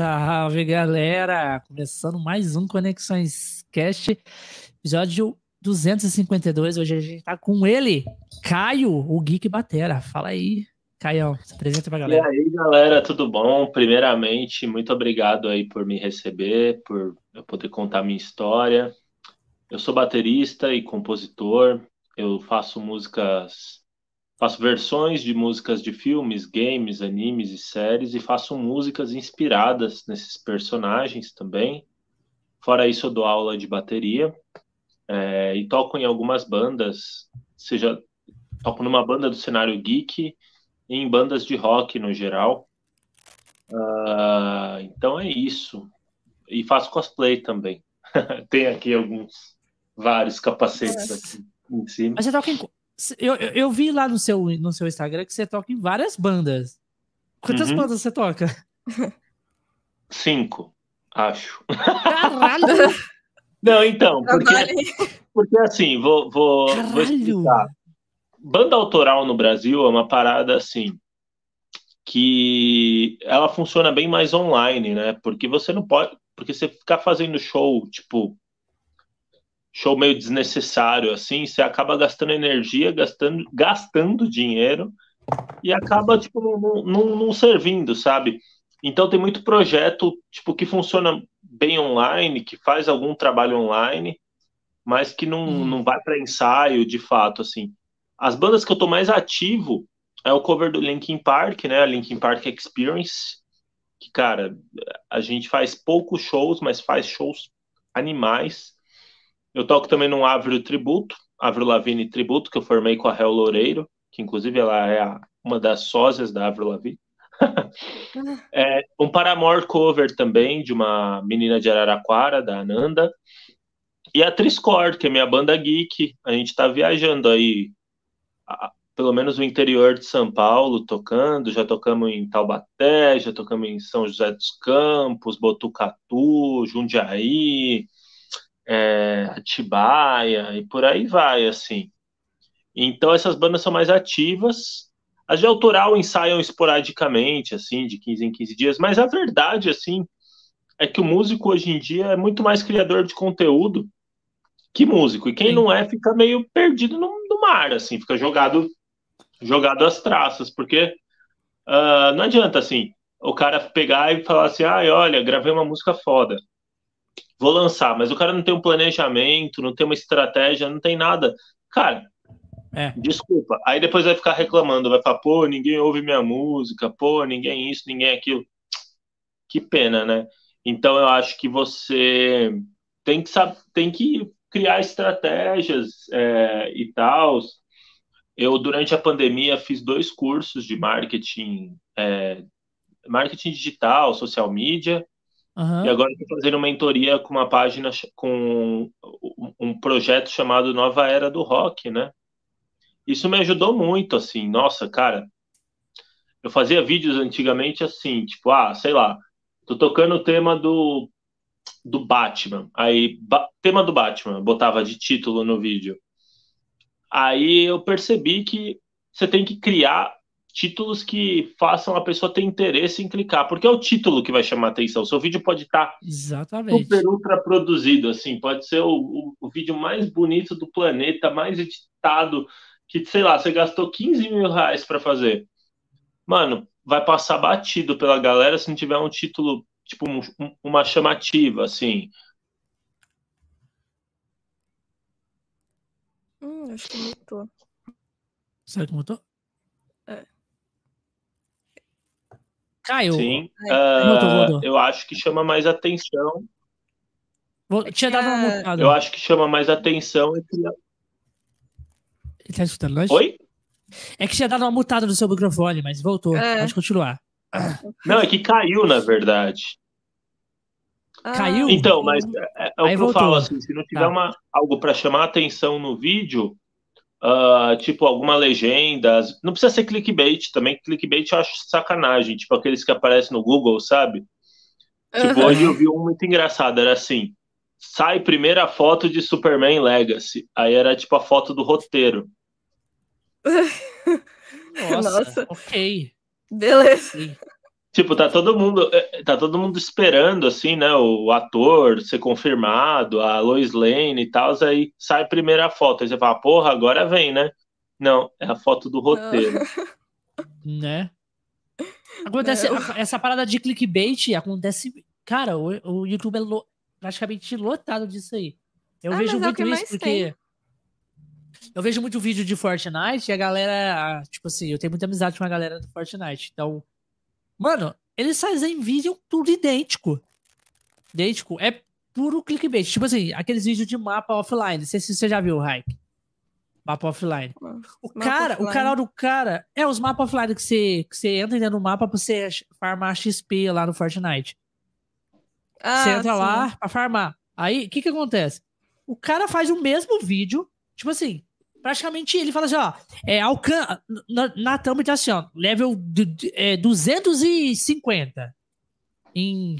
Salve, galera! Começando mais um Conexões Cast, episódio 252. Hoje a gente tá com ele, Caio, o Geek Batera. Fala aí, Caião, se apresenta pra galera. E aí, galera, tudo bom? Primeiramente, muito obrigado aí por me receber, por eu poder contar minha história. Eu sou baterista e compositor, eu faço músicas Faço versões de músicas de filmes, games, animes e séries e faço músicas inspiradas nesses personagens também. Fora isso, eu dou aula de bateria é, e toco em algumas bandas, seja toco numa banda do cenário geek e em bandas de rock no geral. Uh, então é isso. E faço cosplay também. Tem aqui alguns, vários capacetes aqui em cima. Mas você toca em, eu, eu vi lá no seu, no seu Instagram que você toca em várias bandas. Quantas uhum. bandas você toca? Cinco, acho. Caralho! Não, então, porque, porque assim, vou, vou, vou explicar. Banda autoral no Brasil é uma parada assim que ela funciona bem mais online, né? Porque você não pode, porque você ficar fazendo show, tipo, show meio desnecessário, assim, você acaba gastando energia, gastando, gastando dinheiro e acaba, tipo, não, não, não servindo, sabe? Então tem muito projeto, tipo, que funciona bem online, que faz algum trabalho online, mas que não, hum. não vai para ensaio, de fato, assim. As bandas que eu tô mais ativo é o cover do Linkin Park, né? A Linkin Park Experience, que, cara, a gente faz poucos shows, mas faz shows animais. Eu toco também num Ávrio Tributo, Ávrio Lavigne Tributo, que eu formei com a Hel Loureiro, que inclusive ela é a, uma das sósias da Ávrio Lavigne. é, um Paramore cover também, de uma menina de Araraquara, da Ananda. E a Triscord, que é minha banda geek. A gente está viajando aí, a, pelo menos no interior de São Paulo, tocando. Já tocamos em Taubaté, já tocamos em São José dos Campos, Botucatu, Jundiaí, é, Atibaia e por aí vai, assim. Então essas bandas são mais ativas. As de autoral ensaiam esporadicamente, assim, de 15 em 15 dias, mas a verdade, assim, é que o músico hoje em dia é muito mais criador de conteúdo que músico. E quem Sim. não é fica meio perdido no, no, mar, assim, fica jogado jogado às traças, porque uh, não adianta, assim, o cara pegar e falar assim, ah, olha, gravei uma música foda vou lançar, mas o cara não tem um planejamento, não tem uma estratégia, não tem nada. Cara, é. desculpa. Aí depois vai ficar reclamando, vai falar, pô, ninguém ouve minha música, pô, ninguém isso, ninguém aquilo. Que pena, né? Então eu acho que você tem que, saber, tem que criar estratégias é, e tal. Eu, durante a pandemia, fiz dois cursos de marketing, é, marketing digital, social media, Uhum. E agora estou fazendo mentoria com uma página, com um projeto chamado Nova Era do Rock, né? Isso me ajudou muito, assim, nossa, cara. Eu fazia vídeos antigamente assim, tipo, ah, sei lá, tô tocando o tema do, do Batman. Aí, ba tema do Batman, botava de título no vídeo. Aí eu percebi que você tem que criar títulos que façam a pessoa ter interesse em clicar, porque é o título que vai chamar a atenção. Seu vídeo pode estar Exatamente. super ultra produzido, assim, pode ser o, o, o, vídeo mais bonito do planeta, mais editado, que, sei lá, você gastou 15 mil reais para fazer. Mano, vai passar batido pela galera se não tiver um título, tipo, um, uma chamativa, assim. Hum, acho que mutou. Será que mutou? Caiu. Sim. Uh, eu acho que chama mais atenção. Vou, tinha dado uma mutada. Eu acho que chama mais atenção. Ele tá escutando nós? Oi? É que tinha dado uma mutada no seu microfone, mas voltou. É. Pode continuar. Não, é que caiu, na verdade. Ah, caiu? Então, mas é, é o que voltou. eu falo, assim, se não tiver tá. uma, algo para chamar atenção no vídeo, Uh, tipo, alguma legenda. Não precisa ser clickbait também. Clickbait eu acho sacanagem. Tipo, aqueles que aparecem no Google, sabe? Tipo, hoje eu vi um muito engraçado. Era assim: sai primeira foto de Superman Legacy. Aí era tipo a foto do roteiro. Nossa, Nossa. ok. Beleza. Tipo, tá todo mundo, é, tá todo mundo esperando, assim, né? O ator ser confirmado, a Lois Lane e tal, aí sai a primeira foto. Aí você fala, porra, agora vem, né? Não, é a foto do roteiro. né? Acontece, essa parada de clickbait acontece. Cara, o, o YouTube é lo, praticamente lotado disso aí. Eu ah, vejo é muito é isso porque. Tem. Eu vejo muito vídeo de Fortnite e a galera. Tipo assim, eu tenho muita amizade com a galera do Fortnite. Então, Mano, eles fazem vídeo tudo idêntico. Idêntico. É puro clickbait. Tipo assim, aqueles vídeos de mapa offline. Não sei se você já viu o hype. Mapa offline. O mapa cara, offline. o canal do cara. É os mapas offline que você, que você entra dentro do mapa pra você farmar XP lá no Fortnite. Ah, você entra sim. lá pra farmar. Aí, o que que acontece? O cara faz o mesmo vídeo, tipo assim, praticamente ele fala assim, ó, é, alcan na, na thumb tá assim, ó, level é, 250. Em,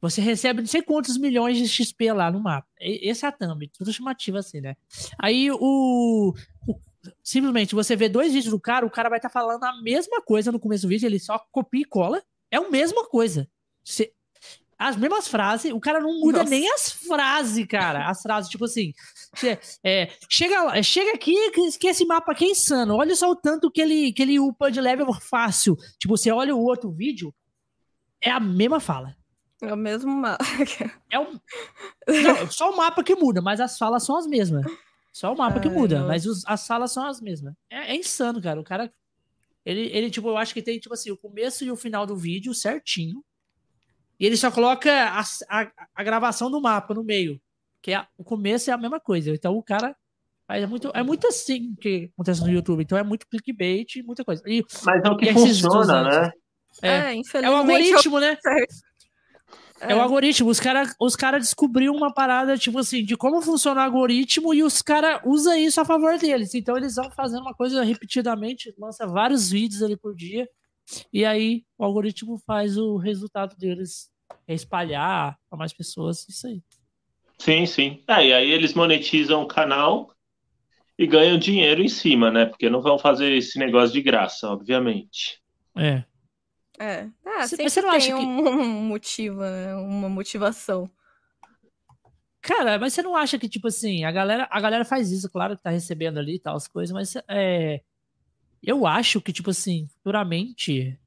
você recebe não sei quantos milhões de XP lá no mapa. Esse é a thumb, tudo chamativo assim, né? Aí o, o, simplesmente você vê dois vídeos do cara, o cara vai estar tá falando a mesma coisa no começo do vídeo, ele só copia e cola. É a mesma coisa. Você, as mesmas frases, o cara não muda Nossa. nem as frases, cara. As frases, tipo assim, é, chega, chega aqui que, esse mapa aqui é insano. Olha só o tanto que ele, que ele upa de level fácil. Tipo, você olha o outro vídeo, é a mesma fala. É o mesmo mapa. É um... Não, só o mapa que muda, mas as falas são as mesmas. Só o mapa Ai, que muda, não. mas os, as falas são as mesmas. É, é, insano, cara. O cara. Ele, ele, tipo, eu acho que tem, tipo assim, o começo e o final do vídeo certinho. E ele só coloca a, a, a gravação do mapa no meio. Que é, o começo é a mesma coisa. Então o cara. É muito, é muito assim que acontece no YouTube. Então é muito clickbait, muita coisa. E, Mas é o que funciona, né? É, é, é o algoritmo, né? É. é o algoritmo. Os caras os cara descobriram uma parada, tipo assim, de como funciona o algoritmo e os caras usam isso a favor deles. Então eles vão fazendo uma coisa repetidamente, lança vários vídeos ali por dia. E aí o algoritmo faz o resultado deles espalhar para mais pessoas, isso aí. Sim, sim. É, e aí eles monetizam o canal e ganham dinheiro em cima, né? Porque não vão fazer esse negócio de graça, obviamente. É. É. Ah, sempre você não tem acha um, que... um motivo, né? uma motivação. Cara, mas você não acha que, tipo assim, a galera, a galera faz isso, claro que tá recebendo ali e tal, as coisas, mas é, eu acho que, tipo assim, futuramente,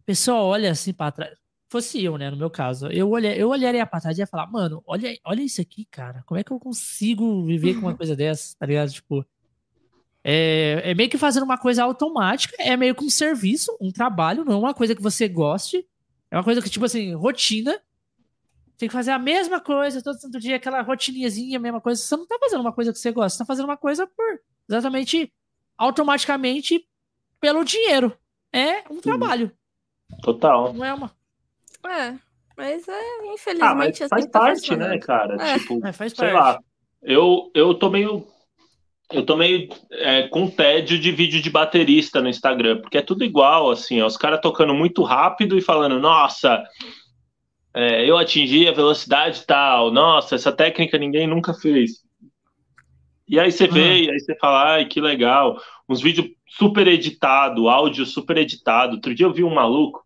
a pessoa olha assim pra trás. Fosse eu, né, no meu caso, eu, olhar, eu olharia pra trás e ia falar, mano, olha, olha isso aqui, cara. Como é que eu consigo viver com uma coisa dessa, tá ligado? Tipo, é, é meio que fazendo uma coisa automática, é meio que um serviço, um trabalho, não é uma coisa que você goste. É uma coisa que, tipo assim, rotina. Tem que fazer a mesma coisa todo santo dia, aquela rotininhazinha, a mesma coisa. Você não tá fazendo uma coisa que você gosta, você tá fazendo uma coisa por exatamente automaticamente pelo dinheiro. É um trabalho. Total. Não é uma. É, mas é, infelizmente. Ah, mas assim faz parte, né, cara? É. Tipo, é, faz sei parte. lá. Eu, eu tô meio. Eu tô meio é, com tédio de vídeo de baterista no Instagram, porque é tudo igual, assim, ó, os caras tocando muito rápido e falando, nossa, é, eu atingi a velocidade tal, nossa, essa técnica ninguém nunca fez. E aí você vê, uhum. e aí você fala, ai, que legal. Uns vídeos super editado, áudio super editado. Outro dia eu vi um maluco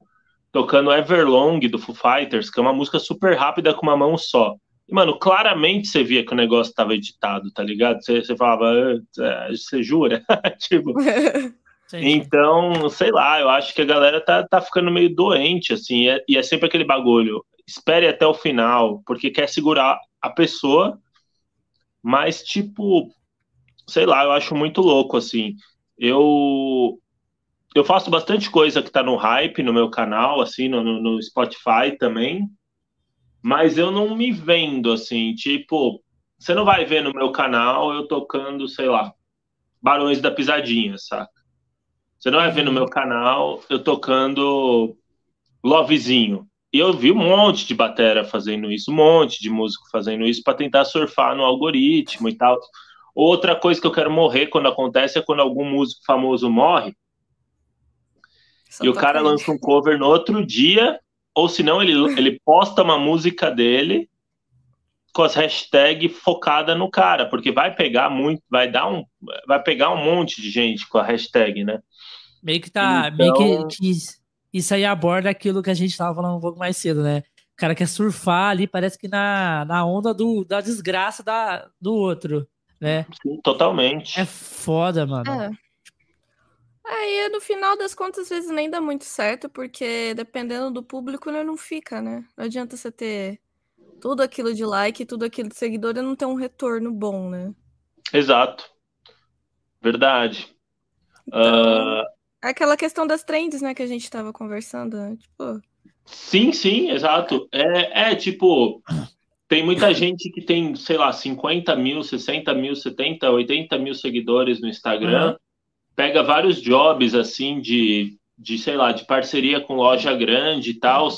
tocando Everlong do Foo Fighters, que é uma música super rápida com uma mão só. E, mano, claramente você via que o negócio tava editado, tá ligado? Você, você falava, ah, você jura? tipo. então, sei lá, eu acho que a galera tá, tá ficando meio doente, assim, e é, e é sempre aquele bagulho. Espere até o final, porque quer segurar a pessoa mas, tipo, sei lá, eu acho muito louco, assim. Eu eu faço bastante coisa que tá no hype no meu canal, assim, no, no Spotify também, mas eu não me vendo, assim, tipo, você não vai ver no meu canal eu tocando, sei lá, Barões da Pisadinha, saca? Você não vai ver no meu canal eu tocando Lovezinho. E eu vi um monte de batera fazendo isso, um monte de músico fazendo isso para tentar surfar no algoritmo e tal. Outra coisa que eu quero morrer quando acontece é quando algum músico famoso morre Só e o cara lança um cover no outro dia, ou senão ele, ele posta uma música dele com as hashtags focada no cara, porque vai pegar muito, vai dar um, vai pegar um monte de gente com a hashtag, né? Meio que tá, então... meio que, que isso aí aborda aquilo que a gente tava falando um pouco mais cedo, né? O cara quer surfar ali, parece que na, na onda do, da desgraça da, do outro, né? Sim, totalmente. É foda, mano. É. Aí, no final das contas, às vezes nem dá muito certo, porque dependendo do público, né, não fica, né? Não adianta você ter tudo aquilo de like, tudo aquilo de seguidor e não ter um retorno bom, né? Exato. Verdade. Então, uh... Aquela questão das trends, né, que a gente estava conversando, né? Tipo... Sim, sim, exato. É, é tipo, tem muita gente que tem, sei lá, 50 mil, 60 mil, 70, 80 mil seguidores no Instagram. Uhum pega vários jobs assim de, de sei lá, de parceria com loja grande e tal.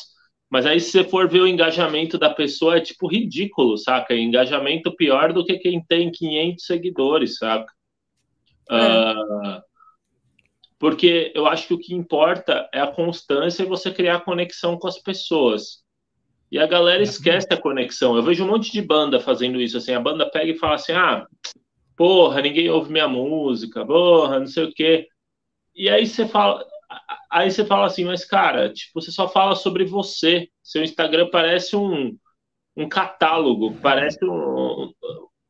Mas aí, se você for ver o engajamento da pessoa, é tipo ridículo, saca? Engajamento pior do que quem tem 500 seguidores, saca? É. Uh, porque eu acho que o que importa é a constância e você criar conexão com as pessoas. E a galera esquece a conexão. Eu vejo um monte de banda fazendo isso, assim, a banda pega e fala assim, ah, porra, ninguém ouve minha música, porra, não sei o quê. E aí você fala, aí você fala assim, mas cara, tipo, você só fala sobre você. Seu Instagram parece um, um catálogo, parece um,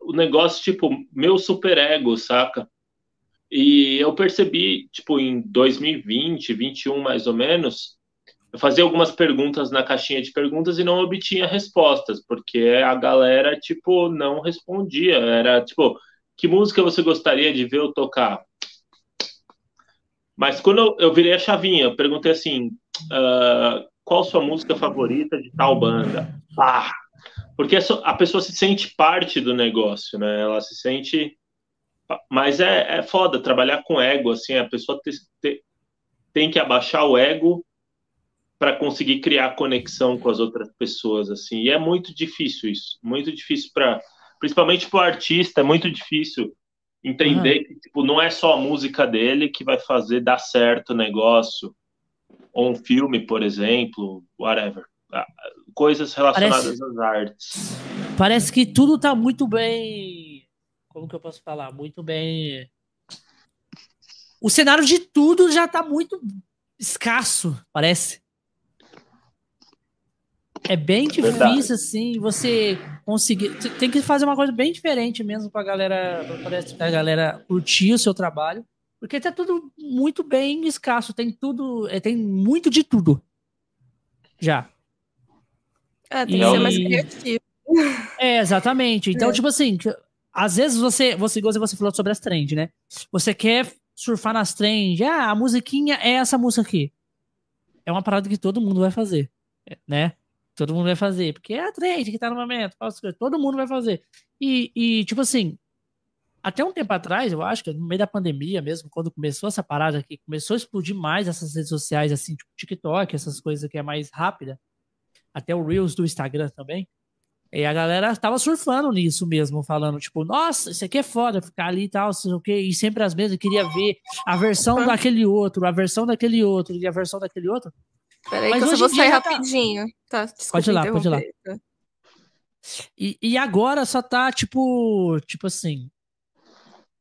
um negócio tipo meu superego, saca? E eu percebi, tipo, em 2020, 21 mais ou menos, eu fazia algumas perguntas na caixinha de perguntas e não obtinha respostas, porque a galera, tipo, não respondia. Era, tipo, que música você gostaria de ver eu tocar? Mas quando eu, eu virei a chavinha, eu perguntei assim, uh, qual sua música favorita de tal banda? Ah, porque a pessoa se sente parte do negócio, né? Ela se sente... Mas é, é foda trabalhar com ego, assim, a pessoa te, te, tem que abaixar o ego para conseguir criar conexão com as outras pessoas, assim. E é muito difícil isso, muito difícil para principalmente para o artista, é muito difícil entender uhum. que tipo, não é só a música dele que vai fazer dar certo o negócio, ou um filme, por exemplo, whatever. Ah, coisas relacionadas Parece... às artes. Parece que tudo está muito bem. Como que eu posso falar? Muito bem. O cenário de tudo já está muito escasso, parece. É bem difícil, Verdade. assim, você conseguir. Tem que fazer uma coisa bem diferente mesmo pra galera, pra galera curtir o seu trabalho. Porque tá tudo muito bem escasso. Tem tudo. É, tem muito de tudo. Já. É, tem e... que ser mais criativo. É, exatamente. Então, é. tipo assim, às vezes você, você, você falou sobre as trends, né? Você quer surfar nas trends, ah, a musiquinha é essa música aqui. É uma parada que todo mundo vai fazer, né? Todo mundo vai fazer, porque é a trend que tá no momento, todo mundo vai fazer. E, e, tipo assim, até um tempo atrás, eu acho que no meio da pandemia mesmo, quando começou essa parada aqui, começou a explodir mais essas redes sociais, assim, tipo TikTok, essas coisas que é mais rápida, até o Reels do Instagram também. E a galera tava surfando nisso mesmo, falando, tipo, nossa, isso aqui é foda, ficar ali e tal, sei o quê, e sempre as mesmas, queria ver a versão daquele outro, a versão daquele outro, e a versão daquele outro. Peraí, Mas que eu vou sair tá rapidinho. Tá, desculpa pode ir lá, pode ir lá. E, e agora só tá, tipo, tipo assim.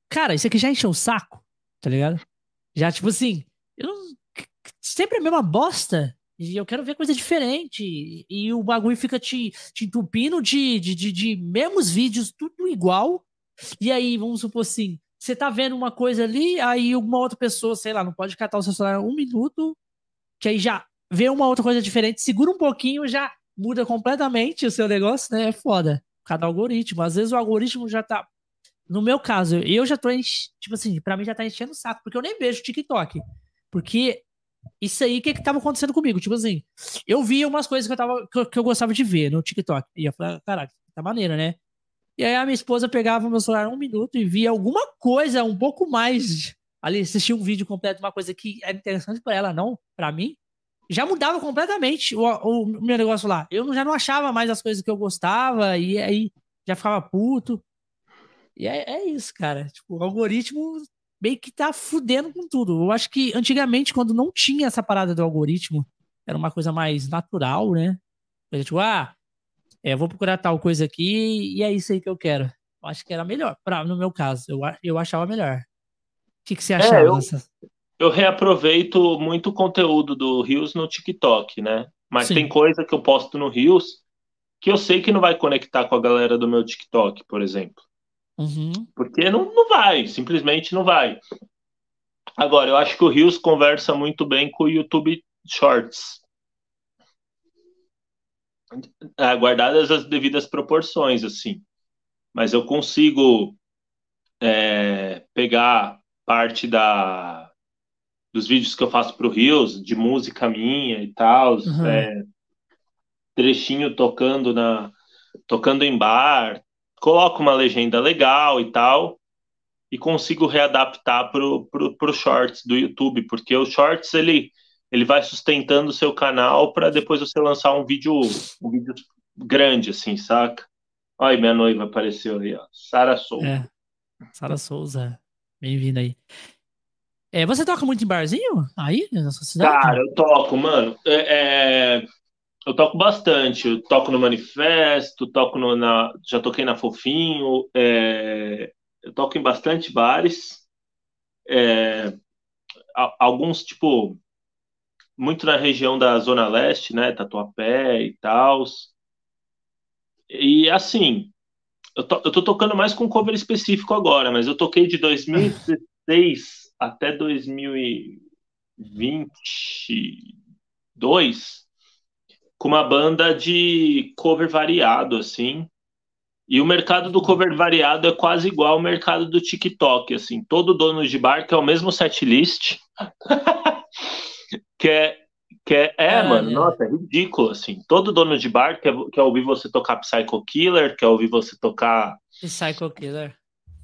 Cara, isso aqui já encheu o saco, tá ligado? Já, tipo assim, eu não, sempre a mesma bosta. E eu quero ver coisa diferente. E o bagulho fica te, te entupindo de, de, de, de mesmos vídeos, tudo igual. E aí, vamos supor assim, você tá vendo uma coisa ali, aí uma outra pessoa, sei lá, não pode catar o seu celular um minuto, que aí já vê uma outra coisa diferente, segura um pouquinho, já muda completamente o seu negócio, né? É foda. Cada algoritmo. Às vezes o algoritmo já tá. No meu caso, eu já tô, enche... tipo assim, pra mim já tá enchendo o saco, porque eu nem vejo TikTok. Porque isso aí, o que que tava acontecendo comigo? Tipo assim, eu via umas coisas que eu, tava, que eu, que eu gostava de ver no TikTok. E eu falei, caraca, tá maneira, né? E aí a minha esposa pegava o meu celular um minuto e via alguma coisa um pouco mais. Ali, assistia um vídeo completo, uma coisa que era interessante para ela, não para mim já mudava completamente o, o, meu negócio lá. Eu já não achava mais as coisas que eu gostava, e aí já ficava puto. E é, é isso, cara. Tipo, o algoritmo meio que tá fudendo com tudo. Eu acho que antigamente, quando não tinha essa parada do algoritmo, era uma coisa mais natural, né? Tipo, ah, é, vou procurar tal coisa aqui e é isso aí que eu quero. Eu acho que era melhor, pra, no meu caso. Eu, eu achava melhor. O que, que você achava é, eu... dessa? Eu reaproveito muito conteúdo do Rios no TikTok, né? Mas Sim. tem coisa que eu posto no Rios que eu sei que não vai conectar com a galera do meu TikTok, por exemplo. Uhum. Porque não, não vai, simplesmente não vai. Agora, eu acho que o Rios conversa muito bem com o YouTube Shorts. Ah, guardadas as devidas proporções, assim. Mas eu consigo é, pegar parte da, dos vídeos que eu faço para o Rios, de música minha e tal, Uhum. é, trechinho tocando na tocando em bar, coloco uma legenda legal e tal, e consigo readaptar pro, pro, pro shorts do YouTube, porque o shorts ele ele vai sustentando o seu canal para depois você lançar um vídeo um vídeo grande assim, saca? Olha, minha noiva apareceu aí, ó. Sara Souza. É. Sara Souza. Bem-vinda aí. É, você toca muito em barzinho aí na sua cidade? Cara, eu toco, mano. É, é, eu toco bastante. Eu toco no Manifesto, toco no, na, já toquei na Fofinho. é, eu toco em bastante bares. É, a- alguns, tipo, muito na região da Zona Leste, né? Tatuapé e tal. E assim, eu tô, eu tô tocando mais com cover específico agora, mas eu toquei de 2016 até 2022 com uma banda de cover variado, assim. E o mercado do cover variado é quase igual ao mercado do TikTok, assim. Todo dono de bar quer o mesmo setlist. quer, quer, é, Caralho. mano, nossa, é ridículo, assim. Todo dono de bar quer, quer ouvir você tocar Psycho Killer, quer ouvir você tocar... Psycho Killer.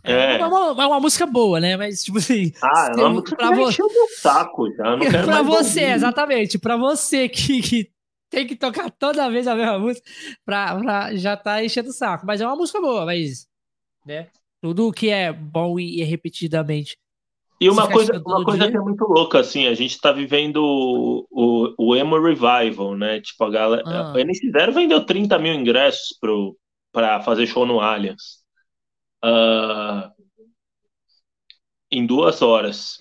É. É uma, é uma música boa, né? Mas, tipo assim. Ah, é uma música pra que vo- encheu meu saco já. Não quero pra você, ouvir. exatamente. Pra você que, que tem que tocar toda vez a mesma música, pra, pra- já tá enchendo o saco. Mas é uma música boa, mas. Né? Tudo que é bom e, e repetidamente. E uma coisa, uma coisa dia? que é muito louca, assim, a gente tá vivendo o, o, o Emo Revival, né? Tipo, a galera. Ah. A NX0 vendeu 30 mil ingressos pro, pra fazer show no Allianz. Ah, em duas horas.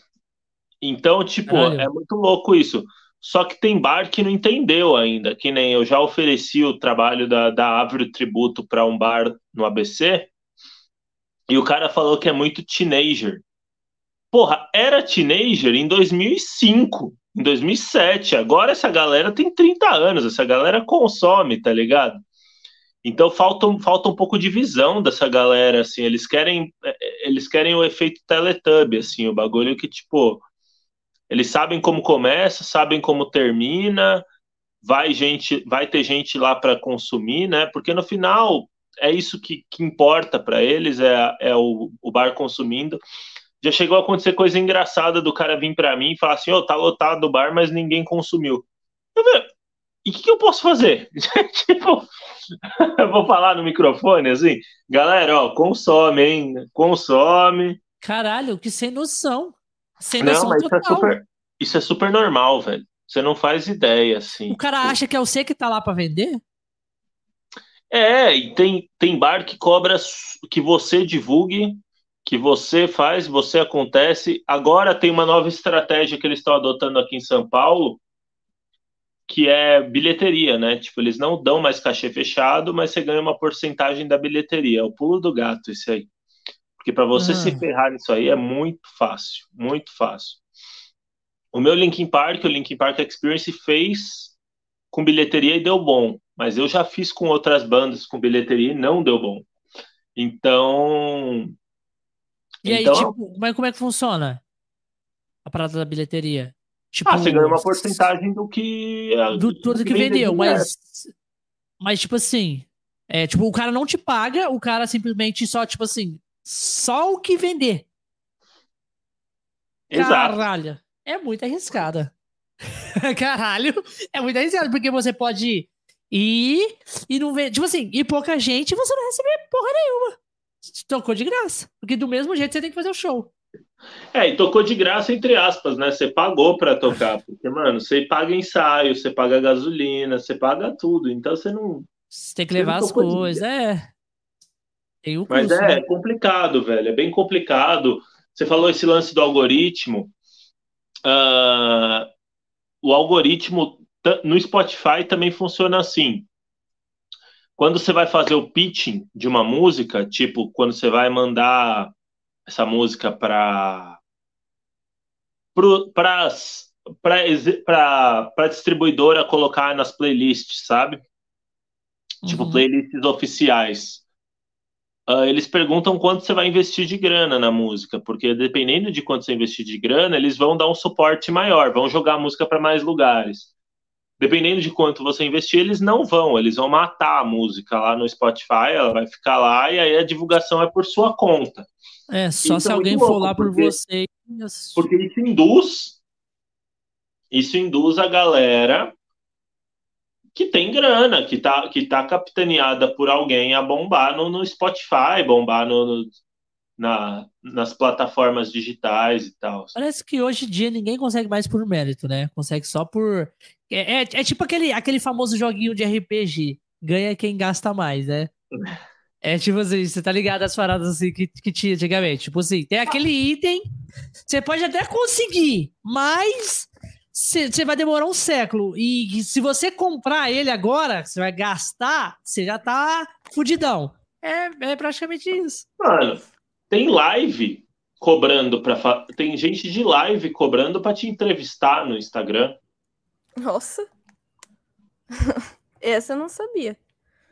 Então, tipo, Caralho. é muito louco isso. Só que tem bar que não entendeu ainda, que nem eu já ofereci o trabalho da, da Árvore Tributo para um bar no ABC, e o cara falou que é muito teenager. Porra, era teenager em 2005, em 2007. Agora essa galera tem 30 anos, essa galera consome, tá ligado? Então falta, falta um pouco de visão dessa galera, assim, eles querem eh, eles querem o efeito Teletubby, assim, o bagulho que, tipo, eles sabem como começa, sabem como termina, vai gente, vai ter gente lá para consumir, né? Porque no final é isso que, que importa para eles, é, é o, o bar consumindo. Já chegou a acontecer coisa engraçada do cara vir para mim e falar assim, ô, tá lotado o bar, mas ninguém consumiu. Eu falei, e o que, que eu posso fazer? tipo, vou falar no microfone assim, galera, ó, consome, hein? Consome. Caralho, que sem noção. Sem Não, noção mas isso é total. super, isso é super normal, velho. Você não faz ideia, assim. O cara acha que é você que tá lá pra vender? É, e tem, tem bar que cobra que você divulgue, que você faz, você acontece. Agora tem uma nova estratégia que eles estão adotando aqui em São Paulo, que é bilheteria, né? Tipo, eles não dão mais cachê fechado, mas você ganha uma porcentagem da bilheteria. É o pulo do gato, isso aí. Porque para você Ah. se ferrar nisso aí é muito fácil, muito fácil. O meu Linkin Park, o Linkin Park Experience fez com bilheteria e deu bom, mas eu já fiz com outras bandas com bilheteria e não deu bom. Então, E aí, Então- tipo, como é, como é que funciona a parada da bilheteria? Tipo, ah, você ganha uma porcentagem do que do tudo que vende vendeu, de mas mas tipo assim, é, tipo, o cara não te paga, o cara simplesmente só tipo assim, só o que vender. Exato. Caralho, é muito arriscada. Caralho, é muito arriscado, porque você pode ir e não ver, tipo assim, e pouca gente você não receber porra nenhuma. Tocou de graça, porque do mesmo jeito você tem que fazer o show. É, e tocou de graça, entre aspas, né? Você pagou pra tocar, porque, mano, você paga ensaio, você paga gasolina, você paga tudo, então você não. Você tem que levar as coisas, é. Tem o Mas custo, é né? complicado, velho, é bem complicado. Você falou esse lance do algoritmo. uh, o algoritmo no Spotify também funciona assim. Quando você vai fazer o pitching de uma música, tipo, quando você vai mandar essa música para para a distribuidora colocar nas playlists, sabe? Tipo, uhum. Tipo, playlists oficiais. Uh, eles perguntam quanto você vai investir de grana na música, porque dependendo de quanto você investir de grana, eles vão dar um suporte maior, vão jogar a música para mais lugares dependendo de quanto você investir, eles não vão, eles vão matar a música lá no Spotify, ela vai ficar lá e aí a divulgação é por sua conta. É, só se é alguém for lá por porque, você. Porque isso induz isso induz a galera que tem grana, que tá, que tá capitaneada por alguém a bombar no, no Spotify, bombar no, no na, nas plataformas digitais e tal. Parece que hoje em dia ninguém consegue mais por mérito, né? Consegue só por. É, é, é, tipo aquele, aquele famoso joguinho de RPG. Ganha quem gasta mais, né? É tipo assim, você tá ligado às paradas assim que, que tinha antigamente. Tipo assim, tem aquele item, você pode até conseguir, mas você vai demorar um século. E se você comprar ele agora, você vai gastar, você já tá fudidão. É, é praticamente isso. Mano, tem live cobrando para tem gente de live cobrando para te entrevistar no Instagram. Nossa. Essa eu não sabia.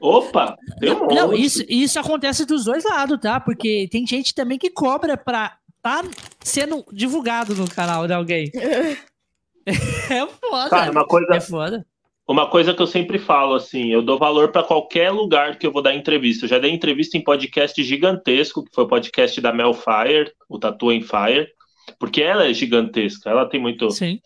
Opa, tem um não, isso, isso acontece dos dois lados, tá? Porque tem gente também que cobra pra tá sendo divulgado no canal de alguém. é foda. Cara, uma coisa, é foda. Uma coisa que eu sempre falo, assim, eu dou valor para qualquer lugar que eu vou dar entrevista. Eu já dei entrevista em podcast gigantesco, que foi o podcast da Mel Fire, o Tatu em Fire, porque ela é gigantesca, ela tem muito. Sim.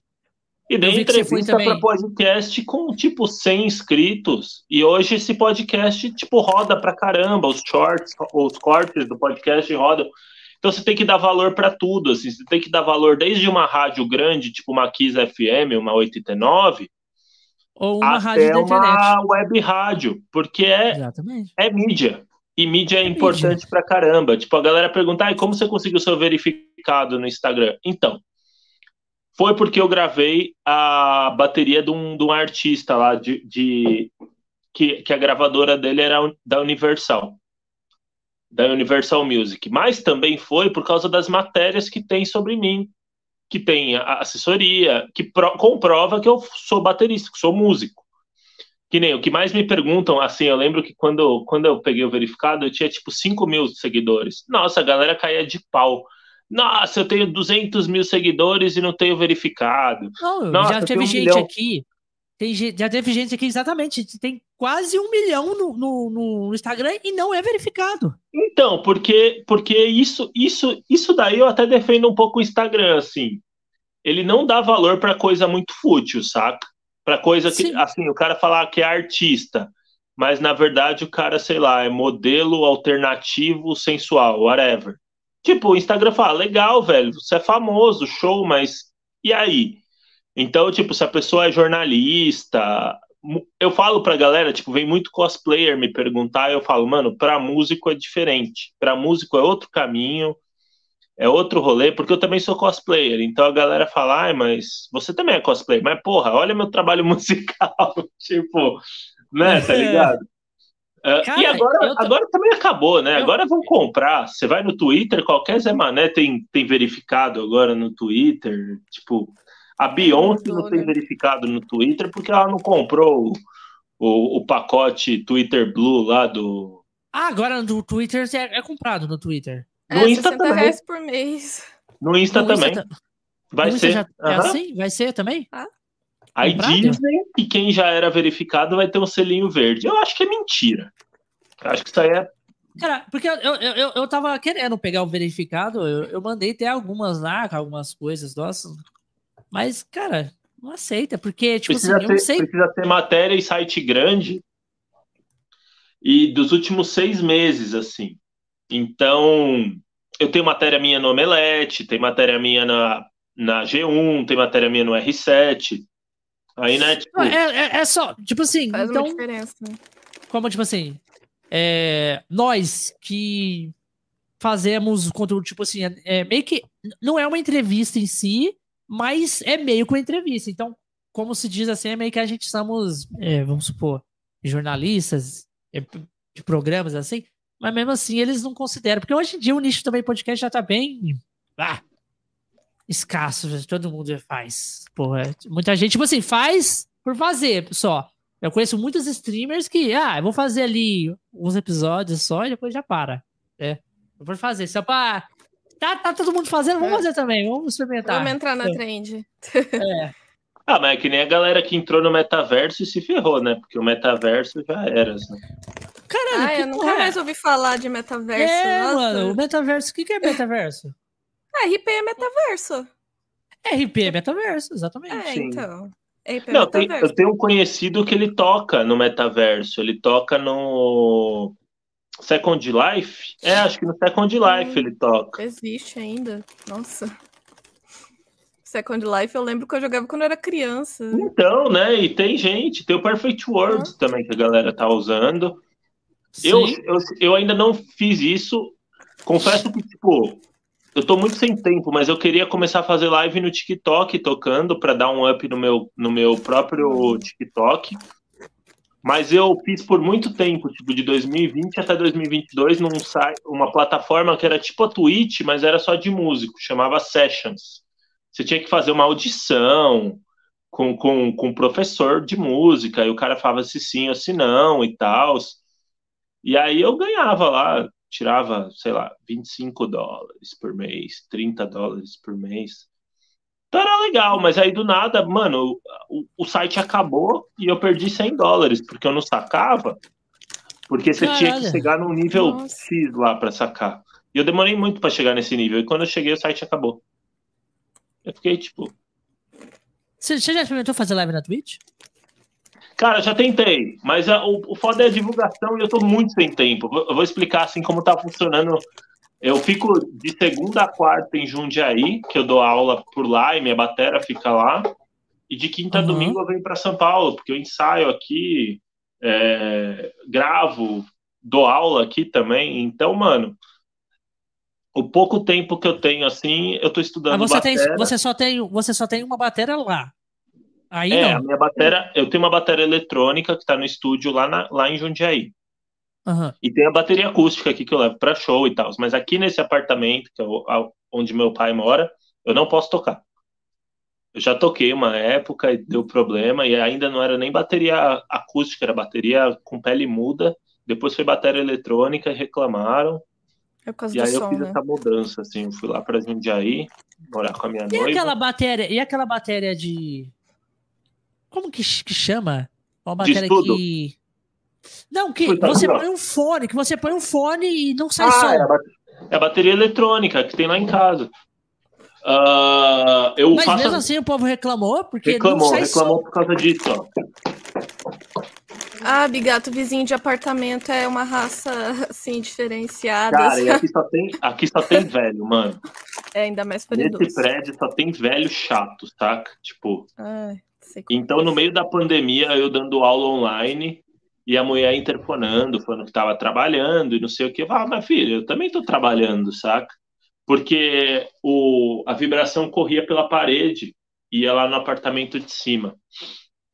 E dei entrevista para podcast com tipo 100 inscritos. E hoje esse podcast tipo roda pra caramba, os shorts, os cortes do podcast rodam. Então você tem que dar valor para tudo, assim, você tem que dar valor desde uma rádio grande, tipo uma Kiss FM, uma 89, ou uma Até rádio uma web rádio, porque é, Exatamente. é mídia. E mídia é, é importante mídia. pra caramba. Tipo, a galera pergunta, ah, como você conseguiu seu verificado no Instagram? Então, foi porque eu gravei a bateria de um, de um artista lá, de, de que, que a gravadora dele era da Universal, da Universal Music. Mas também foi por causa das matérias que tem sobre mim que tem assessoria, que pro, comprova que eu sou baterista, que sou músico. Que nem o que mais me perguntam, assim, eu lembro que quando, quando eu peguei o verificado, eu tinha tipo 5 mil seguidores. Nossa, a galera caía de pau. Nossa, eu tenho 200 mil seguidores e não tenho verificado. Não, Nossa, já teve um gente milhão. aqui. Tem, já teve gente aqui, exatamente. Tem quase um milhão no, no, no, Instagram e não é verificado. Então, porque, porque isso, isso, isso daí eu até defendo um pouco o Instagram, assim ele não dá valor para coisa muito fútil, saca? Para coisa que, Sim. assim, o cara falar que é artista, mas na verdade o cara, sei lá, é modelo alternativo sensual, whatever. Tipo, o Instagram fala, legal, velho, você é famoso, show, mas e aí? Então, tipo, se a pessoa é jornalista, eu falo pra galera, tipo, vem muito cosplayer me perguntar, eu falo, mano, pra músico é diferente. Pra músico é outro caminho, é outro rolê, porque eu também sou cosplayer. Então a galera fala, ah, mas você também é cosplayer. Mas, porra, olha meu trabalho musical. tipo, né, tá ligado? Uh, Cara, e agora, tô... agora também acabou, né? Eu... Agora vão comprar. Você vai no Twitter, qualquer Zé Mané tem, tem verificado agora no Twitter. Tipo, a Beyoncé não tem verificado no Twitter porque ela não comprou o, o, o pacote Twitter Blue lá do. Ah, agora no Twitter é, é comprado no Twitter. No é, Insta também. reais por mês. No Insta no também. Insta Vai no ser. Já... Uhum. É assim? Vai ser também? Ah. Aí dizem que quem já era verificado vai ter um selinho verde. Eu acho que é mentira. Eu acho que isso aí é. Cara, porque eu, eu, eu, eu tava querendo pegar o verificado, eu, eu mandei até algumas lá, algumas coisas, nossa. Mas, cara, não aceita, porque, tipo precisa assim, ter, eu não sei. Precisa ter matéria e site grande. E dos últimos seis meses, assim. Então, eu tenho matéria minha no Omelete, tem matéria minha na, na G1, tem matéria minha no R7. Aí, né, tipo... É, é, é só, tipo assim, Faz então... uma diferença. Né? Como, tipo assim, é, nós que fazemos conteúdo, tipo assim, é, é, meio que... Não é uma entrevista em si, mas é meio com entrevista. Então, como se diz assim, é meio que a gente somos, é, vamos supor, jornalistas é, de programas assim, mas mesmo assim eles não consideram, porque hoje em dia o nicho também podcast já tá bem ah, escasso, todo mundo faz. Porra, muita gente, tipo assim, faz por fazer só. Eu conheço muitos streamers que, ah, eu vou fazer ali uns episódios só e depois já para. É, eu vou fazer, só pra Tá, tá todo mundo fazendo, vamos é. fazer também, vamos experimentar. Vamos entrar na é. trend. É. Ah, mas é que nem a galera que entrou no metaverso e se ferrou, né? Porque o metaverso já era. Assim. Caralho, ah, eu nunca é? mais ouvi falar de metaverso. É, Nossa. mano, o metaverso, o que, que é metaverso? Ah, RP é metaverso. RP é metaverso, exatamente. É, Sim. então. RP é Não, tem, eu tenho um conhecido que ele toca no metaverso, ele toca no Second Life? É, acho que no Second Life hum, ele toca. Existe ainda. Nossa. Second Life eu lembro que eu jogava quando eu era criança. Então, né? E tem gente, tem o Perfect World ah. também que a galera tá usando. Eu, eu, eu ainda não fiz isso. Confesso que, tipo, eu tô muito sem tempo, mas eu queria começar a fazer live no TikTok tocando para dar um up no meu, no meu próprio. TikTok. Mas eu fiz por muito tempo, tipo, de 2020 até 2022, num site, uma plataforma que era tipo a Twitch, mas era só de músico, chamava Sessions. Você tinha que fazer uma audição com, com, com um professor de música, e o cara falava se sim ou se não e tal. E aí eu ganhava lá, tirava, sei lá, 25 dólares por mês, 30 dólares por mês. Então era legal, mas aí do nada, mano, o, o site acabou e eu perdi 100 dólares, porque eu não sacava. Porque você Caralho. tinha que chegar num nível Nossa. X lá para sacar. E eu demorei muito para chegar nesse nível. E quando eu cheguei, o site acabou. Eu fiquei tipo. Você, já experimentou fazer live na Twitch? Cara, já tentei, mas a, o, o foda é a divulgação e eu tô muito sem tempo. Eu vou explicar assim como tá funcionando eu fico de segunda a quarta em Jundiaí, que eu dou aula por lá e minha batera fica lá. E de quinta uhum. a domingo eu venho para São Paulo, porque eu ensaio aqui, é, gravo, dou aula aqui também. Então, mano, o pouco tempo que eu tenho assim, eu tô estudando. Mas você, tem, você, só, tem, você só tem uma bateria lá. Aí é, não. a minha bateria, eu tenho uma bateria eletrônica que está no estúdio lá, na, lá em Jundiaí. Uhum. E tem a bateria acústica aqui que eu levo para show e tal. Mas aqui nesse apartamento, que é onde meu pai mora, eu não posso tocar. Eu já toquei uma época e deu problema, e ainda não era nem bateria acústica, era bateria com pele muda. Depois foi bateria eletrônica e reclamaram. É por causa e do aí som, eu fiz né? essa mudança, assim, eu fui lá pra Jundiaí, morar com a minha e noiva. Aquela bateria, e aquela bateria de. Como que, que chama? Uma bateria que. Não, que você põe um fone, que você põe um fone e não sai ah, som. É a, é a bateria eletrônica que tem lá em casa. Uh, eu Mas faço... mesmo assim o povo reclamou, porque reclamou, não sai reclamou som. por causa disso, ó. Ah, Bigato, vizinho de apartamento é uma raça, assim, diferenciada. Cara, e aqui só tem, aqui só tem velho, mano. É, ainda mais perigoso. Nesse prédio só tem velho chato, saca? Tipo... Ai, então, no meio da pandemia, eu dando aula online, e a mulher interfonando, falando que estava trabalhando e não sei o que. Eu falava, mas filho, eu também estou trabalhando, saca? Porque o, a vibração corria pela parede e ia lá no apartamento de cima.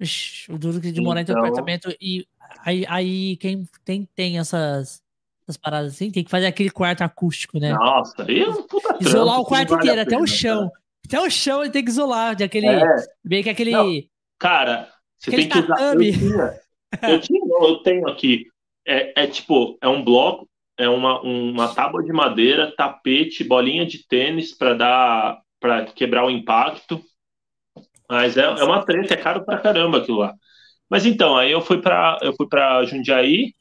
Ixi, o duro de morar então... em apartamento e aí, aí quem tem, tem essas, essas paradas assim tem que fazer aquele quarto acústico, né? Nossa, aí é um puta Isolar trampo, o quarto vale inteiro, até o chão. Até o chão ele tem que isolar, de aquele. É. Bem que aquele. Não, cara, você tem que usar. Eu tinha, eu, tinha, eu tenho aqui. É, é tipo, é um bloco, é uma, uma tábua de madeira, tapete, bolinha de tênis para dar para quebrar o impacto. Mas é, é uma treta, é caro pra caramba aquilo lá. Mas então, aí eu fui para eu fui para Jundiaí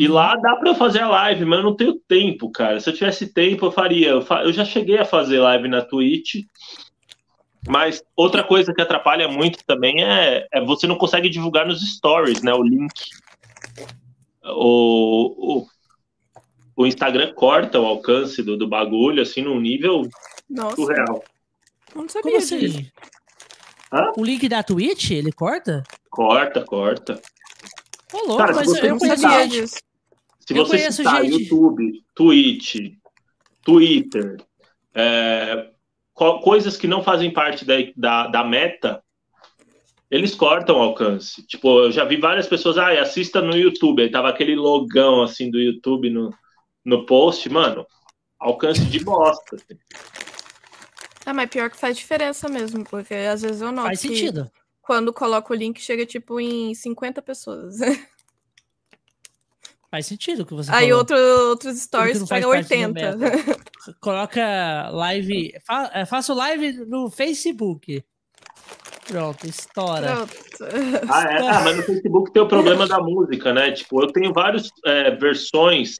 e lá dá para eu fazer a live, mas eu não tenho tempo, cara. Se eu tivesse tempo, eu faria. Eu, fa... eu já cheguei a fazer live na Twitch, mas outra coisa que atrapalha muito também é, é você não consegue divulgar nos stories, né? O link. O, o, o Instagram corta o alcance do, do bagulho, assim, num nível Nossa. surreal. Não sabia Como assim? Hã? O link da Twitch, ele corta? Corta, corta. Ô, louco, mas você eu não sabe- gente. Se Eu você conheço citar gente- YouTube, Twitch, Twitter, é, co- coisas que não fazem parte da, da, da meta, eles cortam o alcance. Tipo, eu já vi várias pessoas, ah, assista no YouTube. Aí tava aquele logão assim do YouTube no, no post, mano. Alcance de bosta. assim. Ah, mas pior que faz diferença mesmo, porque às vezes eu noto Faz que sentido. quando coloco o link chega tipo em 50 pessoas. Faz sentido o que você Aí falou. outro, outros stories parte da 80. meta. Coloca live. Fa é, faço live no Facebook. Pronto, estoura. Pronto. Ah, é? Ah, mas no Facebook tem o problema da música, né? Tipo, eu tenho várias é, versões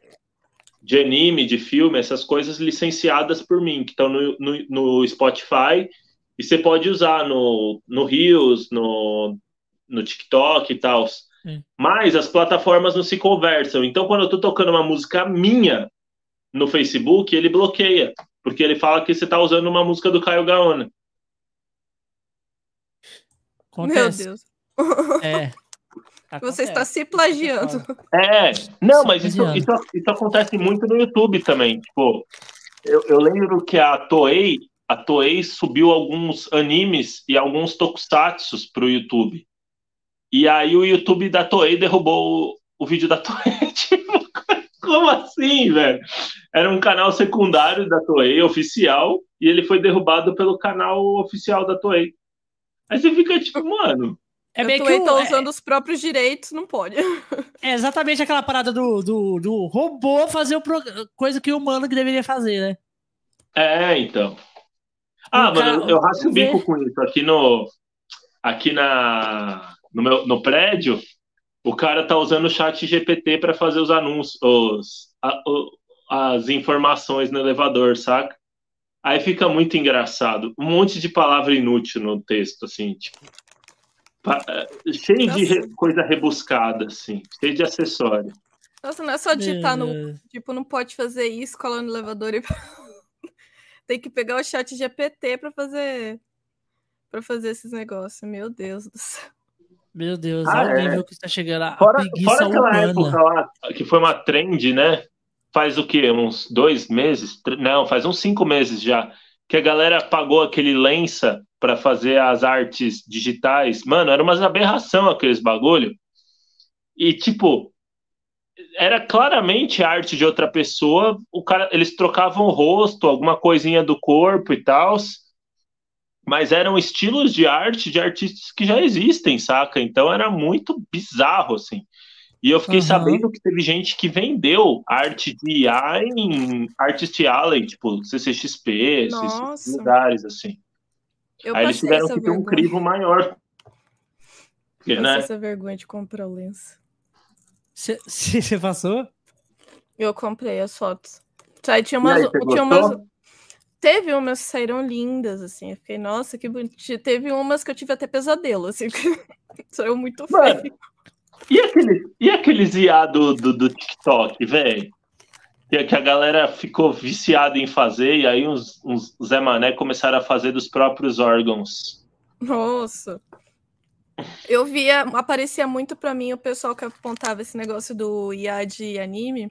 de anime, de filme, essas coisas licenciadas por mim, que estão no, no, no Spotify, e você pode usar no, no Reels, no, no TikTok e tal. Sim. Mas as plataformas não se conversam. Então, quando eu tô tocando uma música minha no Facebook, ele bloqueia, porque ele fala que você tá usando uma música do Caio Gaona. Meu Acontece. Deus. É. Você está Acontece. se plagiando. É, não, mas isso, isso, isso acontece muito no YouTube também. Tipo, eu, eu lembro que a Toei, a Toei subiu alguns animes e alguns tokusatsus pro YouTube. E aí o YouTube da Toei derrubou o, o vídeo da Toei. tipo, como assim, velho? Era um canal secundário da Toei, oficial, e ele foi derrubado pelo canal oficial da Toei. Aí você fica tipo, mano, É meio que um- tô é- usando os próprios direitos, não pode. é exatamente aquela parada do, do, do robô fazer o pro- coisa que o humano que deveria fazer, né? É, então. Ah, O mano, cara- eu raspo o bico com isso. Aqui no. Aqui na. No, meu, no prédio, o cara tá usando o chat GPT para fazer os anúncios, os, a- o- as informações no elevador, saca? Aí fica muito engraçado. Um monte de palavra inútil no texto, assim, tipo. pa- é, Cheio de re- Nossa. coisa rebuscada, assim, cheio de acessório. Nossa, não é só digitar no. É, Tipo, não pode fazer isso, colar no elevador e. Tem que pegar o chat GPT pra fazer. Pra fazer esses negócios. Meu Deus do céu. Meu Deus, Ah, olha o é. nível que está chegando. A Fora, preguiça fora aquela humana. época lá, que foi uma trend, né? Faz o quê? Uns dois meses? Não, faz uns cinco meses já. Que a galera pagou aquele lença para fazer as artes digitais. Mano, era umas aberração aqueles bagulho. E, tipo, era claramente arte de outra pessoa. O cara, eles trocavam o rosto, alguma coisinha do corpo e tal. Mas eram estilos de arte de artistas que já existem, saca? Então era muito bizarro, assim. E eu fiquei Aham. sabendo que teve gente que vendeu arte de IA em Artist Alley, tipo CCXP, esses lugares, assim. Eu Aí eles tiveram que ter um vergonha. crivo maior. Porque, Passei né? essa vergonha de comprar o lenço. Você passou? Eu comprei as fotos. Aí tinha E umas. aí, você tinha umas teve umas que saíram lindas, assim. Eu fiquei, nossa, que bonitinho. Teve umas que eu tive até pesadelo, assim. Saiu muito Mano, feio. E aqueles, e aqueles IA do, do, do TikTok, velho? Que, a galera ficou viciada em fazer, e aí uns, uns Zé Mané começaram a fazer dos próprios órgãos. Nossa. Eu via, aparecia muito pra mim o pessoal que apontava esse negócio do IA de anime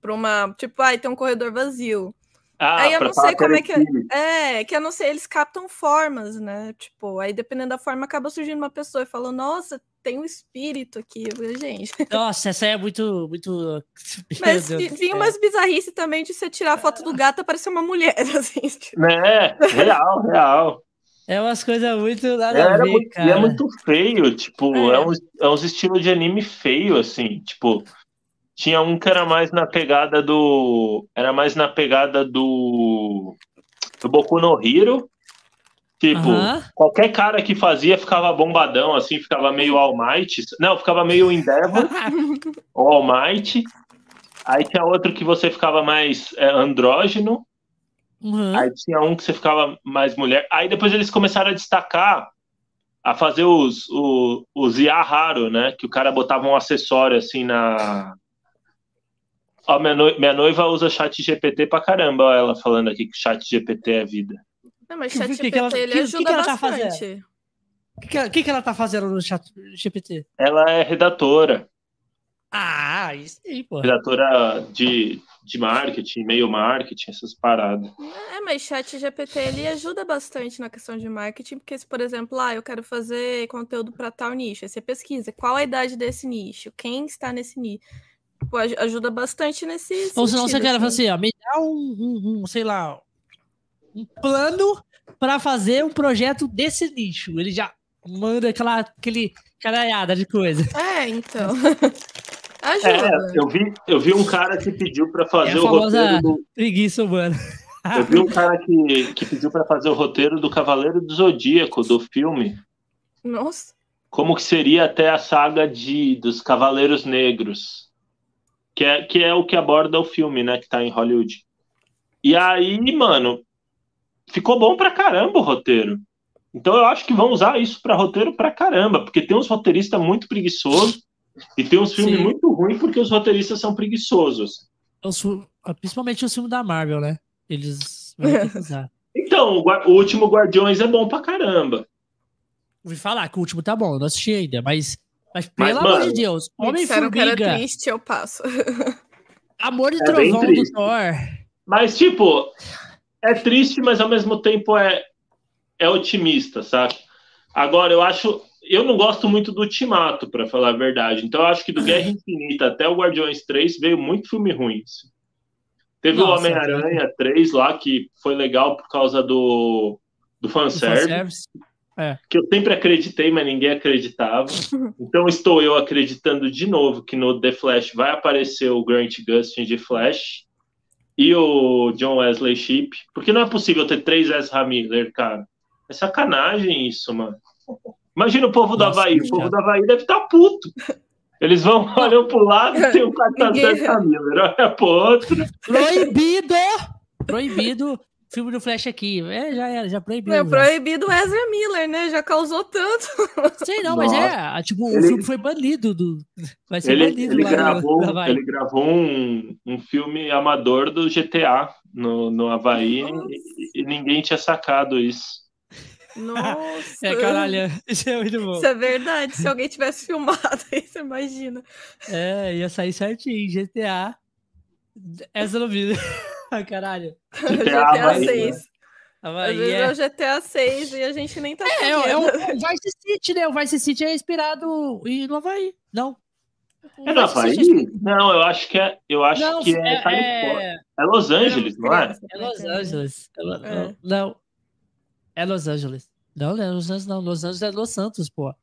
pra uma. Tipo, ai, tem um corredor vazio. Ah, Aí eu não sei como é que-. É, que eu não sei, eles captam formas, né? Tipo, aí dependendo da forma, acaba surgindo uma pessoa e falou, nossa, tem um espírito aqui. Gente. Nossa, essa aí é muito. muito... Mas vinha umas bizarrices também de você tirar a foto do gato e aparecer uma mulher, assim. tipo. Né? Real, real. É umas coisas muito nada a Era ver, muito, e cara. é muito feio, tipo, É. é, uns, é uns estilos de anime feio, assim, tipo, tinha um que era mais na pegada do, era mais na pegada do, do Boku no Hero, tipo, qualquer cara que fazia ficava bombadão, assim, ficava meio All Might, não, ficava meio Endeavor, ou All Might, aí tinha outro que você ficava mais é, andrógeno, Uhum. Aí tinha um que você ficava mais mulher. Aí depois eles começaram a destacar, a fazer os, os IA raro, né? Que o cara botava um acessório assim na. Ó, minha, minha noiva usa chat GPT pra caramba, ó, ela falando aqui que chat GPT é vida. Não, mas Que- chat que GPT, que ela- ele que- que ajuda que ela tá bastante. O que, que, ela- que que ela tá fazendo no chat GPT? Ela é redatora, Ah, isso aí, pô. redatora de, de marketing, e-mail marketing, essas paradas. É, mas chat GPT ele ajuda bastante na questão de marketing, porque se, por exemplo, ah, eu quero fazer conteúdo para tal nicho, aí você pesquisa qual a idade desse nicho, quem está nesse nicho. Tipo, aj- ajuda bastante nesse Ou senão você sentido, quer falar assim. assim, ó, me dá um, um- um, sei lá, um plano pra fazer um projeto desse nicho. Ele já manda aquela aquele caralhada de coisa. É, então. É, ajuda. eu vi, eu vi um cara que pediu para fazer É a o roteiro do, Preguiça humana. Eu vi um cara que, que pediu para fazer o roteiro do Cavaleiro do Zodíaco, do filme. Nossa. Como que seria até a saga de, dos Cavaleiros Negros. Que é, que é o que aborda o filme, né? Que tá em Hollywood. E aí, mano, ficou bom pra caramba o roteiro. Então eu acho que vão usar isso pra roteiro pra caramba, porque tem uns roteiristas muito preguiçosos e tem uns filmes Sim. muito ruins porque os roteiristas são preguiçosos. Os fi- principalmente os filmes da Marvel, né? Eles vão. Então, o, o último Guardiões é bom pra caramba. Ouvi falar que o último tá bom, eu não assisti ainda, mas, mas Mas, pelo amor mano, de Deus, Me Homem disseram que era triste, eu passo. Amor de É Trovão do triste. Thor. Mas, tipo, é triste, mas ao mesmo tempo é, é otimista, sabe? Agora, eu acho. Eu não gosto muito do Ultimato, pra falar a verdade. Então, eu acho que do Guerra Infinita até o Guardiões 3 veio muito filme ruim. assim. Teve o Nossa, Homem-Aranha 3 lá, que foi legal por causa do, do do fanservice, fanservice. que eu sempre acreditei, mas ninguém acreditava. Então, estou eu acreditando de novo que no The Flash vai aparecer o Grant Gustin de Flash e o John Wesley Shipp, porque não é possível ter três Ezra Miller, cara. É sacanagem isso, mano. Imagina o povo do Nossa, Havaí. que O povo do Havaí deve estar puto. Eles vão, olham pro lado e tem um cartaz Ninguém- Ezra Miller, olha pro outro. Proibido! Proibido filme do Flash aqui. É, já era, já proibiu. É proibido o Ezra Miller, né? Já causou tanto. Sei não, mas Nossa. é, a- tipo, o Ele- filme foi banido do. Vai ser Ele, banido ele gravou, no Havaí. ele gravou um, um filme amador do GTA no, no Havaí e, e ninguém tinha sacado isso. Nossa. É, caralho, isso é muito bom. Isso é verdade. Se alguém tivesse filmado aí, você imagina. É, ia sair certinho, GTA. Essa não vi. Ai, caralho. GTA GTA Havaí, 6. né? Às vezes é... é o GTA 6 e a gente nem tá É, é, o- é o, é Vice City, né? O Vice City é inspirado em no Havaí. Não. É no Vice Havaí? City Não, eu acho que é, eu acho Não, que é, é, Califórnia. é, É Los Angeles, não é? é Los Angeles. É É. Não. É Los Angeles. Não, não é Los Angeles, não. Los Angeles é Los Santos, pô.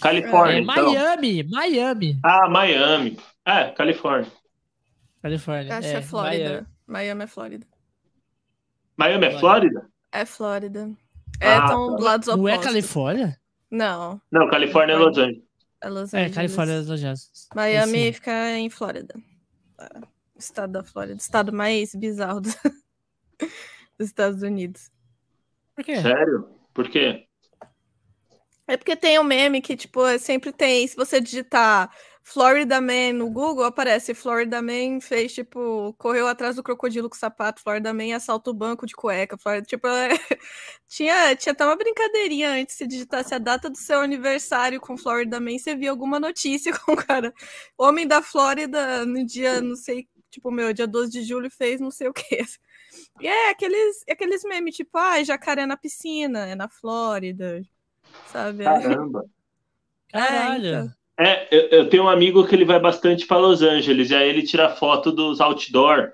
Califórnia, É então. Miami, Miami. Ah, Miami. É, Califórnia. Califórnia. Acho que é, é Flórida. Miami. É Flórida. Miami é Flórida? É Flórida. É, Ah, tão tá. do lados Não é opostos. Califórnia? Não, Não, Califórnia é Los Angeles. é Los É, Angeles. Califórnia é Los Angeles. Miami fica em Flórida. Tá. Estado da Flórida. Estado mais bizarro do- dos Estados Unidos. Por quê? Sério? Por quê? É porque tem um meme que, tipo, é- sempre tem. Se você digitar Florida Man no Google, aparece Florida Man fez, tipo, correu atrás do crocodilo com sapato, Florida Man assalta o banco de cueca. Florida, tipo, é- tinha, tinha até uma brincadeirinha antes. Se digitasse a data do seu aniversário com Florida Man, você via alguma notícia com o cara. Homem da Flórida no dia, não sei, tipo, meu, dia 12 de julho fez não sei o quê. E é aqueles, aqueles memes, tipo, ah, jacaré na piscina, é na Flórida, sabe? Caramba. Caralho. É, então. É, eu, eu tenho um amigo que ele vai bastante para Los Angeles, e aí ele tira foto dos outdoor.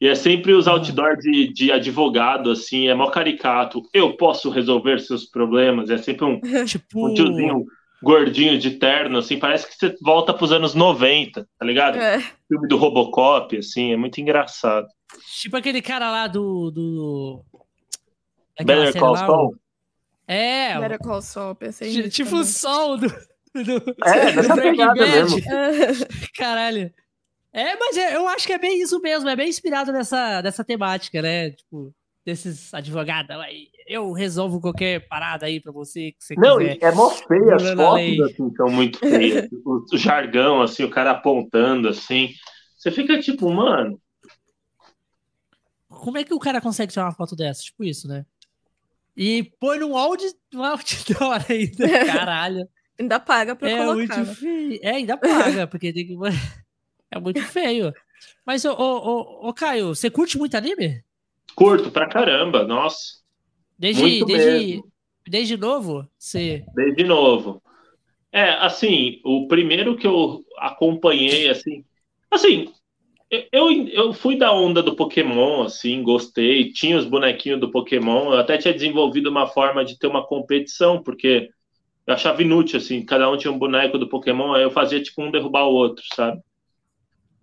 E é sempre os outdoor de, de advogado, assim, é mó caricato. Eu posso resolver seus problemas. É sempre um, Tipo. um tiozinho gordinho de terno, assim, parece que você volta pros anos 90, tá ligado? É, Filme do Robocop, assim, é muito engraçado. Tipo aquele cara lá do. do... Better Call Saul? É, Better Call Saul, pensei tipo o sol do. Do É, do Breaking Bad. Caralho. É, mas é- eu acho que é bem isso mesmo, é bem inspirado nessa, nessa temática, né? Tipo, desses advogados aí. Eu resolvo qualquer parada aí pra você que você Não, quiser. e é mó feia, as fotos assim são muito feias. O, o jargão, assim, o cara apontando, assim. Você fica tipo, mano, Como é que o cara consegue tirar uma foto dessa? Tipo isso, né? E põe num audi, num outdoor ainda. Caralho. Ainda paga pra É colocar. muito né? feio. É, ainda paga, porque tem que. É muito feio. Mas, ô, ô, ô, Caio, você curte muito anime? Curto pra caramba, nossa. Desde, Muito desde, mesmo. desde novo? Você. Desde novo. É, assim, o primeiro que eu acompanhei, assim. Assim, eu, eu fui da onda do Pokémon, assim, gostei. Tinha os bonequinhos do Pokémon. Eu até tinha desenvolvido uma forma de ter uma competição, porque eu achava inútil, assim, cada um tinha um boneco do Pokémon, aí eu fazia tipo um derrubar o outro, sabe?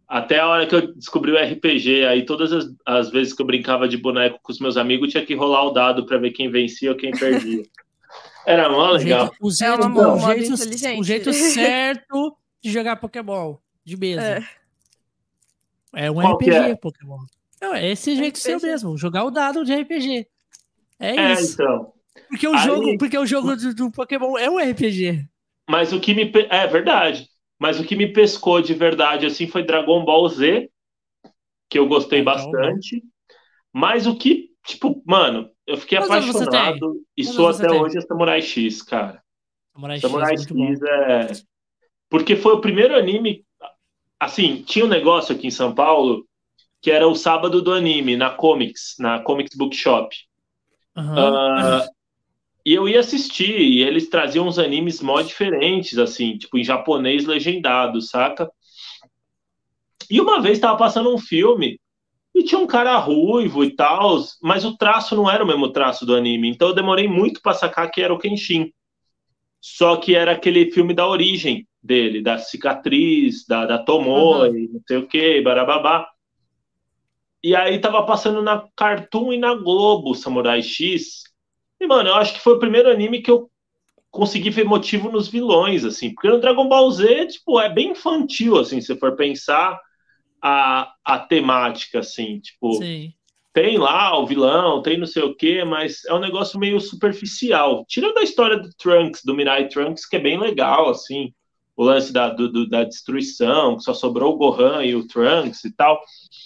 Até a hora que eu descobri o RPG, aí todas as, as vezes que eu brincava de boneco com os meus amigos, tinha que rolar o dado para ver quem vencia ou quem perdia. Era mó O legal. jeito, o jeito, uma o jeito- o jeito certo de jogar Pokémon de mesa. É. É, um Qual RPG é? Pokémon. Não, é esse jeito seu RPG. mesmo, jogar o dado de RPG. É, É, isso. então. Porque o Aí- jogo, porque o jogo do, do Pokémon é um RPG. Mas o que me. É verdade. Mas o que me pescou de verdade, assim, foi Dragon Ball Z, que eu gostei então, bastante. Mas o que, tipo, mano, eu fiquei você apaixonado e sou até tem? hoje é Samurai X, cara. Samurai X, Samurai bom. X é. Porque foi o primeiro anime. Assim, tinha um negócio aqui em São Paulo que era o sábado do anime, na Comics, na Comics Bookshop. Aham. Ah, e eu ia assistir, e eles traziam uns animes mó diferentes, assim, tipo em japonês legendado, saca? E uma vez tava passando um filme e tinha um cara ruivo e tal, mas o traço não era o mesmo traço do anime, então eu demorei muito pra sacar que era o Kenshin. Só que era aquele filme da origem dele, da cicatriz, da, da Tomoe, não sei o que, barababá. E aí tava passando na Cartoon e na Globo Samurai X. E, mano, eu acho que foi o primeiro anime que eu consegui ver motivo nos vilões, assim. Porque no Dragon Ball Z, tipo, é bem infantil, assim, se for pensar a, a temática, assim. Tipo, Sim. tem lá o vilão, tem não sei o quê, mas é um negócio meio superficial. Tirando a história do Trunks, do Mirai Trunks, que é bem legal, assim. O lance da, do- do- da destruição, que só sobrou o Gohan e o Trunks e tal.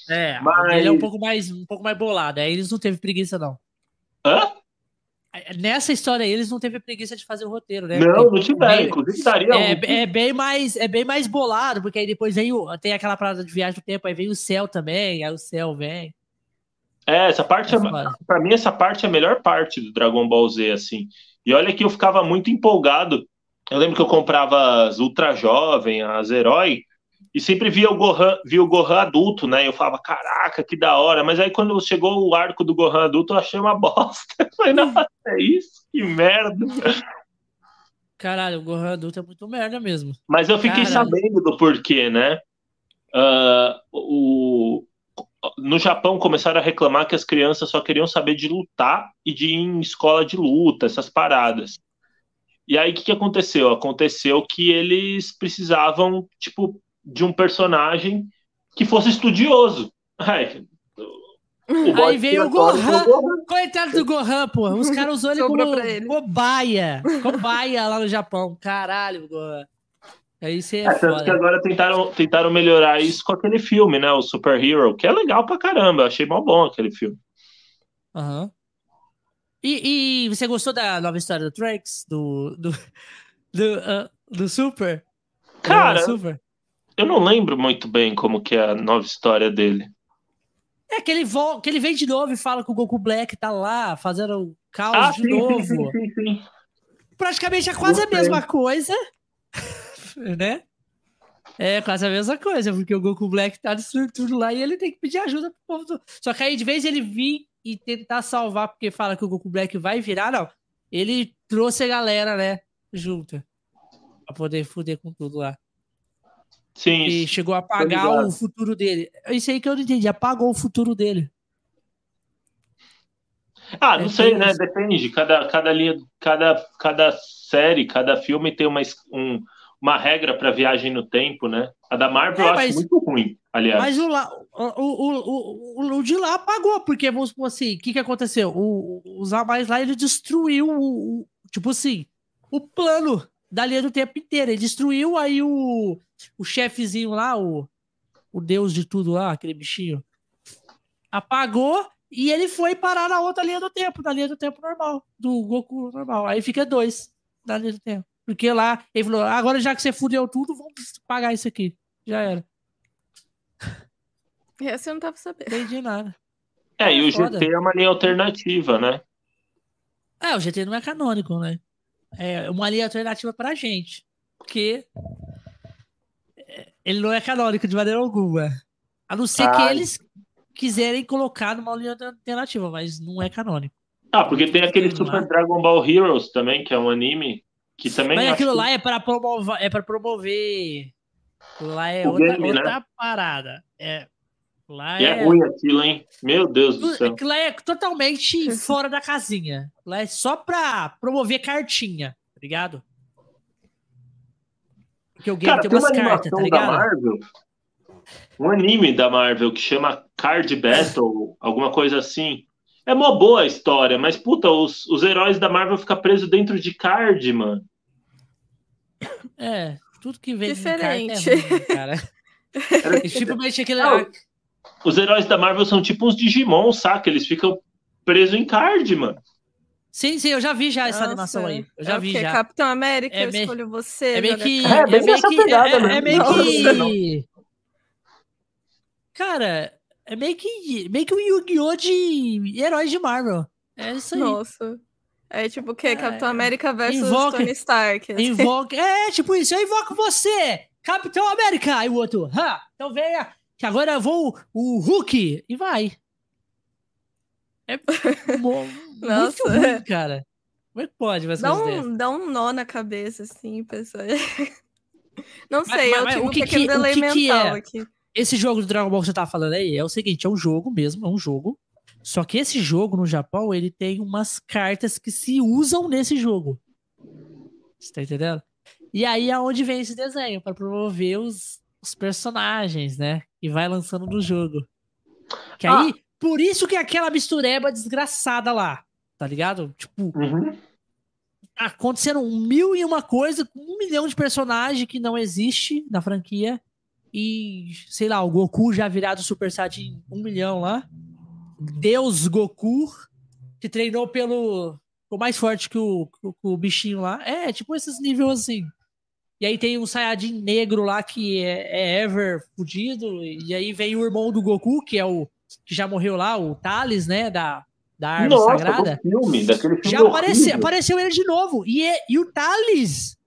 É, Mas- ele é um pouco mais um pouco mais bolado. Aí eles não teve preguiça não. Hã? Nessa história aí, eles não teve preguiça de fazer o roteiro, né? Não, não tiveram. Inclusive, daria É, um- é bem mais é bem mais bolado, porque aí depois vem o, tem aquela parada de viagem do tempo, aí vem o céu também, aí o céu vem. É, essa parte, É é, foda. pra mim, essa parte é a melhor parte do Dragon Ball Z, assim. E olha que eu ficava muito empolgado. Eu lembro que eu comprava as Ultra Jovem, as Herói, e sempre via o Gohan, via o Gohan adulto, né? Eu falava, caraca, que da hora. Mas aí quando chegou o arco do Gohan adulto, eu achei uma bosta. Eu falei, nossa, é isso? Que merda. Caralho, o Gohan adulto é muito merda mesmo. Mas eu fiquei Caralho. sabendo do porquê, né? Ah, o, no Japão começaram a reclamar que as crianças só queriam saber de lutar e de ir em escola de luta, essas paradas. E aí o que, que aconteceu? Aconteceu que eles precisavam, tipo, de um personagem que fosse estudioso. Ai, o Aí veio o Gohan. Gohan. Coitado do Gohan, pô. Os caras usou ele Sobrou como ele. cobaia. Cobaia lá no Japão. Caralho, Gohan. Aí você é, É, tanto que agora tentaram, tentaram melhorar isso com aquele filme, né? O Super Hero, que é legal pra caramba. Eu achei mó bom aquele filme. Aham. E, e você gostou da nova história do Trunks? Do. Do, do, ah, do Super? Cara, Do Super? Eu não lembro muito bem como que é a nova história dele. É que ele, vol que ele vem de novo e fala que o Goku Black tá lá fazendo caos Ah, de sim, novo. sim, sim, sim. Praticamente é quase a Gostei. mesma coisa. né? É quase a mesma coisa, porque o Goku Black tá destruindo tudo lá e ele tem que pedir ajuda pro povo. do- Só que aí, de vez ele vir e tentar salvar, porque fala que o Goku Black vai virar, não. Ele trouxe a galera, né? Junto. Pra poder fuder com tudo lá. Sim, E chegou a apagar o futuro dele. Isso aí que eu não entendi. Apagou o futuro dele. Ah, não É, sei, né? isso. Depende. Cada, cada linha, cada, cada série, cada filme tem uma, um- uma regra pra viagem no tempo, né? A da Marvel É, eu acho muito ruim, aliás. Mas o, lá, o, o, o, o, de lá apagou, porque, vamos supor assim, o que que aconteceu? O, os mais lá, ele destruiu o, o- tipo assim, o plano da linha do tempo inteira. Ele destruiu aí o, o chefezinho lá, o, o deus de tudo lá, aquele bichinho. Apagou e ele foi parar na outra linha do tempo, na linha do tempo normal, do Goku normal. Aí fica dois na linha do tempo. Porque lá, ele falou, agora já que você fudeu tudo, vamos pagar isso aqui. Já era. Essa eu não tava sabendo. Entendi nada. É, e o foda. GT é uma linha alternativa, né? É, o GT não é canônico, né? É uma linha alternativa pra gente. Porque é, ele não é canônico de maneira alguma. A não ser que Ah. eles quiserem colocar numa linha alternativa, mas não é canônico. Ah, porque tem aquele. Super Dragon Ball Heroes também, que é um anime, que também Mas aquilo que- lá é para promover, é para promover. Lá é O outra, game, né? outra parada. É. Lá E é, é ruim aquilo, hein? Meu Deus do céu. aquilo lá é totalmente fora da casinha. Lá é só pra promover cartinha, tá ligado? Porque o game Cara, tem tem umas uma cartas, tá animação da ligado? Marvel, um anime da Marvel que chama Card Battle, alguma coisa assim. É mó boa a história, mas puta, os, os heróis da Marvel ficam presos dentro de card, mano. É, tudo que vem Diferente. de carta é ruim, cara. Era- E, Simplesmente aquele. Não. Os heróis da Marvel são tipo uns Digimon, saca? Eles ficam presos em card, mano. Sim, sim, eu já vi já essa Nossa, animação aí. Eu já é vi já. Capitão América, É eu meio- escolho você. É meio que. É, bem meio que. pegada É, é mesmo. meio Nossa, que. Cara, é meio que. Meio que um Yu-Gi-Oh! de heróis de Marvel. É isso aí. Nossa. É tipo o quê? É, Capitão América versus invoca- Tony Stark. Invoca. É, tipo isso, eu invoco você! Capitão América! Aí o outro, ha, então venha, que agora eu vou o Hulk! E vai. É mo- muito Nossa, ruim, cara. Como é que pode Dá um, dá um nó na cabeça, assim, pessoal. Não sei, mas- eu mas tive o um que pequeno que- delay que que mental é? aqui. Esse jogo do Dragon Ball que você tá falando aí é o seguinte, é um jogo mesmo, é um jogo. Só que esse jogo no Japão, ele tem umas cartas que se usam nesse jogo. Você tá entendendo? E aí é onde vem esse desenho, pra promover os, os personagens, né? E vai lançando no jogo. Que aí, por isso que é aquela mistureba desgraçada lá, tá ligado? Tipo, Uhum. acontecendo um mil e uma coisa com um milhão de personagem que não existe na franquia. E, sei lá, o Goku já virado Super Saiyajin um milhão lá. Deus Goku, que treinou pelo. Ficou mais forte que o, que o bichinho lá. É, tipo esses níveis assim. E aí tem um Saiyajin negro lá que é, é ever fudido. E aí vem o irmão do Goku, que é o. que já morreu lá, o Thales, né? Da, da árvore Nossa, sagrada. filme, daquele filme Já apareceu, apareceu ele de novo. E, e o Thales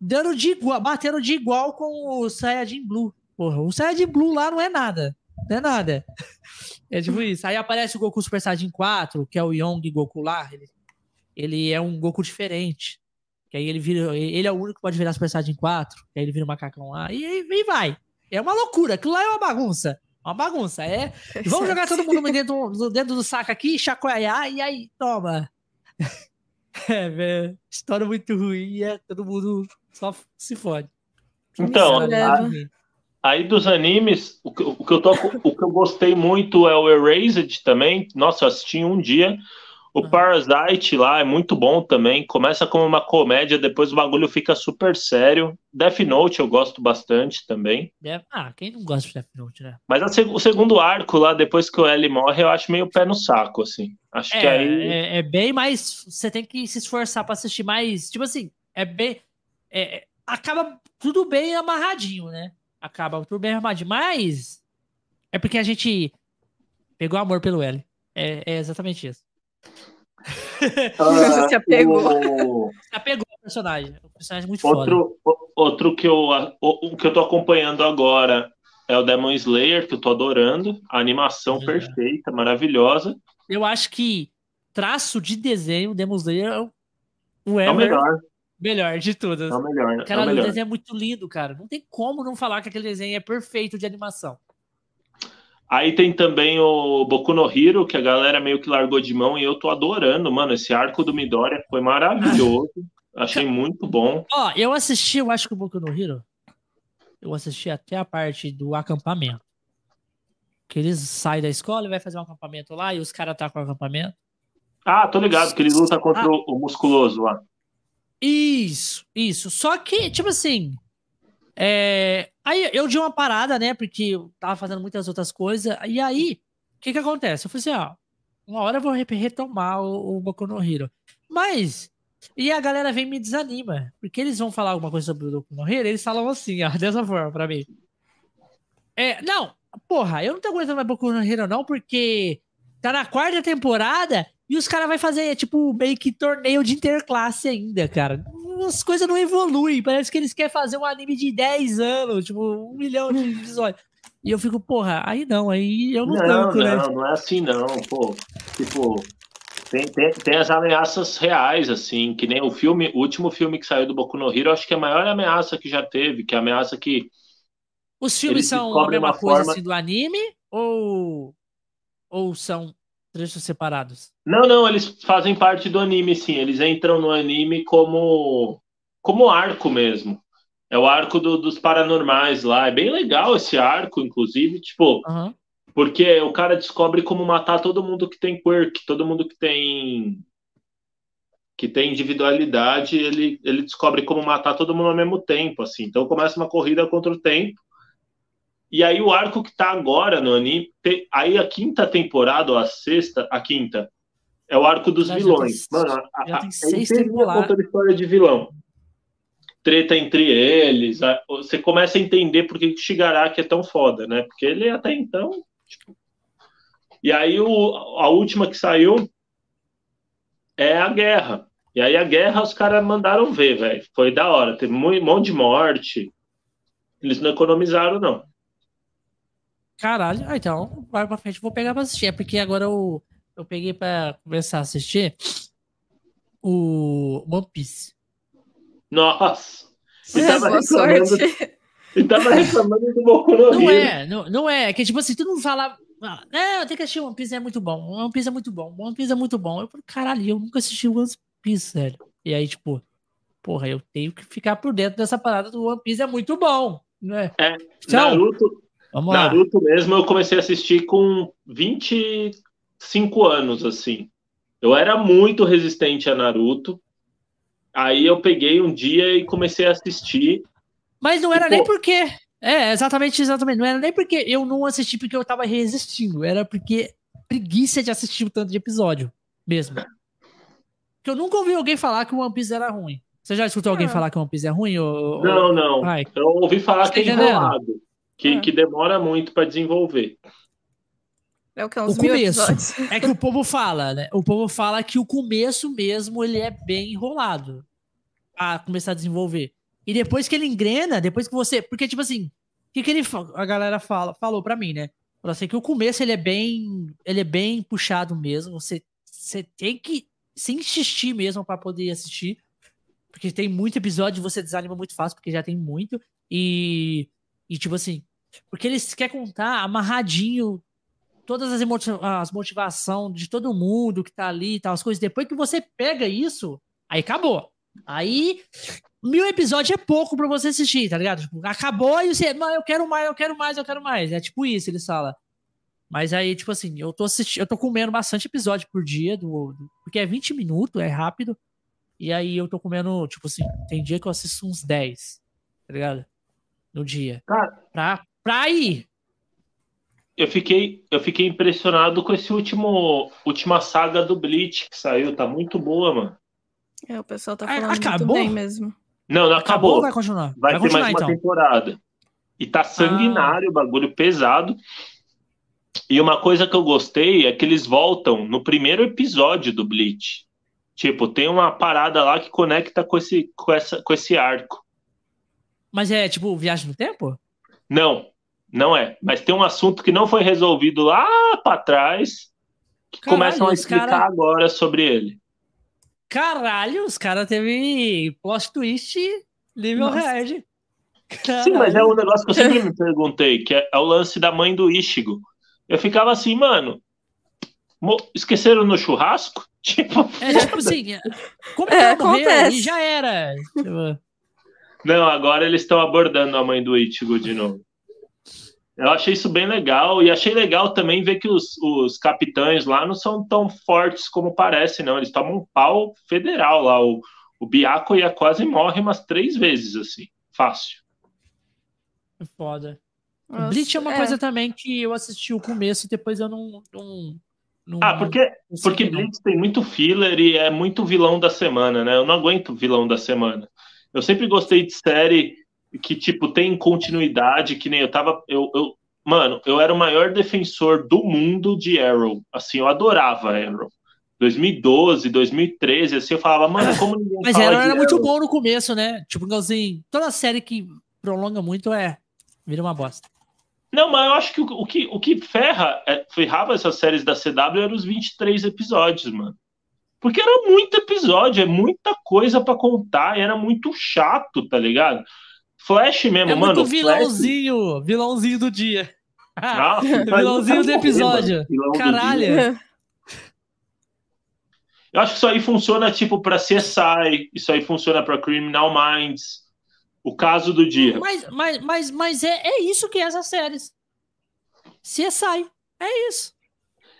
dando de igual, batendo de igual com o Saiyajin Blue. Porra, o Saiyajin Blue lá não é nada. Não é nada. É tipo isso. Aí aparece o Goku Super Saiyajin 4, que é o Young Goku lá. Ele, ele é um Goku diferente. Que aí ele vira. Ele é o único que pode virar Super Saiyajin 4. Que aí ele vira um macacão lá. E e vai. É uma loucura. Aquilo lá é uma bagunça. Uma bagunça. É, Vamos jogar todo mundo dentro, do- dentro do saco aqui, chacoalhar, e aí, toma. É, velho. História muito ruim, é, todo mundo só se fode. Então, a- aí dos animes, o que, o que eu tô, o que eu gostei muito é o Erased também. Nossa, eu assisti um dia. O Ah. Parasite lá é muito bom também. Começa como uma comédia, depois o bagulho fica super sério. Death Note eu gosto bastante também. É, ah, quem não gosta de Death Note, né? Mas a o segundo arco lá, depois que o L morre, eu acho meio pé no saco, assim. Acho que É, aí. é, é bem mais. Você tem que se esforçar pra assistir mais. Tipo assim, é bem. é- é- acaba tudo bem amarradinho, né? Acaba tudo bem amarradinho. Mas. É porque a gente pegou amor pelo L. É, é exatamente isso. Ah, Se apegou. o- Apegou o personagem. O personagem é muito foda. Outro, o- outro que eu, o, que eu tô acompanhando agora é o Demon Slayer, que eu tô adorando. A animação Verdade. perfeita, maravilhosa. Eu acho que traço de desenho, Demon Slayer é o, o É o melhor, melhor de todas. é o melhor, é o melhor. desenho é muito lindo, cara. Não tem como não falar que aquele desenho é perfeito de animação. Aí tem também o Boku no Hero, que a galera meio que largou de mão e eu tô adorando, mano. Esse arco do Midoriya foi maravilhoso. Achei muito bom. Ó, eu assisti, eu acho que o Boku no Hero. Eu assisti até a parte do acampamento. Que eles saem da escola e vai fazer um acampamento lá e os caras tá com o acampamento. Ah, tô ligado, que ele luta contra Ah. o musculoso lá. Isso, isso. Só que, tipo assim. É, Aí eu dei uma parada, né? Porque eu tava fazendo muitas outras coisas. E aí, o que que acontece? Eu falei assim, ó. Uma hora eu vou re- retomar o, o Boku no Hero. Mas. E a galera vem e me desanima. Porque eles vão falar alguma coisa sobre o Boku no Hero. Eles falam assim, ó, dessa forma pra mim. É, não, porra, eu não tô aguentando mais Boku no Hero não, porque tá na quarta temporada e os caras vão fazer, tipo, meio que torneio de interclasse ainda, cara. As coisas não evoluem. Parece que eles querem fazer um anime de 10 anos, tipo, um milhão de episódios. E eu fico, porra, aí não, aí eu não Não, tanco, né? não, não é assim não, pô. Tipo, tem, tem, tem as ameaças reais, assim, que nem o filme, o último filme que saiu do Boku no Hero, acho que é a maior ameaça que já teve, que é a ameaça que Os filmes são a mesma uma coisa forma- assim do anime ou ou são trechos separados? Não, não, eles fazem parte do anime, sim. Eles entram no anime como como arco mesmo. É o arco do- dos paranormais lá. É bem legal esse arco, inclusive, tipo, Aham. porque o cara descobre como matar todo mundo que tem quirk, todo mundo que tem que tem individualidade, ele, ele descobre como matar todo mundo ao mesmo tempo, assim. Então começa uma corrida contra o tempo. E aí o arco que tá agora no anime, tem- aí a quinta temporada ou a sexta, a quinta, é o arco dos Já- já vilões. tem- Mano, a, já a, tem é seis temporadas. contando história de vilão. Treta entre eles, a- você começa a entender por que o Shigaraki é tão foda, né? Porque ele até então, tipo... E aí o, a última que saiu é a guerra. E aí a guerra os caras mandaram ver, velho. Foi da hora. Teve um monte de morte. Eles não economizaram, não. Caralho, ah, então, vai pra frente, vou pegar pra assistir. É porque agora eu, eu peguei pra começar a assistir o One Piece. Nossa! E É, boa reclamando, sorte. e tava reclamando do Boku no Não é, não, não é. É que tipo assim, tu não fala. Ah, é, eu tenho que assistir One Piece, é muito bom. One Piece é muito bom. One Piece é muito bom. Eu falo, caralho, eu nunca assisti One Piece, sério. E aí, tipo, porra, eu tenho que ficar por dentro dessa parada do One Piece, é muito bom. Né? É, Então, Naruto, vamos lá. Naruto mesmo eu comecei a assistir com 25 anos, assim. Eu era muito resistente a Naruto. Aí eu peguei um dia e comecei a assistir. Mas não era Tipo- nem porque. É, exatamente, exatamente. Não era nem porque eu não assisti porque eu tava resistindo. Era porque preguiça de assistir o tanto de episódio mesmo. Porque eu nunca ouvi alguém falar que o One Piece era ruim. Você já escutou alguém Ah. falar que o One Piece é ruim? Ou, Não, não. Ai, Eu ouvi falar Tá que é entendendo? enrolado. Que, Ah. que demora muito para desenvolver. É o que? Uns O mil começo. episódios. É que o povo fala, né? O povo fala que o começo mesmo ele é bem enrolado a começar a desenvolver. E depois que ele engrena, depois que você. Porque, tipo assim, o que, que ele, a galera fala, falou pra mim, né? Falou assim que o começo ele é bem. Ele é bem puxado mesmo. Você, você tem que se insistir mesmo pra poder assistir. Porque tem muito episódio e você desanima muito fácil, porque já tem muito. E. E, tipo assim. Porque eles querem contar amarradinho todas as, as motivação de todo mundo que tá ali e tal, as coisas. Depois que você pega isso, aí acabou. Aí, mil episódios é pouco pra você assistir, tá ligado? Tipo, acabou e você, não, eu quero mais, eu quero mais, eu quero mais. É tipo isso, eles falam. Mas aí, tipo assim, eu tô assistindo, eu tô comendo bastante episódio por dia, do, do- porque é 20 minutos, é rápido. E aí eu tô comendo, tipo assim, tem dia que eu assisto uns 10, tá ligado? No dia. Cara, Pra, pra ir. eu fiquei, eu fiquei impressionado com esse último última saga do Bleach que saiu. Tá muito boa, mano. É, o pessoal tá Ah, falando acabou? muito bem mesmo. Não, não Acabou acabou. ou vai continuar? Vai, ter continuar mais uma então. temporada. E tá sanguinário, bagulho pesado. E uma coisa que eu gostei é que eles voltam no primeiro episódio do Bleach. Tipo, tem uma parada lá que conecta com esse, com essa, com esse arco. Mas é tipo viagem no tempo? Não, não é. Mas tem um assunto que não foi resolvido lá pra trás, que Caralho, começam a explicar cara- agora sobre ele. Caralho, os caras teve plot twist nível hard. Sim, mas é um negócio que eu sempre me perguntei, que é, é o lance da mãe do Ishigo. Eu ficava assim, mano, esqueceram no churrasco? Tipo, É tipo assim, é, como É, que ela morreu e já era. Tipo, não, agora eles estão abordando a mãe do Ichigo de novo. Eu achei isso bem legal e achei legal também ver que os, os capitães lá não são tão fortes como parece, não. Eles tomam um pau federal lá. O, o Byakuya quase morre umas três vezes, assim. Fácil. é foda. Nossa, Bleach é uma coisa também que eu assisti o começo e depois eu não. não, não Ah, porque, não porque. Blitz tem muito filler e é muito vilão da semana, né? Eu não aguento vilão da semana. Eu sempre gostei de série que, tipo, tem continuidade, que nem eu tava. Eu, eu- mano, eu era o maior defensor do mundo de Arrow. Assim, eu adorava Arrow. 2012, 2013, assim, eu falava, mano, como ninguém Mas fala era, era muito Arrow? bom no começo, né? Tipo, assim, toda série que prolonga muito é. Vira uma bosta. Não, mas eu acho que o, o que, o que ferra, é, ferrava essas séries da CW eram os 23 episódios, mano. Porque era muito episódio, é muita coisa pra contar, era muito chato, tá ligado? Flash mesmo, É mano. muito Flash- vilãozinho, vilãozinho do dia. Faz vilãozinho do episódio. vilão do Caralho. dia. Eu acho que isso aí funciona tipo pra CSI, isso aí funciona pra Criminal Minds. O caso do dia. Mas, mas, mas, mas é, é isso que é essas séries. CSI. É isso.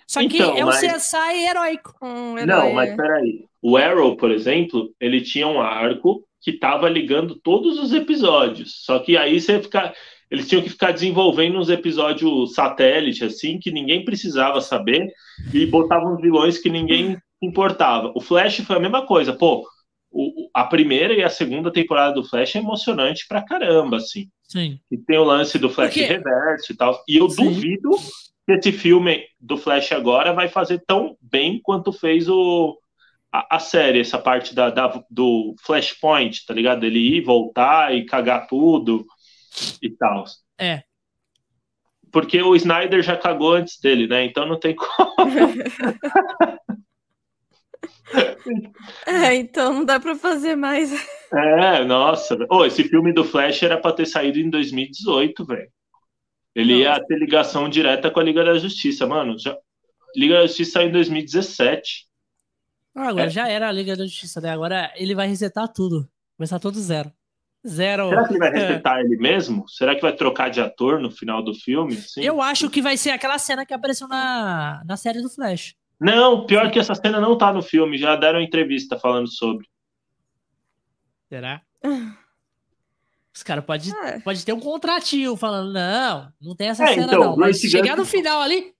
Só que Então, é mas- o CSI heróico. Um herói, Não, mas é. peraí. O Arrow, por exemplo, ele tinha um arco que tava ligando todos os episódios. Só que aí você fica. Eles tinham que ficar desenvolvendo uns episódios satélite, assim, que ninguém precisava saber, e botavam uns vilões que ninguém importava. O Flash foi a mesma coisa. Pô, o- a primeira e a segunda temporada do Flash é emocionante pra caramba, assim. Sim. E tem o lance do Flash Porque- reverso e tal. E eu Sim. duvido que esse filme do Flash agora vai fazer tão bem quanto fez o, a, a série, essa parte da, da- do Flashpoint, tá ligado? Ele ir, voltar e cagar tudo e tal. É. Porque o Snyder já cagou antes dele, né? Então não tem como. É, então não dá pra fazer mais. É, nossa. Ô, esse filme do Flash era pra ter saído em 2018, velho. Ele ia ter ligação direta com a Liga da Justiça, mano. Já... Liga da Justiça saiu em 2017. Ah, agora É. já era a Liga da Justiça, né? Agora ele vai resetar tudo. Começar tudo zero. Zero. Será que ele vai É. resetar ele mesmo? Será que vai trocar de ator no final do filme? assim? Eu acho que vai ser aquela cena que apareceu na, na série do Flash. Não, pior que essa cena não tá no filme. Já deram entrevista falando sobre. Será? Os caras podem É. pode ter um contratinho falando, não, não tem essa É, cena então, não. Mas Grant chegar Gustin- no final ali,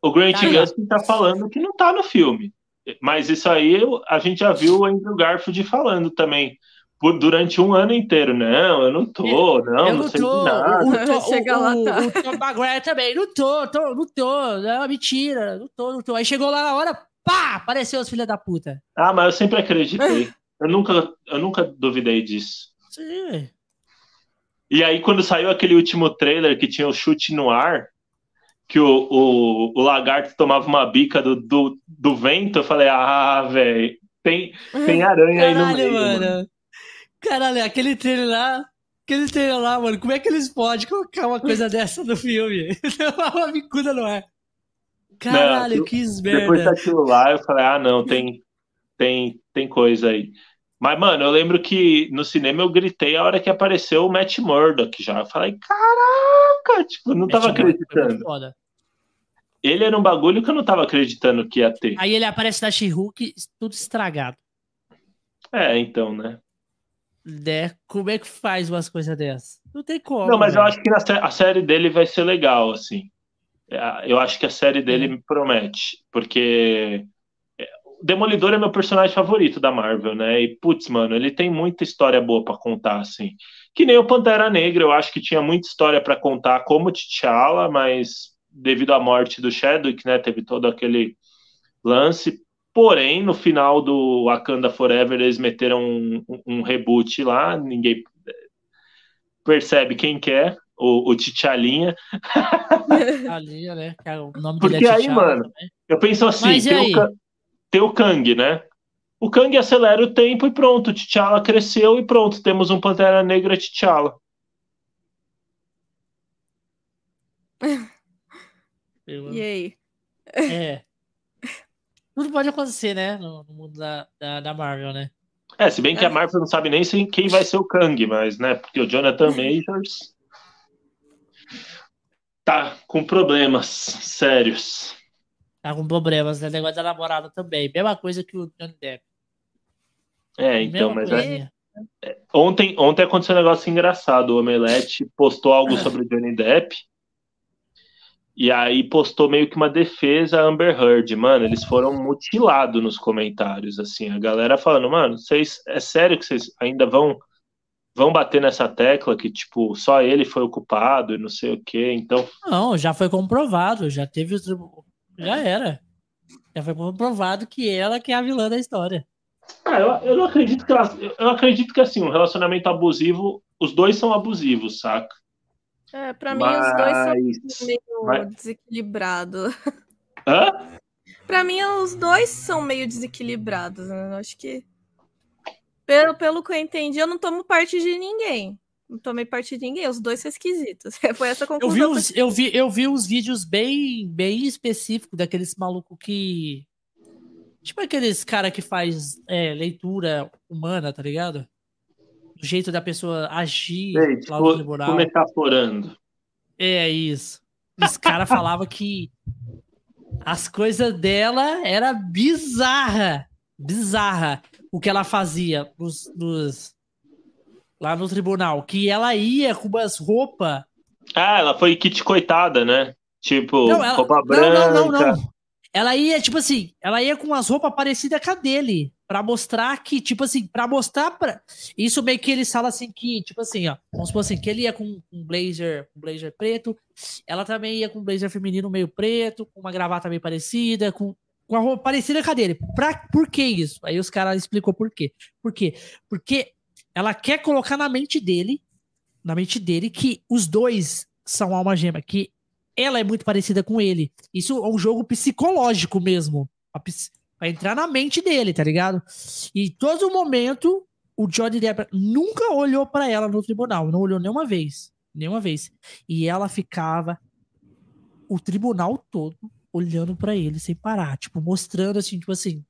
O Grant Tá. Gustin tá falando que não tá no filme. Mas isso aí a gente já viu o Andrew Garfield falando também. Por, durante um ano inteiro. Não, eu não tô, não, eu não não sei de tô. nada. O, o, Tom- Chega lá, o, tá. o Tom Maguire também, não tô, tô, não tô, não, mentira, não tô, não tô. Aí chegou lá na hora, pá, apareceu os filhos da puta. Ah, mas eu sempre acreditei. Eu nunca, eu nunca duvidei disso. Sim. E aí, quando saiu aquele último trailer que tinha o chute no ar, que o, o, o lagarto tomava uma bica do, do, do vento, eu falei, ah, velho, tem, tem aranha aí no Caralho, meio. mano. mano. Caralho, aquele trailer lá, aquele trailer lá, mano, como é que eles podem colocar uma coisa dessa no filme? uma bicuda no ar. Caralho, Não, que Depois merda. daquilo lá, eu falei, ah, não, tem, tem, tem coisa aí. Mas, mano, eu lembro que no cinema eu gritei a hora que apareceu o Matt Murdock já. Eu falei, caraca, tipo, não tava Matt muito acreditando. Ele era um bagulho que eu não tava acreditando que ia ter. Aí ele aparece na She-Hulk, tudo estragado. É, então, né? Né? Como é que faz umas coisas dessas? Não tem como. Não, mas eu velho. acho que a série dele vai ser legal, assim. É, Eu acho que a série dele Uhum. me promete, porque é, o Demolidor é meu personagem favorito da Marvel, né? E, putz, mano, ele tem muita história boa pra contar, assim. Que nem o Pantera Negra, eu acho que tinha muita história pra contar como T'Challa, mas devido à morte do Chadwick, né, teve todo aquele lance. Porém, no final do Wakanda Forever, eles meteram um, um- reboot lá, ninguém percebe quem quer, o, o T'Chalinha. Ali, né? que é o nome Porque dele é aí, mano, também. Eu penso assim, Mas tem o, tem o Kang, né? O Kang acelera o tempo e pronto, o T'Challa cresceu e pronto, temos um Pantera Negra T'Challa. E aí? É. Tudo pode acontecer, né? No, no mundo da, da, da Marvel, né? É, se bem que a Marvel não sabe nem se- quem vai ser o Kang, mas, né, porque o Jonathan Majors tá com problemas sérios. Tá com problemas, né? Negócio da namorada também. Mesma coisa que o Johnny Depp. É, então, Mesma mas é, coisinha. Ontem, ontem aconteceu um negócio engraçado. O Omelete postou algo sobre o Johnny Depp. E aí postou meio que uma defesa a Amber Heard. Mano, eles foram mutilados nos comentários. Assim, a galera falando, mano, vocês. É sério que vocês ainda vão vão bater nessa tecla que, tipo, só ele foi o culpado e não sei o quê, então... Não, já foi comprovado, já teve os... Já era. Já foi comprovado que ela que é a vilã da história. Ah, eu, eu não acredito que ela, eu acredito que assim, um relacionamento abusivo, os dois são abusivos, saca? É, pra mim os dois são meio Mas... desequilibrados. Hã? Pra mim os dois são meio desequilibrados, né? Eu acho que pelo, pelo que eu entendi, eu não tomo parte de ninguém. Não tomei parte de ninguém, os dois são esquisitos. Foi essa conclusão. Eu vi, os, eu vi, eu vi uns vídeos bem, bem específicos daqueles malucos que Tipo aqueles cara que faz é, leitura humana, tá ligado? O jeito da pessoa agir Ei, tipo, no tribunal. metaforando. É isso. Os caras falavam que as coisas dela era bizarra. Bizarra. O que ela fazia nos, nos, lá no tribunal. Que ela ia com umas roupas. Ah, ela foi kit coitada, né? Tipo, não, ela... roupa branca. Não, não, não, não. Ela ia, tipo assim, ela ia com as roupas parecidas com a dele. Pra mostrar que, tipo assim, pra mostrar pra. Isso meio que ele fala assim que, tipo assim, ó. Vamos supor assim, que ele ia com um blazer, um blazer preto. Ela também ia com um blazer feminino meio preto, com uma gravata meio parecida, com, com a roupa parecida com a dele. Pra, por que isso? Aí os caras explicou por quê. Por quê? Porque ela quer colocar na mente dele, na mente dele, que os dois são alma gêmea, que ela é muito parecida com ele. Isso é um jogo psicológico mesmo. Pra entrar na mente dele, tá ligado? E todo momento, o Johnny Depp nunca olhou para ela no tribunal. Não olhou nenhuma vez. Nenhuma vez. E ela ficava o tribunal todo olhando para ele sem parar. Tipo, mostrando assim, tipo assim.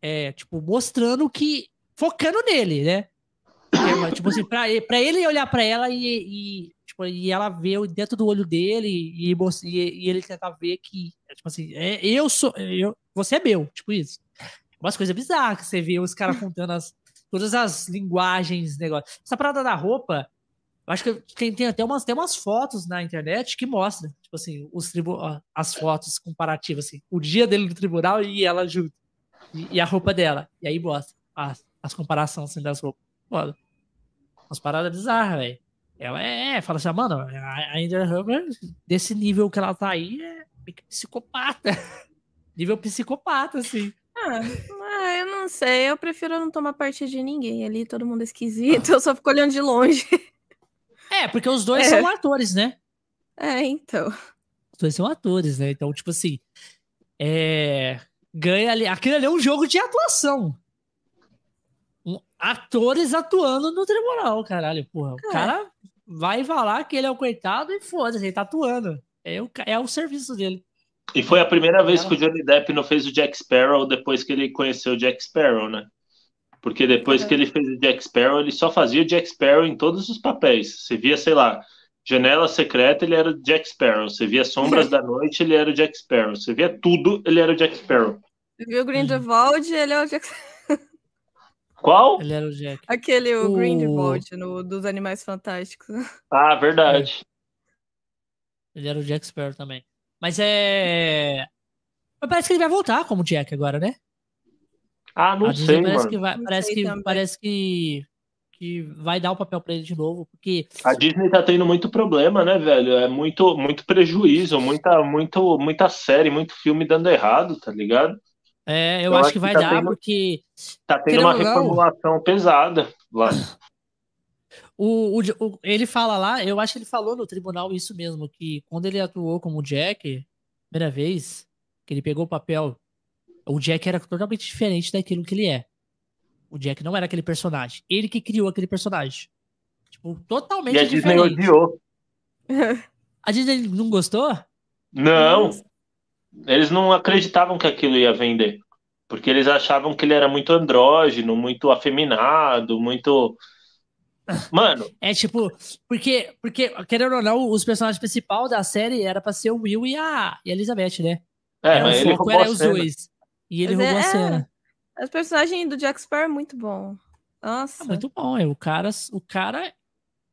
É, tipo, mostrando que. Focando nele, né? É, tipo assim, pra, pra ele olhar para ela e, e Tipo, e ela vê dentro do olho dele e, e, e ele tenta ver que, tipo assim, é, eu sou. Eu, você é meu, tipo isso. Umas coisas bizarras você vê os caras contando as, todas as linguagens, negócio. Essa parada da roupa, eu acho que tem, tem até umas, tem umas fotos na internet que mostram, tipo assim, os tribu as fotos comparativas, assim, o dia dele no tribunal e ela junto. E, e a roupa dela. E aí mostra as, as comparações assim, das roupas. Foda. Umas paradas bizarras, velho. Ela é, fala assim, mano, a Andrew Hummer, desse nível que ela tá aí, é psicopata. nível psicopata, assim. Ah, ah, eu não sei, eu prefiro não tomar parte de ninguém ali, todo mundo é esquisito, eu só fico olhando de longe. É, porque os dois é. são atores, né? É, então. Os dois são atores, né? Então, tipo assim, é... ganha ali. Aquilo ali é um jogo de atuação. Um... Atores atuando no tribunal, caralho, porra. O é. cara vai falar que ele é o coitado e foda-se, ele tá atuando. É o, é o serviço dele. E foi a primeira vez que o Johnny Depp não fez o Jack Sparrow depois que ele conheceu o Jack Sparrow, né? Porque depois que ele fez o Jack Sparrow, ele só fazia o Jack Sparrow em todos os papéis. Você via, sei lá, Janela Secreta, ele era o Jack Sparrow. Você via Sombras da Noite, ele era o Jack Sparrow. Você via tudo, ele era o Jack Sparrow. Você viu o Grindelwald, ele é o Jack qual? Ele era o Jack. Aquele, o, o... Grindelwald, no, dos Animais Fantásticos. Ah, verdade. É. Ele era o Jack Sparrow também. Mas é. Mas parece que ele vai voltar como Jack agora, né? Ah, não sei, parece mano. Que vai, parece que, parece que, que vai dar o papel pra ele de novo, porque... A Disney tá tendo muito problema, né, velho? É muito, muito prejuízo, muita, muito, muita série, muito filme dando errado, tá ligado? É, eu, eu acho, acho, que vai que tá dar, tendo, porque. Tá tendo uma reformulação não, pesada lá. O, o, o, ele fala lá, eu acho que ele falou no tribunal isso mesmo, que quando ele atuou como Jack, primeira vez, que ele pegou o papel, o Jack era totalmente diferente daquilo que ele é. O Jack não era aquele personagem. Ele que criou aquele personagem. Tipo, totalmente e a diferente. Disney odiou. a Disney não gostou? Não. Eles não acreditavam que aquilo ia vender. Porque eles achavam que ele era muito andrógeno, muito afeminado, muito. Mano. É tipo, porque, porque, querendo ou não, os personagens principais da série era pra ser o Will e a, e a Elizabeth, né? É, era, mas o foco era os dois. E ele mas roubou é, a cena. É, os personagens do Jack Sparrow é muito bom. Nossa. É muito bom, é. O cara, o cara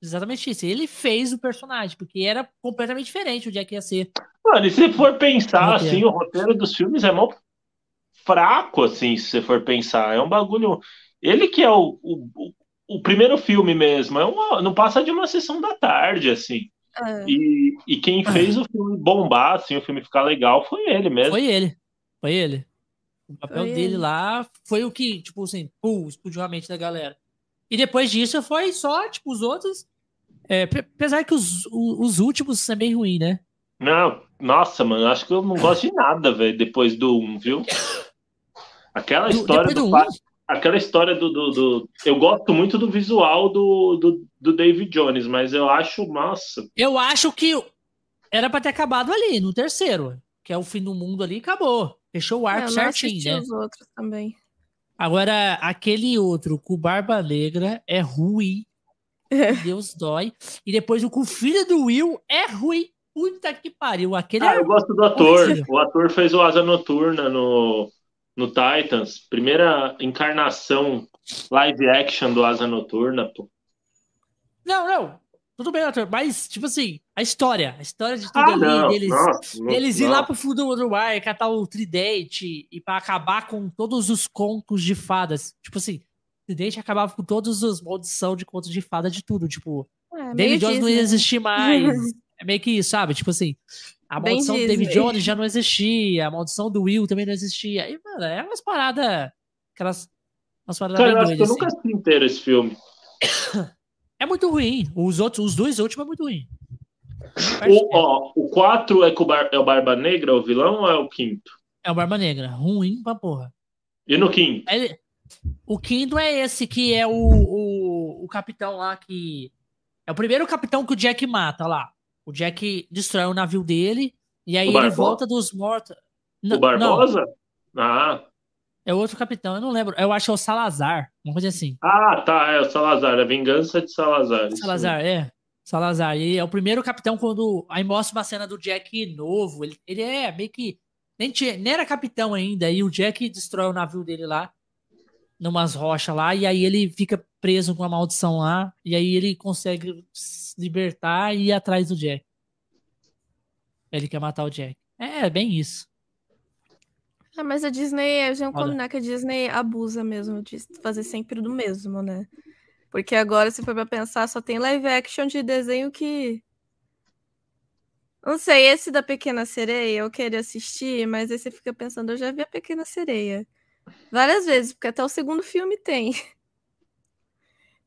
Exatamente isso. Ele fez o personagem, porque era completamente diferente o Jack ia ser. Mano, e se for pensar, assim, o roteiro dos filmes é mó fraco, assim, se você for pensar. É um bagulho. Ele que é o, o, o primeiro filme mesmo. É uma, não passa de uma sessão da tarde, assim. É. E, e quem fez o filme bombar, assim, o filme ficar legal, foi ele mesmo. Foi ele. Foi ele. O papel Foi dele ele. lá foi o que, tipo assim, pum, explodiu a mente da galera. E depois disso foi só, tipo, os outros. É, pe- apesar que os, os últimos são bem ruins, né? Não, nossa, mano, acho que eu não gosto de nada, velho, depois do 1, viu? Aquela Do- história do, do um? aquela história do, do, do- Eu gosto muito do visual do, do, do David Jones, mas eu acho, nossa. Eu acho que era pra ter acabado ali, no terceiro. Que é o fim do mundo ali, acabou. Fechou o É, arco eu certinho, né? os outros também. Agora, aquele outro com Barba Negra é ruim. Deus dói. E depois o com o filho do Will é ruim. Puta que pariu. Aquele Ah, é eu gosto do ator. O ator fez o Asa Noturna no, no Titans. Primeira encarnação live action do Asa Noturna, pô. Não, não. Tudo bem, ator. Mas, tipo assim, a história. A história de tudo Ah, ali, não. deles, Nossa, deles ir não. lá pro fundo do mar, catar o tridente e pra acabar com todos os contos de fadas. Tipo assim, o tridente acabava com todas as maldição de contos de fada de tudo. Tipo, É, David Jones não ia existir mais. É meio que isso, sabe? Tipo assim, a Bem maldição do David. Jones já não existia, a maldição do Will também não existia. E, mano, é umas paradas. Aquelas. Umas paradas Cara, eu acho que eu doidas, nunca assim. assisti inteiro esse filme. É muito ruim. Os outros, os dois últimos é muito ruim. O, ó, o 4 é, é o Barba Negra, o vilão, ou é o quinto? É o Barba Negra. Ruim pra porra. E no quinto? Ele- o quinto é esse que é o, o, o capitão lá que. É o primeiro capitão que o Jack mata lá. O Jack destrói o navio dele e aí O ele Barbosa? volta dos mortos. N- o Barbosa? Ah, é outro capitão, eu não lembro. Eu acho que é o Salazar, uma coisa assim. ah, tá, é o Salazar, a vingança de Salazar. Salazar, é. Salazar. E é o primeiro capitão quando. Aí mostra uma cena do Jack novo. Ele, ele é meio que. Nem, tinha, nem era capitão ainda. E o Jack destrói o navio dele lá. Numas rochas lá. E aí ele fica preso com a maldição lá. E aí ele consegue se libertar e ir atrás do Jack. Ele quer matar o Jack. É, é bem isso. Ah, mas a Disney, gente Olha. combinar que a Disney abusa mesmo de fazer sempre do mesmo, né? Porque agora, se for pra pensar, só tem live action de desenho que. Não sei, esse da Pequena Sereia eu queria assistir, mas aí você fica pensando, eu já vi a Pequena Sereia várias vezes, porque até o segundo filme tem.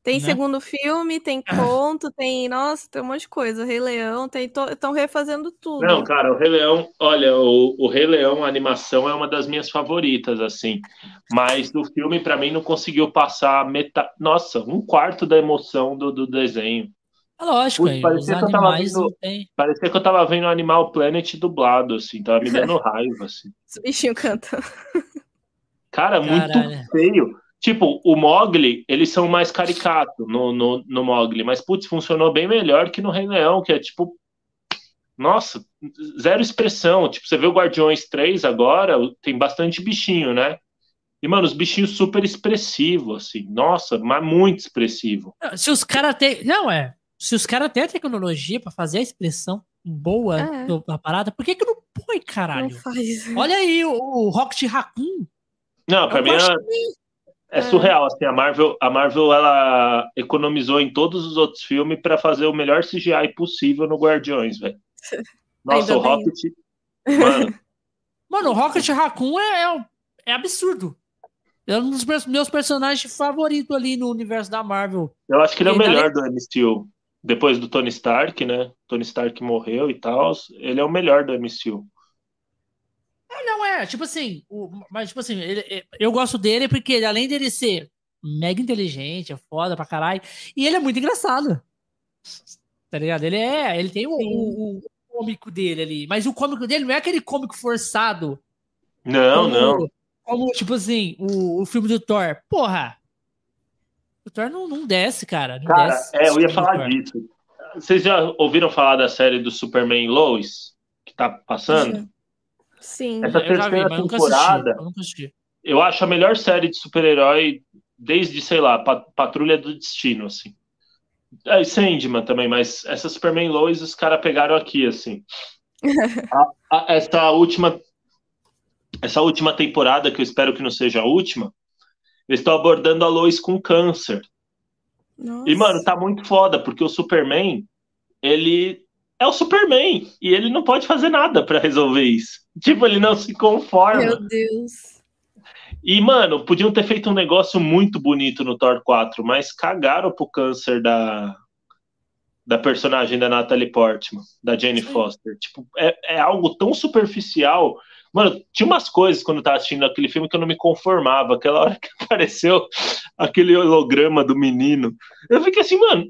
Tem Né? segundo filme, tem conto, tem. Nossa, tem um monte de coisa. Rei Leão, tem. Estão refazendo tudo. Não, cara, o Rei Leão, olha, o, o Rei Leão, a animação é uma das minhas favoritas, assim. Mas do filme, pra mim, não conseguiu passar metade. Nossa, um quarto da emoção do, do desenho. É lógico, os parecia que eu tava vendo- tem. Parecia que eu tava vendo Animal Planet dublado, assim, tava me dando raiva, assim. Os bichinhos cantando. Cara, muito Caralho. feio. Tipo, o Mogli, eles são mais caricatos no, no, no Mogli, mas, putz, funcionou bem melhor que no Rei Leão, que é tipo. Nossa, zero expressão. Tipo, você vê o Guardiões 3 agora, tem bastante bichinho, né? E, mano, os bichinhos super expressivos, assim. Nossa, mas muito expressivo. Se os caras têm. Não, é. Se os caras têm a tecnologia pra fazer a expressão boa É. do- da parada, por que que não põe, Não caralho? faz. Olha aí o, o Rocket Raccoon. Não, pra É mim é, surreal, assim. A Marvel, a Marvel, ela economizou em todos os outros filmes pra fazer o melhor CGI possível no Guardiões, velho. Nossa, Ainda o bem. Rocket. Mano, Mano, o Rocket Raccoon é, é, é absurdo. É um dos meus personagens favoritos ali no universo da Marvel. Eu acho que ele é o melhor do MCU. Depois do Tony Stark, né? Tony Stark morreu e tal. Ele é o melhor do MCU. Não é, tipo assim, o- mas tipo assim, ele- é- eu gosto dele porque além dele ser mega inteligente, é foda pra caralho, e ele é muito engraçado. Tá ligado? Ele é, ele tem o, o- o cômico dele ali, mas o cômico dele não é aquele cômico forçado. Não, como, não. Como, tipo assim, o, o filme do Thor. Porra! O Thor não, não desce, cara. Não Cara, desce é, eu ia falar disso. Vocês já ouviram falar da série do Superman Lois? Que tá passando? Sim. Essa Eu já vi, terceira nunca temporada-. Eu assisti. Eu acho a melhor série de super-herói desde, sei lá, Pa- Patrulha do Destino, assim. É, Sandman também, mas essa Superman Lois os caras pegaram aqui, assim. A- a- essa última essa última temporada, que eu espero que não seja a última, eles estão abordando a Lois com câncer. Nossa. E, mano, tá muito foda, porque o Superman, ele é o Superman. E ele não pode fazer nada pra resolver isso. Tipo, ele não se conforma. Meu Deus. E, mano, podiam ter feito um negócio muito bonito no Thor 4, mas cagaram pro câncer da, da personagem da Natalie Portman, da Jane Sim. Foster. Tipo, é, é algo tão superficial. Mano, tinha umas coisas quando eu tava assistindo aquele filme que eu não me conformava. Aquela hora que apareceu aquele holograma do menino. Eu fiquei assim, mano,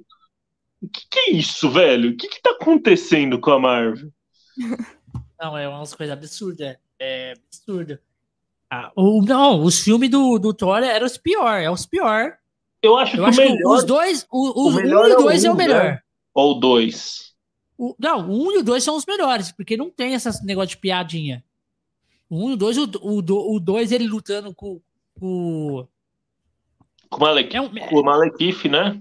o que, que é isso, velho? O que, que tá acontecendo com a Marvel? Não, é umas coisas absurdas. É absurdo. Ah, o, não, os filmes do, do Thor eram os pior, é os pior. Eu acho Eu que acho o que melhor. os dois, o, o os melhor um e é o dois é o um, melhor. né? Ou dois. O- não, o 1 e o 2 são os melhores, porque não tem esse negócio de piadinha. O 1 e o 2, o 2 o, o dois ele lutando com o. Com o Malek, É, um, com o Malekith, né?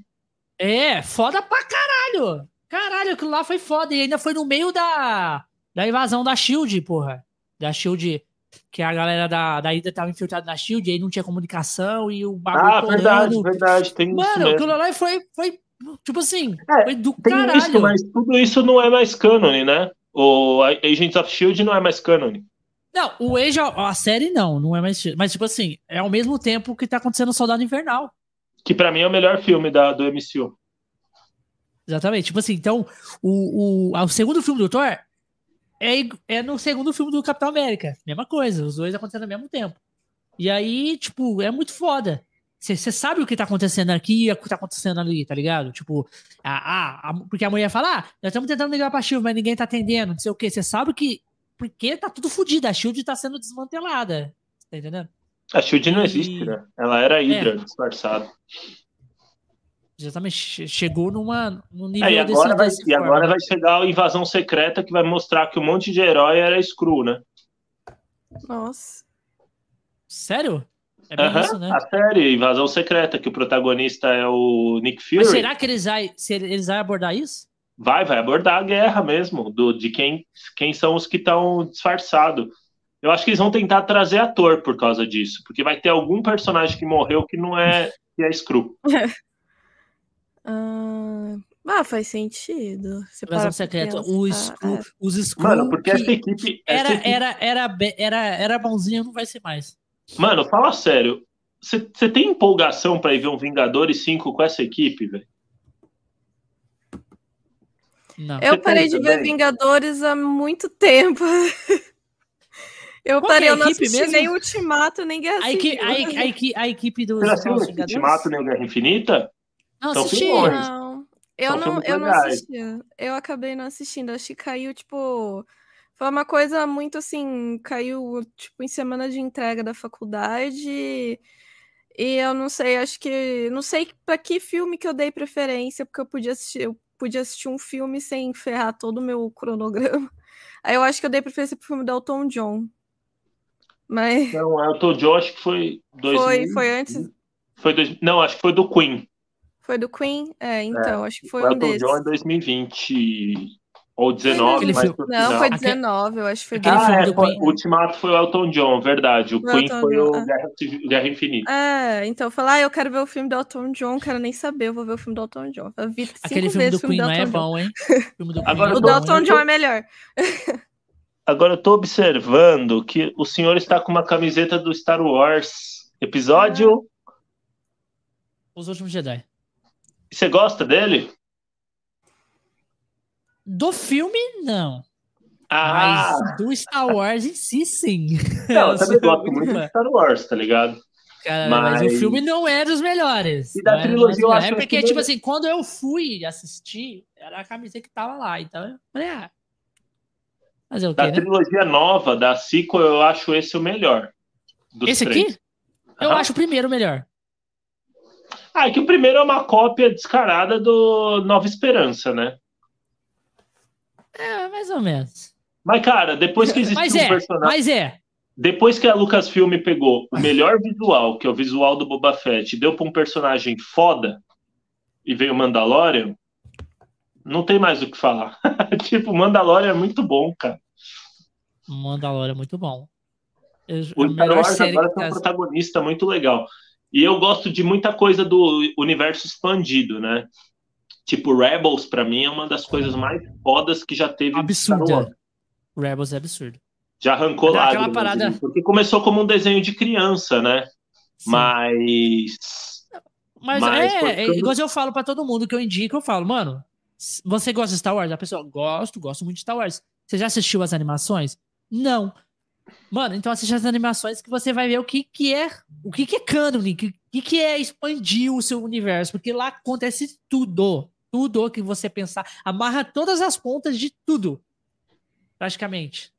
É, foda pra caralho. Caralho, aquilo lá foi foda. E ainda foi no meio da, da invasão da Shield, porra. Da Shield. Que a galera da, da ida tava infiltrada na Shield, e aí não tinha comunicação e o bagulho. Ah, verdade, torando. verdade. Tem isso Mano, mesmo. aquilo lá foi, foi. Tipo assim, É, foi do Tem caralho. isso, mas tudo isso não é mais canon, né? O Agents of Shield não é mais canon. Não, o Age, a série não, não é mais. Mas, tipo assim, é ao mesmo tempo que tá acontecendo o Soldado Invernal. Que pra mim é o melhor filme da, do MCU. Exatamente. Tipo assim, então, o, o, o segundo filme do Thor é, é no segundo filme do Capitão América. Mesma coisa, os dois acontecendo ao mesmo tempo. E aí, tipo, é muito foda. Você sabe o que tá acontecendo aqui e o que tá acontecendo ali, tá ligado? Tipo, a, a, a- porque a mulher fala, ah, nós estamos tentando ligar pra Shield, mas ninguém tá atendendo, não sei o quê. Você sabe que. Porque tá tudo fodido, a Shield tá sendo desmantelada. Tá entendendo? A Shield não E- existe, né? Ela era É. Hydra disfarçada. Exatamente. che- Chegou numa, num nível É, e desse- agora, vai, desse e agora vai chegar a invasão secreta que vai mostrar que um monte de herói era Screw, né? Nossa. Sério? É bem isso, né? A série Invasão Secreta, que o protagonista é o Nick Fury. Mas será que eles vai, se eles vão abordar isso? Vai, vai abordar a guerra mesmo, do, de quem, quem são os que estão disfarçados. Eu acho que eles vão tentar trazer ator por causa disso, porque vai ter algum personagem que morreu que não é que é Screw. Ah, ah, faz sentido. Você Invasão para secreta. O Screw, É. os Screw Mano, porque que essa equipe, essa era, equipe- era, era, era, era bonzinho, não vai ser mais. Mano, fala sério. Você tem empolgação pra ir ver um Vingadores 5 com essa equipe, velho? Não. Eu parei de ver também? Vingadores há muito tempo. Eu Qual é parei, a eu não equipe assisti mesmo? nem Ultimato, nem Guerra A, equi, Civil. a, equi- a, equi- a equipe dos Você assistiu? Ultimato nem o Guerra Infinita? Não, São assisti. filmões. Não, eu São não, eu não assisti. Eu acabei não assistindo. Acho que caiu, tipo. Foi uma coisa muito assim. Caiu, tipo, em semana de entrega da faculdade. E eu não sei, acho que. Não sei pra que filme que eu dei preferência, porque eu podia assistir. Eu podia assistir um filme sem ferrar todo o meu cronograma. Aí eu acho que eu dei preferência pro filme do Elton John. Mas Não, Elton John acho que foi 2000. foi, foi antes. Foi dois- não, acho que foi do Queen. Foi do Queen? É, então, acho que foi o um Elton desses. John é 2020 ou 19, Aquele mas filme- Não, foi Aque- 19, eu acho que foi Aquele Ah, filme é, do foi- Queen. o Ultimato foi o Elton John, verdade. O Foi o Queen Elton foi John, o ah. Guerra, Guerra Infinita. É, então eu falei, ah, eu quero ver o filme do Elton John, quero nem saber, eu vou ver o filme do Elton John. Eu vi cinco Aquele filme vezes do o filme Queen do não é Elton John. bom, hein? O filme do Agora não O é do Elton? John é melhor. Agora eu tô observando que o senhor está com uma camiseta do Star Wars. Episódio. Os Últimos Jedi. Você gosta dele? Do filme, não. Ah, Mas do Star Wars em si, sim. não, eu também gosto muito de Star Wars, tá ligado? Cara, mas... Mas- o filme não é dos melhores. E da Não é- trilogia, eu é, acho É que porque, esse tipo assim, quando eu fui assistir, era a camiseta que tava lá. Então eu falei, ah. Fazer o Da quê, né? trilogia nova, da sequel, eu acho esse o melhor. Esse três. aqui? Eu Aham. acho o primeiro melhor. Ah, é que o primeiro é uma cópia descarada do Nova Esperança, né? É, mais ou menos. Mas, cara, depois que existiu Mas um é, personagem. mas é. Depois que a Lucasfilm pegou o melhor visual, que é o visual do Boba Fett, e deu pra um personagem foda e veio o Mandalorian, não tem mais o que falar. tipo, o Mandalorian é muito bom, cara. Mandalorian é muito bom. Eu- O Star Wars agora tem um tá... protagonista muito legal. E eu gosto de muita coisa do universo expandido, né? Tipo, Rebels, para mim, é uma das coisas mais fodas que já teve. Absurda. Rebels é absurdo. Já arrancou lá. Aquela parada... Porque começou como um desenho de criança, né? Sim. Mas. Mas, Mas é, é, igual eu falo para todo mundo que eu indico, eu falo, mano, você gosta de Star Wars? A pessoa, gosto, gosto muito de Star Wars. Você já assistiu as animações? Não. Mano, então assiste as animações que você vai ver o que, que é o que, que é canon, o que, que é expandir o seu universo, porque lá acontece tudo. Tudo que você pensar. Amarra todas as pontas de tudo. Praticamente.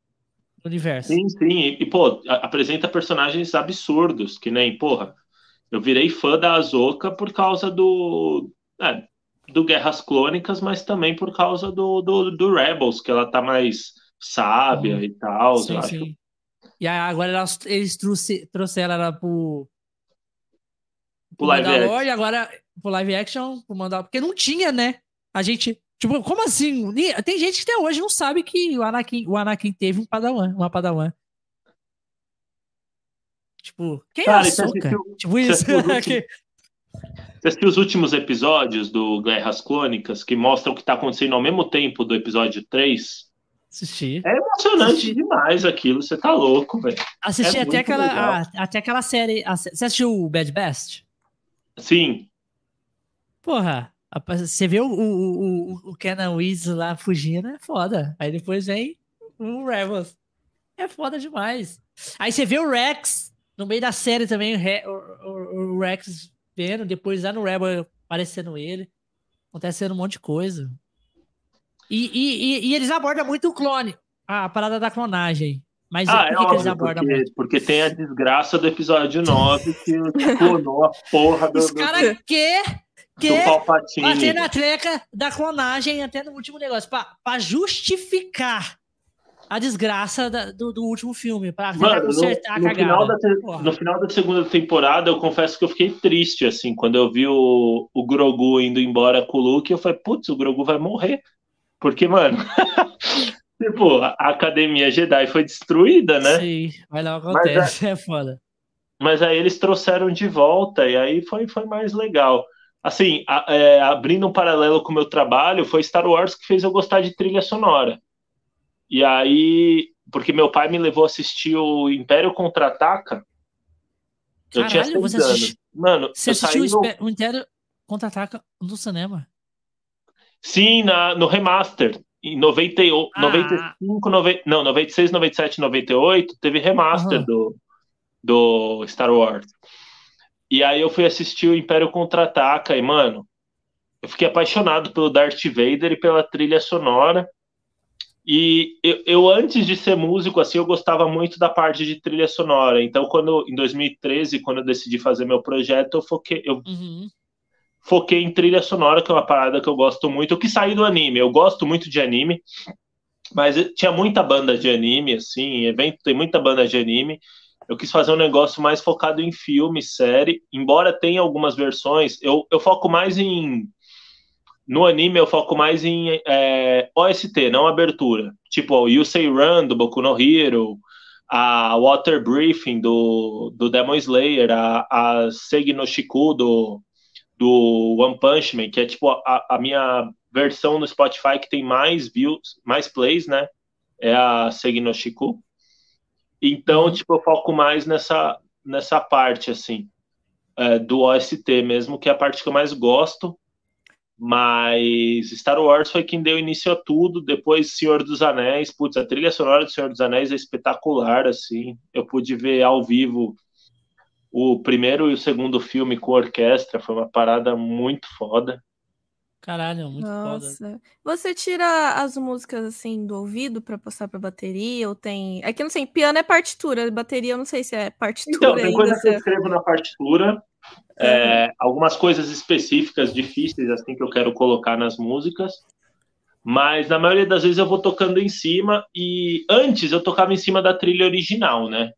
No universo. Sim, sim. E, pô, apresenta personagens absurdos, que nem, porra, eu virei fã da Azoka por causa do. É, do Guerras Clônicas, mas também por causa do, do, do Rebels, que ela tá mais sábia e tal. Sim, sim. E agora elas, eles trouxe, trouxeram ela pro. Pro live action. E agora pro live action, pro mandar. Porque não tinha, né? A gente. Tipo, como assim? Tem gente que até hoje não sabe que o Anakin, o Anakin teve um padawan, uma padawan. Tipo, quem Cara, é açúcar? Tipo isso. Você assistiu os últimos episódios do Guerras Clônicas que mostram o que está acontecendo ao mesmo tempo do episódio 3? Assisti. É emocionante Assisti. demais aquilo, você tá louco, velho. Assisti é até, aquela, a, até aquela série. A, você assistiu o Bad Best? Sim. Porra, você vê o, o, o, o Kenan Weasel lá fugindo, é foda. Aí depois vem o Rebels. É foda demais. Aí você vê o Rex no meio da série também, o, o, o Rex vendo, depois lá no Rebel aparecendo ele. Acontecendo um monte de coisa. E, e, e, eles abordam muito o clone, a parada da clonagem. Mas ah, por que, é que eles abordam porque, muito? Porque tem a desgraça do episódio 9 que clonou a porra do. Os caras que que bater na treca da clonagem até no último negócio, para justificar a desgraça da, do, do, último filme, para consertar no, no a cagada. Final da, no final da segunda temporada, eu confesso que eu fiquei triste, assim, quando eu vi o, o Grogu indo embora com o Luke, eu falei, putz, o Grogu vai morrer. Porque, mano, tipo, a Academia Jedi foi destruída, né? Sim, mas não acontece, mas, é foda. Mas aí eles trouxeram de volta e aí foi, foi mais legal. Assim, a, é, abrindo um paralelo com o meu trabalho, foi Star Wars que fez eu gostar de trilha sonora. E aí, porque meu pai me levou a assistir o Império Contra-Ataca. Eu tinha seis você anos. Mano, você assistiu no... o Império Contra-Ataca no cinema? Sim, na, no remaster. Em 90, ah. 95, 90, não, 96, 97, 98, teve remaster uhum. do, do Star Wars. E aí eu fui assistir o Império Contra-Ataca e, mano, eu fiquei apaixonado pelo Darth Vader e pela trilha sonora. E eu, eu, antes de ser músico, assim, eu gostava muito da parte de trilha sonora. Então, quando em 2013, quando eu decidi fazer meu projeto, eu foquei, eu uhum foquei em trilha sonora, que é uma parada que eu gosto muito. Que saiu do anime, eu gosto muito de anime, mas tinha muita banda de anime, assim, evento tem muita banda de anime. Eu quis fazer um negócio mais focado em filme, série, embora tenha algumas versões, eu, eu foco mais em. No anime, eu foco mais em é, OST, não abertura. Tipo, o You Say Run, do Boku no Hero, a Water Briefing, do, do Demon Slayer, a, a Shiku, do, do One Punch Man, que é tipo a, a, minha versão no Spotify que tem mais views, mais plays, né? É a Segnoshiku. Então, uhum. tipo, eu foco mais nessa, nessa parte, assim, é, do OST mesmo, que é a parte que eu mais gosto. Mas Star Wars foi quem deu início a tudo. Depois, Senhor dos Anéis. Putz, a trilha sonora do Senhor dos Anéis é espetacular, assim. Eu pude ver ao vivo o primeiro e o segundo filme com orquestra foi uma parada muito foda. Caralho, muito Nossa. foda. Você tira as músicas assim do ouvido para passar para bateria ou tem? É que não sei, piano é partitura, bateria eu não sei se é partitura. Então, tem coisa que eu escrevo na partitura, é, algumas coisas específicas, difíceis assim que eu quero colocar nas músicas. Mas na maioria das vezes eu vou tocando em cima e antes eu tocava em cima da trilha original, né?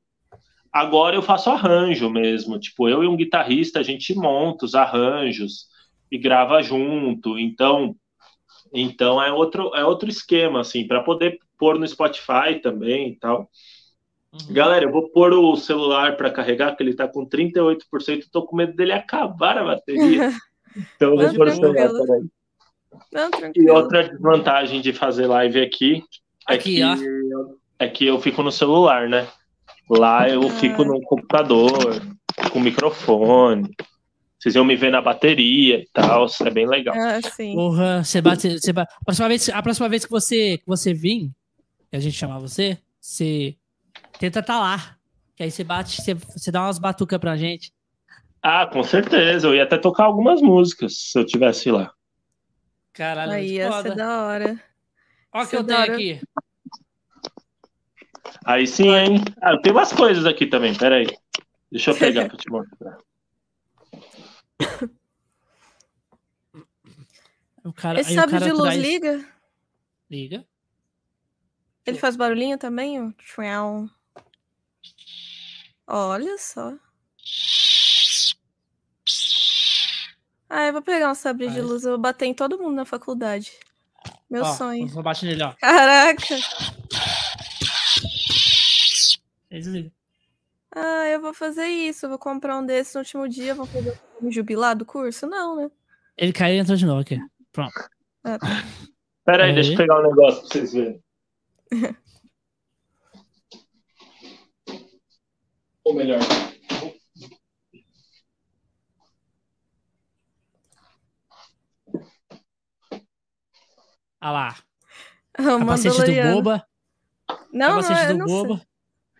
Agora eu faço arranjo mesmo, tipo, eu e um guitarrista, a gente monta os arranjos e grava junto. Então, então é outro é outro esquema assim, para poder pôr no Spotify também e tal. Uhum. Galera, eu vou pôr o celular para carregar, que ele tá com 38%. Tô com medo dele acabar a bateria. Então eu vou pôr o celular para aí. Não, e outra desvantagem de fazer live aqui é aqui, que eu, é que eu fico no celular, né? Lá eu ah. fico no computador, com microfone. Vocês iam me ver na bateria e tal, é bem legal. Ah, sim. Porra, você bate, você bate. A, próxima vez, a próxima vez que você, que você vir, que a gente chamar você, você tenta estar tá lá. Que aí você bate, você, você dá umas batucas pra gente. Ah, com certeza. Eu ia até tocar algumas músicas se eu tivesse lá. Caralho, aí ia foda. ser da hora. Olha o que eu tenho aqui. Aí sim, hein? Ah, tem umas coisas aqui também, peraí. Deixa eu pegar pra te mostrar. O cara, Esse sabe de luz traz... liga? Liga. Ele faz barulhinho também? O Olha só. Ah, eu vou pegar um sabre de luz, eu vou bater em todo mundo na faculdade. Meu ó, sonho. Vou bater nele, ó. Caraca! Ah, eu vou fazer isso. Eu vou comprar um desses no último dia. Vou fazer um jubilar do curso? Não, né? Ele caiu e entrou de novo aqui. Pronto. Ah, tá. Pera aí, deixa eu pegar um negócio pra vocês verem. Ou melhor. Ah lá. O Capacete do Boba. Não, Capacete não, do Boba. Sei.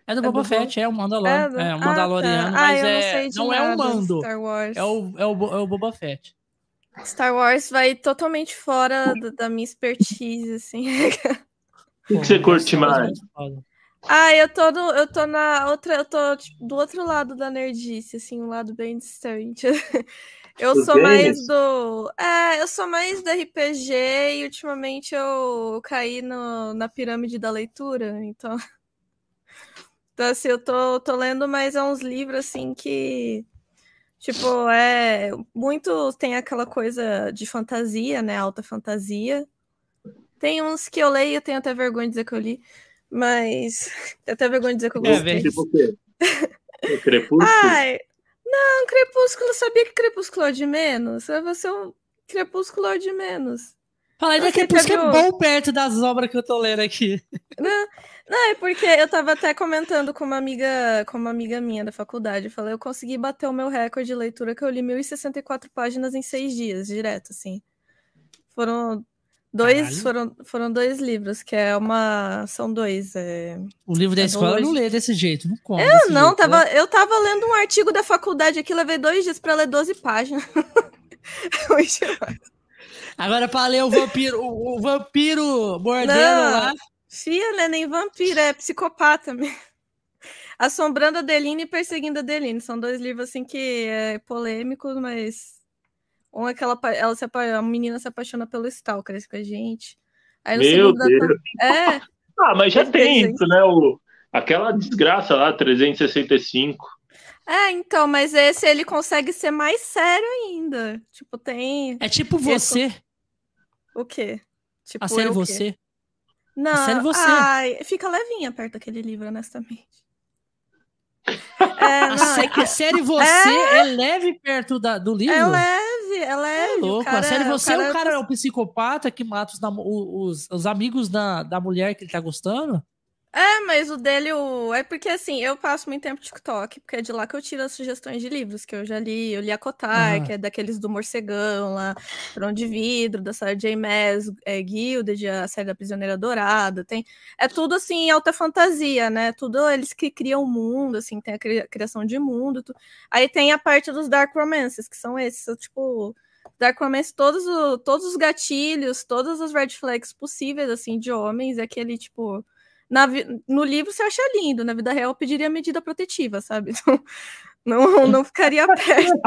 É do é Boba do Fett, é o Mandaloriano. É, é, o Mandaloriano, ah, tá. mas ah, é, não, não é o Mando. É o, é, o, é o Boba Fett. Star Wars vai totalmente fora do, da minha expertise, assim. O que, que você curte mais? Ah, eu tô, no, eu tô na outra, eu tô tipo, do outro lado da nerdice, assim, um lado bem distante. Eu Os sou games? mais do. É, eu sou mais do RPG e ultimamente eu caí no, na pirâmide da leitura, então. Então, assim, eu tô, tô lendo mais uns livros, assim, que. Tipo, é. Muito tem aquela coisa de fantasia, né? Alta fantasia. Tem uns que eu leio, tenho até vergonha de dizer que eu li, mas. Tenho até vergonha de dizer que eu é, gostei. É, tipo o quê? O Crepúsculo? Ai, não, Crepúsculo, sabia que Crepúsculo é de menos? Vai ser um Crepúsculo é de menos. Falar da Crepúsculo é bom perto das obras que eu tô lendo aqui. Não, não, é porque eu tava até comentando com uma amiga, com uma amiga minha da faculdade. Eu falei, eu consegui bater o meu recorde de leitura que eu li 1064 páginas em seis dias, direto, assim. Foram Dois foram, foram dois livros, que é uma. São dois. É... O livro da é escola dois... não lê desse jeito, não conta. Eu não, jeito, tava, né? eu tava lendo um artigo da faculdade aqui, levei dois dias para ler 12 páginas. Agora para ler o vampiro, o, o vampiro mordendo não, lá. Fia, né? Nem vampiro, é psicopata mesmo. Assombrando a Adeline e Perseguindo a Adeline. São dois livros assim que é polêmicos, mas um é que ela, ela se, a menina se apaixona pelo Stalker com a gente. Aí, Meu Deus! É. Ah, mas já tem isso, né? O, aquela desgraça lá, 365. É, então, mas esse ele consegue ser mais sério ainda. Tipo, tem. É tipo você. O quê? Tipo, a série Você. Não, a série Você. Ai, fica levinha perto daquele livro, honestamente. É, não, a, é que... a, série Você é... é, leve perto da, do livro? É leve, é leve. É louco. Cara, a série Você, o cara, o cara é o psicopata que mata os, os, os amigos da, da mulher que ele tá gostando? É, mas o dele, o... é porque assim, eu passo muito tempo no TikTok, porque é de lá que eu tiro as sugestões de livros que eu já li. Eu li a uhum. que é daqueles do morcegão lá, Trão de Vidro, da Sarah J. Maas, é, Gilded, a série da Prisioneira Dourada. Tem... É tudo assim, alta fantasia, né? Tudo eles que criam o mundo, assim, tem a criação de mundo. Tu... Aí tem a parte dos Dark Romances, que são esses, tipo. Dark Romance, todos, o, todos os gatilhos, todas as red flags possíveis, assim, de homens, é aquele, tipo na, no livro você acha lindo, na vida real eu pediria medida protetiva, sabe? Não, não, não ficaria perto.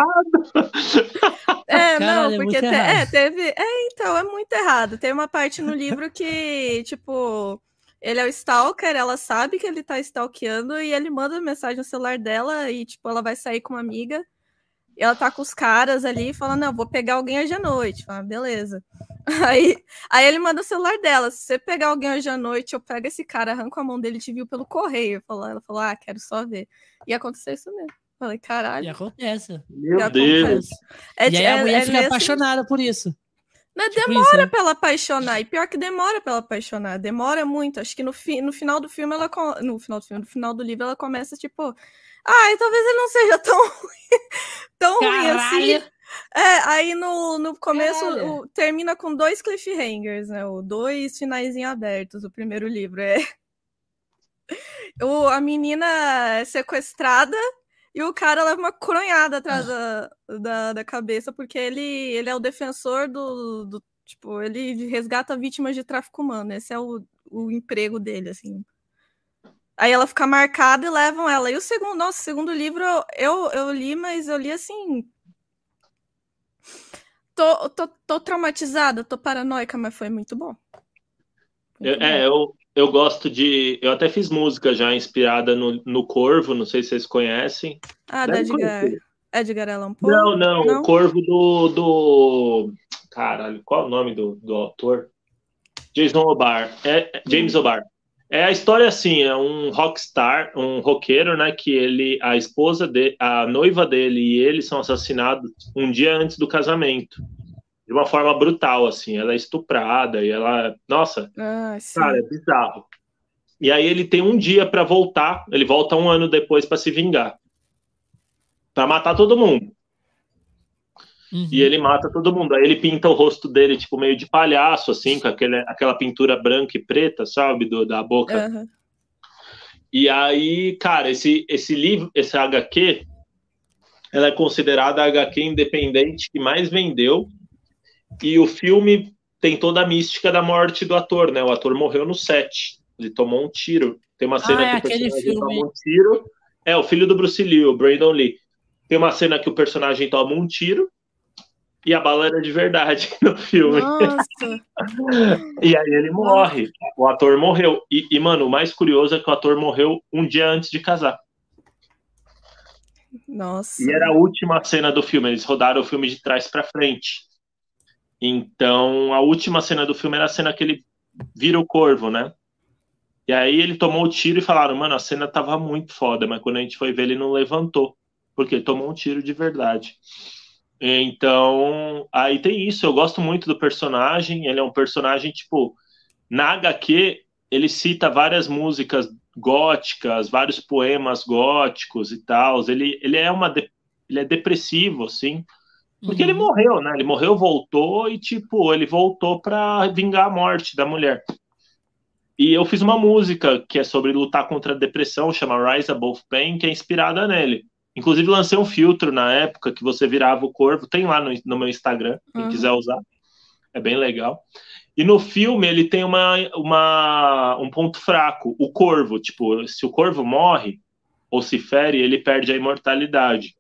é, Caralho, não, é porque é, te, é, teve. É, então, é muito errado. Tem uma parte no livro que, tipo, ele é o stalker, ela sabe que ele tá stalkeando e ele manda mensagem no celular dela e, tipo, ela vai sair com uma amiga. E ela tá com os caras ali falando, não, vou pegar alguém hoje à noite. Fala, beleza. Aí, aí ele manda o celular dela. Se você pegar alguém hoje à noite, eu pego esse cara, arranco a mão dele e te viu pelo correio. Falou, ela falou, ah, quero só ver. E aconteceu isso mesmo. Falei, caralho. E acontece. Meu Já Deus. acontece. É, e aí a é- mulher é fica nesse- apaixonada por isso. Mas Tipo demora isso, né? pra ela apaixonar. E pior que demora pra ela apaixonar. Demora muito. Acho que no, fi no final do filme, ela. No final do filme, no final do livro, ela começa, tipo. Ai, talvez ele não seja tão ruim, tão ruim assim. É, aí no, no começo o- termina com dois cliffhangers, né? O dois finais em abertos, o primeiro livro. É. O, a menina é sequestrada e o cara leva uma coronhada atrás da, da, da cabeça, porque ele, ele é o defensor do, do. Tipo, ele resgata vítimas de tráfico humano. Esse é o, o emprego dele, assim. Aí ela fica marcada e levam ela. E o segundo, nossa, o segundo livro eu, eu li, mas eu li assim. Tô, tô, tô traumatizada, tô paranoica, mas foi muito bom. Eu- Muito é, bom. eu, eu gosto de. Eu até fiz música já inspirada no, no Corvo, não sei se vocês conhecem. Ah, da Edgar, conhecer. Edgar Allan Poe? Não, não, Não? o Corvo do, do. Caralho, qual é o nome do, do autor? Jason O'Barr. É, é- James O'Barr. É a história assim, é um rockstar, um roqueiro, né, que ele, a esposa de, a noiva dele e ele são assassinados um dia antes do casamento. De uma forma brutal, assim, ela é estuprada e ela, nossa, Ah. Cara, é bizarro. E aí ele tem um dia pra voltar, ele volta um ano depois pra se vingar. Pra matar todo mundo. Uhum. E ele mata todo mundo. Aí ele pinta o rosto dele, tipo, meio de palhaço, assim, com aquele, aquela pintura branca e preta, sabe? Do, da boca. Aham. E aí, cara, esse, esse livro, esse HQ, ela é considerada a HQ independente que mais vendeu. E o filme tem toda a mística da morte do ator, né? O ator morreu no set. Ele tomou um tiro. Tem uma cena Ah, é que o personagem toma um tiro. É, o filho do Bruce Lee, o Brandon Lee. Tem uma cena que o personagem toma um tiro e a bala era de verdade no filme. Nossa, E aí ele morre. O ator morreu. E, e, mano, o mais curioso é que o ator morreu um dia antes de casar. nossa. E era a última cena do filme. Eles rodaram o filme de trás pra frente. Então, a última cena do filme era a cena que ele vira o corvo, né? E aí ele tomou o tiro e falaram, mano, a cena tava muito foda, mas quando a gente foi ver, ele não levantou. Porque ele tomou um tiro de verdade. Então, aí tem isso. Eu gosto muito do personagem. Ele é um personagem, tipo, na HQ, ele cita várias músicas góticas, vários poemas góticos e tal. Ele, ele é uma de- ele é depressivo, assim, porque ele Uhum. morreu, né? Ele morreu, voltou e tipo, ele voltou pra vingar a morte da mulher. E eu fiz uma música que é sobre lutar contra a depressão, chama Rise Above Pain, que é inspirada nele. Inclusive lancei um filtro na época que você virava o corvo, tem lá no, no meu Instagram, quem Uhum. quiser usar. É bem legal. E no filme ele tem uma, uma, um ponto fraco, o corvo. Tipo, se o corvo morre ou se fere, ele perde a imortalidade.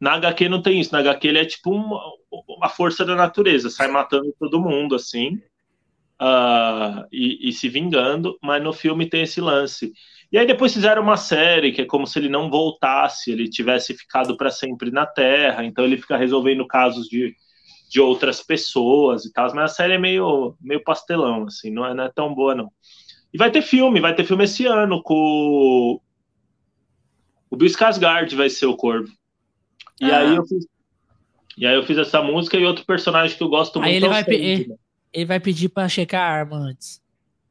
Na HQ não tem isso. Na HQ ele é tipo uma, uma força da natureza, sai matando todo mundo assim ah, e, e se vingando. Mas no filme tem esse lance. E aí depois fizeram uma série que é como se ele não voltasse, ele tivesse ficado para sempre na Terra. Então ele fica resolvendo casos de de outras pessoas e tal, mas a série é meio, meio pastelão, assim, não é, não é tão boa, não. E vai ter filme, vai ter filme esse ano com o- o Bill Skarsgård vai ser o Corvo. E Ah. aí eu fiz e aí eu fiz essa música e outro personagem que eu gosto muito Aí ele é o vai pe-. Ele vai pedir pra checar a arma antes.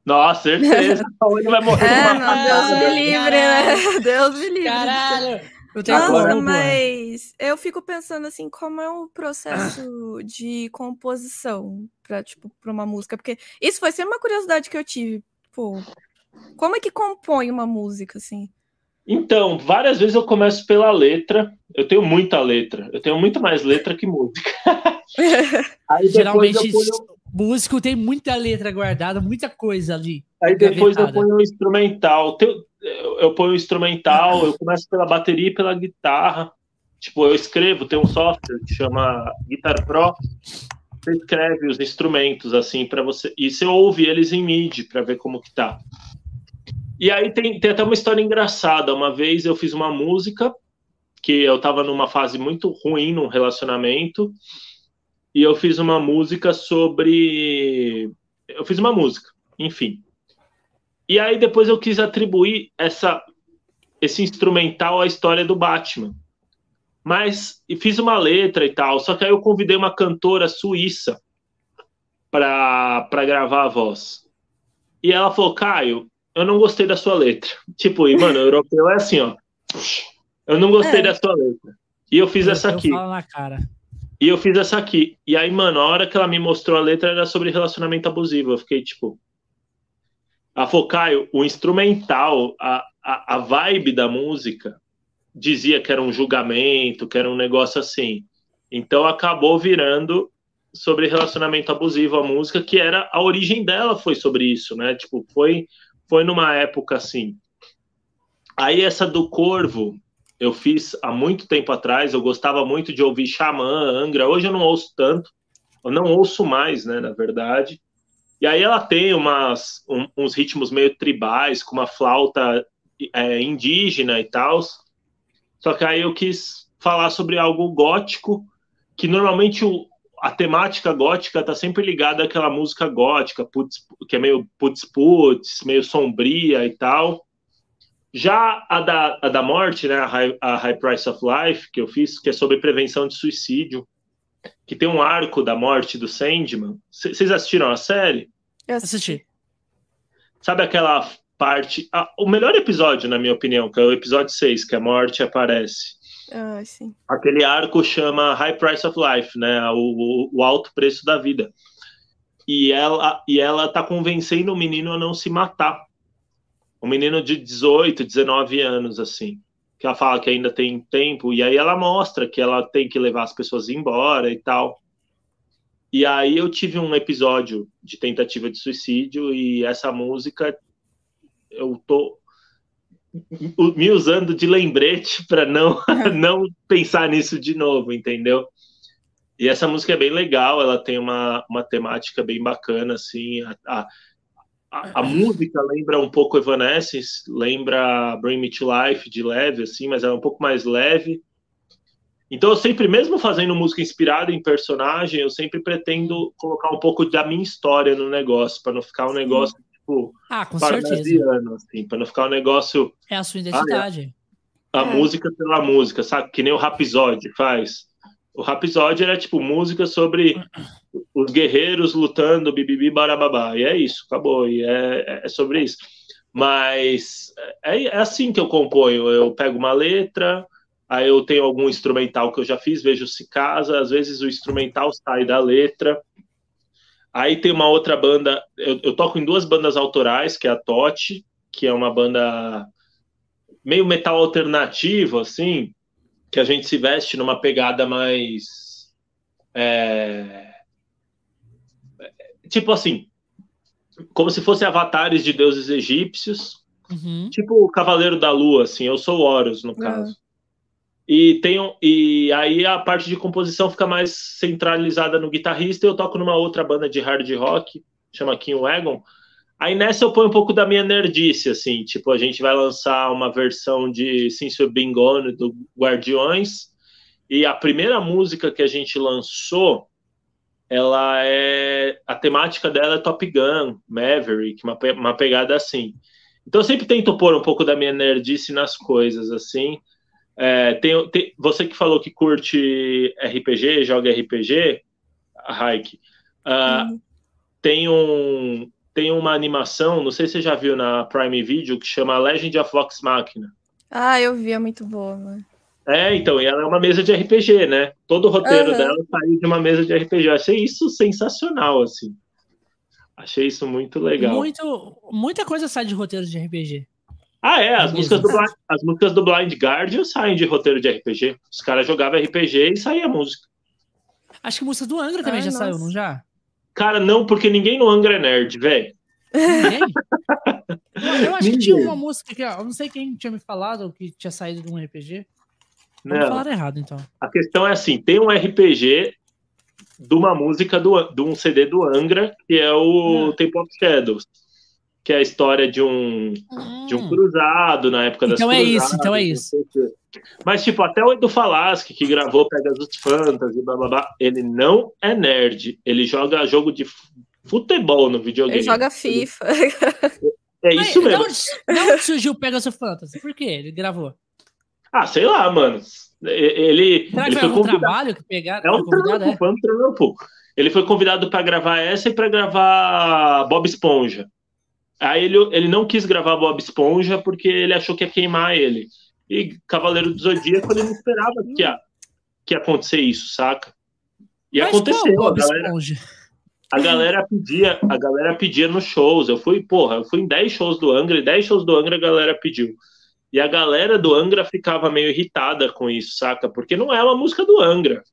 Nossa, certeza. Ele vai morrer É, não, Deus me livre, né? Deus me livre. Caralho! Eu tenho Nossa, mas eu fico pensando assim, como é o processo de composição para tipo para uma música, porque isso foi sempre uma curiosidade que eu tive, pô. Como é que compõe uma música assim? Então, várias vezes eu começo pela letra. Eu tenho muita letra. Eu tenho muito mais letra que música. Aí Geralmente, eu ponho- músico tem muita letra guardada, muita coisa ali. Aí depois eu Gavetada. ponho o instrumental. Tem- Eu eu ponho o instrumental, eu começo pela bateria e pela guitarra. Tipo, eu escrevo, tem um software que chama Guitar Pro. Você escreve os instrumentos assim para você e você ouve eles em MIDI para ver como que tá. E aí tem, tem até uma história engraçada. Uma vez eu fiz uma música que eu tava numa fase muito ruim num relacionamento e eu fiz uma música sobre. Eu fiz uma música, enfim. E aí depois eu quis atribuir essa, esse instrumental à história do Batman. Mas e fiz uma letra e tal. Só que aí eu convidei uma cantora suíça para gravar a voz. E ela falou, Caio, eu não gostei da sua letra. Tipo, e, mano, europeu é assim, ó. Eu não gostei é. da sua letra. E eu fiz eu essa aqui. na cara. E eu fiz essa aqui. E aí, mano, a hora que ela me mostrou a letra era sobre relacionamento abusivo. Eu fiquei tipo. A Focaio, o instrumental, a, a, a vibe da música dizia que era um julgamento, que era um negócio assim. Então acabou virando sobre relacionamento abusivo a música, que era a origem dela foi sobre isso, né? Tipo, foi foi numa época assim. Aí essa do Corvo, eu fiz há muito tempo atrás, eu gostava muito de ouvir Xamã, Angra, hoje eu não ouço tanto, eu não ouço mais, né, na verdade. E aí ela tem umas, um, uns ritmos meio tribais, com uma flauta é, indígena e tal. Só que aí eu quis falar sobre algo gótico, que normalmente o, a temática gótica está sempre ligada àquela música gótica, putz, que é meio putz putz, meio sombria e tal. Já a da, a da morte, né, a High, a High Price of Life, que eu fiz, que é sobre prevenção de suicídio, que tem um arco da morte do Sandman. Vocês assistiram a série? Eu assisti. Sabe aquela parte. Ah, o melhor episódio, na minha opinião, que é o episódio 6, que a morte aparece. Ah, sim. Aquele arco chama High Price of Life, né? O, o, o alto preço da vida. E ela, e ela tá convencendo o menino a não se matar um menino de 18, 19 anos, assim, que ela fala que ainda tem tempo, e aí ela mostra que ela tem que levar as pessoas embora e tal. E aí eu tive um episódio de tentativa de suicídio e essa música eu tô me usando de lembrete para não não pensar nisso de novo, entendeu? E essa música é bem legal, ela tem uma, uma temática bem bacana, assim, a, a a, música lembra um pouco Evanescence, lembra Bring Me to Life de leve, assim, mas é um pouco mais leve. Então eu sempre, mesmo fazendo música inspirada em personagem, eu sempre pretendo colocar um pouco da minha história no negócio, para não ficar um negócio tipo ah, com certeza. assim, para não ficar um negócio é a sua identidade. Ah, é. A é. música pela música, sabe? Que nem o Rhapsody faz. O Rhapsody era tipo música sobre os guerreiros lutando, bibibi, barababá. E é isso, acabou. E é, é sobre isso. Mas é, é assim que eu componho. Eu pego uma letra, aí eu tenho algum instrumental que eu já fiz, vejo se casa. Às vezes o instrumental sai da letra. Aí tem uma outra banda. Eu, eu toco em duas bandas autorais, que é a Tote, que é uma banda meio metal alternativo, assim que a gente se veste numa pegada mais. É, tipo assim, como se fossem avatares de deuses egípcios, uhum. tipo o Cavaleiro da Lua, assim, eu sou Horus, no caso. Uhum. E, tem, e aí a parte de composição fica mais centralizada no guitarrista, eu toco numa outra banda de hard rock, chama King Wagon, Aí nessa eu ponho um pouco da minha nerdice, assim, tipo, a gente vai lançar uma versão de Since You've Been Gone do Guardiões, e a primeira música que a gente lançou, ela é, a temática dela é Top Gun, Maverick, uma, uma pegada assim. Então eu sempre tento pôr um pouco da minha nerdice nas coisas, assim. É, tem, tem, você que falou que curte RPG, joga RPG, Raik, uh, uhum. tem um, tem uma animação, não sei se você já viu na Prime Video, que chama Legend of Vox Machina. Ah, eu vi, é muito boa, né? É, então, e ela é uma mesa de RPG, né? Todo o roteiro uhum. dela saiu de uma mesa de RPG. Eu achei isso sensacional, assim. Achei isso muito legal. Muito, muita coisa sai de roteiro de RPG. Ah, é, as, músicas do, Blind, as músicas do Blind Guardian saem de roteiro de RPG. Os caras jogavam RPG e saía a música. Acho que a música do Angra também Ai, já nossa. saiu, não já? Cara, não, porque ninguém no Angra é nerd, velho. Ninguém? eu, acho ninguém. que tinha uma música que eu não sei quem tinha me falado que tinha saído de um RPG. Não, falaram errado, então. A questão é assim: tem um RPG de uma música do, de um CD do Angra, que é o é. Temple of Shadows. que é a história de um, de um cruzado na época das Então é cruzadas, isso, então é isso. sei o quê. Mas, tipo, até o Edu Falaschi, que gravou Pegasus Fantasy, blá, blá, blá, ele não é nerd. Ele joga jogo de fu- futebol no videogame. Ele joga FIFA. É isso Mas, mesmo. De onde, de onde surgiu o Pegasus Fantasy? Por quê? Ele gravou. Ah, sei lá, mano. Ele, Será ele que foi algum convidado. trabalho que pegaram? É um trampo, é? um trampo. Ele foi convidado para gravar essa e para gravar Bob Esponja. Aí ele, ele não quis gravar Bob Esponja porque ele achou que ia queimar ele. E Cavaleiro do Zodíaco ele não esperava que ia, que ia acontecer isso, saca? E Mas aconteceu. qual A Bob galera, Esponja? a galera pedia, a galera pedia nos shows. Eu fui, porra, eu fui em 10 shows do Angra e 10 shows do Angra a galera pediu. E a galera do Angra ficava meio irritada com isso, saca? Porque não é uma música do Angra.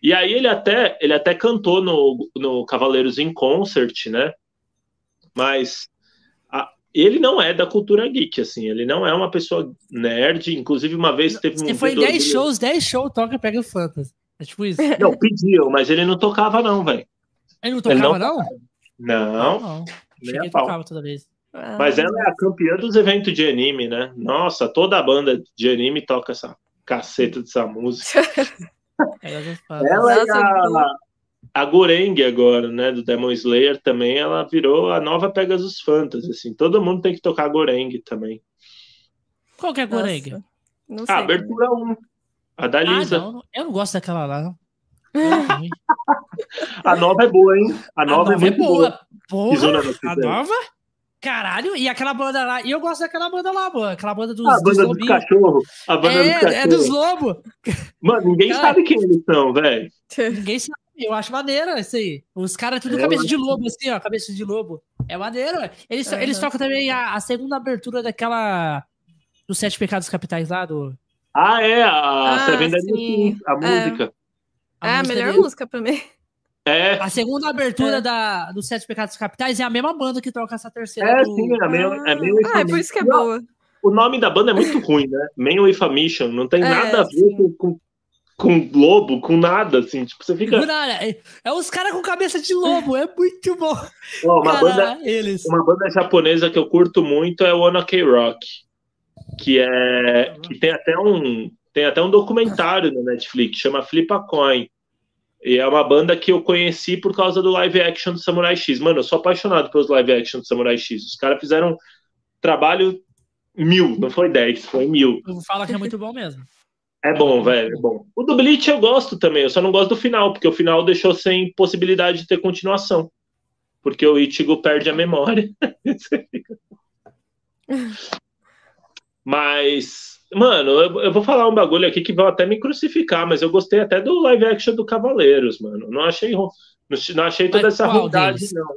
E aí ele até, ele até cantou no, no Cavaleiros em Concert, né? Mas ele não é da cultura geek, assim. Ele não é uma pessoa nerd. Inclusive, uma vez teve um Você foi em vídeo 10 dele- shows, 10 shows, toca Pega Fantasy. É tipo isso. Não, pediam, mas ele não tocava não, velho. Ele não Ele tocava, não não? Não, não. nem Achei que a ele pau. tocava toda vez. Mas ela é a campeã dos eventos de anime, né? Nossa, toda a banda de anime toca essa caceta dessa música. Pegasus Fantasy. Ela Nossa, a, a Goreng agora, né? Do Demon Slayer também, ela virou a nova Pegasus Fantasy, assim. Todo mundo tem que tocar Goreng também. Qual que é a Goreng? Não sei. Ah, abertura 1. A da Ah, Lisa. não, não, eu não gosto daquela lá, não. É. A nova é boa, hein? A A nova, é muito boa. Porra, Pisou na a nova? Caralho, e aquela banda lá. E eu gosto daquela banda lá, pô. Aquela banda dos, A dos banda dos lobinhos. cachorros. A banda dos É, cachorros. é dos lobos. Mano, ninguém Cara. sabe quem eles são, velho. Ninguém sabe. Eu acho maneiro isso aí. Os caras tudo É, cabeça eu de lobo, assim, ó. Cabeça de lobo. É maneiro. Eles, eles tocam também a, a segunda abertura daquela. Dos Sete Pecados Capitais lá, do. Ah, é, a Ah, Seven a É. música. a É a música melhor dele. música pra mim. É, A segunda abertura É. da, dos Sete Pecados Capitais é a mesma banda que toca essa terceira. é do... sim, é meio, é meio Ah, é por isso que é boa. O nome da banda é muito ruim, né? Man with a Mission. Não tem É, nada a ver sim. com, com, lobo, com nada, assim. Tipo, você fica. É, é os caras com cabeça de lobo, é muito bom. Ó, uma, Cara, banda, eles. uma banda japonesa que eu curto muito é o Ona K-Rock. Que é. Que tem até um. Tem até um documentário no Netflix, chama Flip a Coin. E é uma banda que eu conheci por causa do live action do Samurai X. Mano, eu sou apaixonado pelos live action do Samurai X. Os caras fizeram um trabalho mil, não foi dez, foi mil. Fala que é muito bom mesmo. É bom, velho, é bom. O do Bleach eu gosto também, eu só não gosto do final, porque o final deixou sem possibilidade de ter continuação. Porque o Ichigo perde a memória. Você fica- mas, mano, eu, eu vou falar um bagulho aqui que vão até me crucificar, mas eu gostei até do live action do Cavaleiros, mano. Não achei, não, não achei toda Mas essa ruindade, não.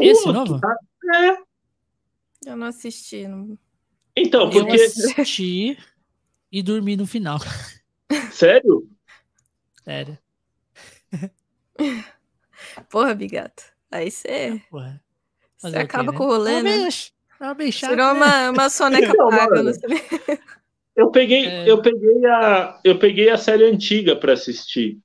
Esse Pô, novo? tá- É. Eu não assisti. Não... Então, Eu porque. assisti e dormi no final. Sério? Sério. Porra, bigato. Aí você você quê, acaba né? com o rolê, É né? é chato. Tirou né? uma, uma soneca Não, paga. Não sei. Eu peguei, É. eu peguei a, eu peguei a série antiga pra assistir.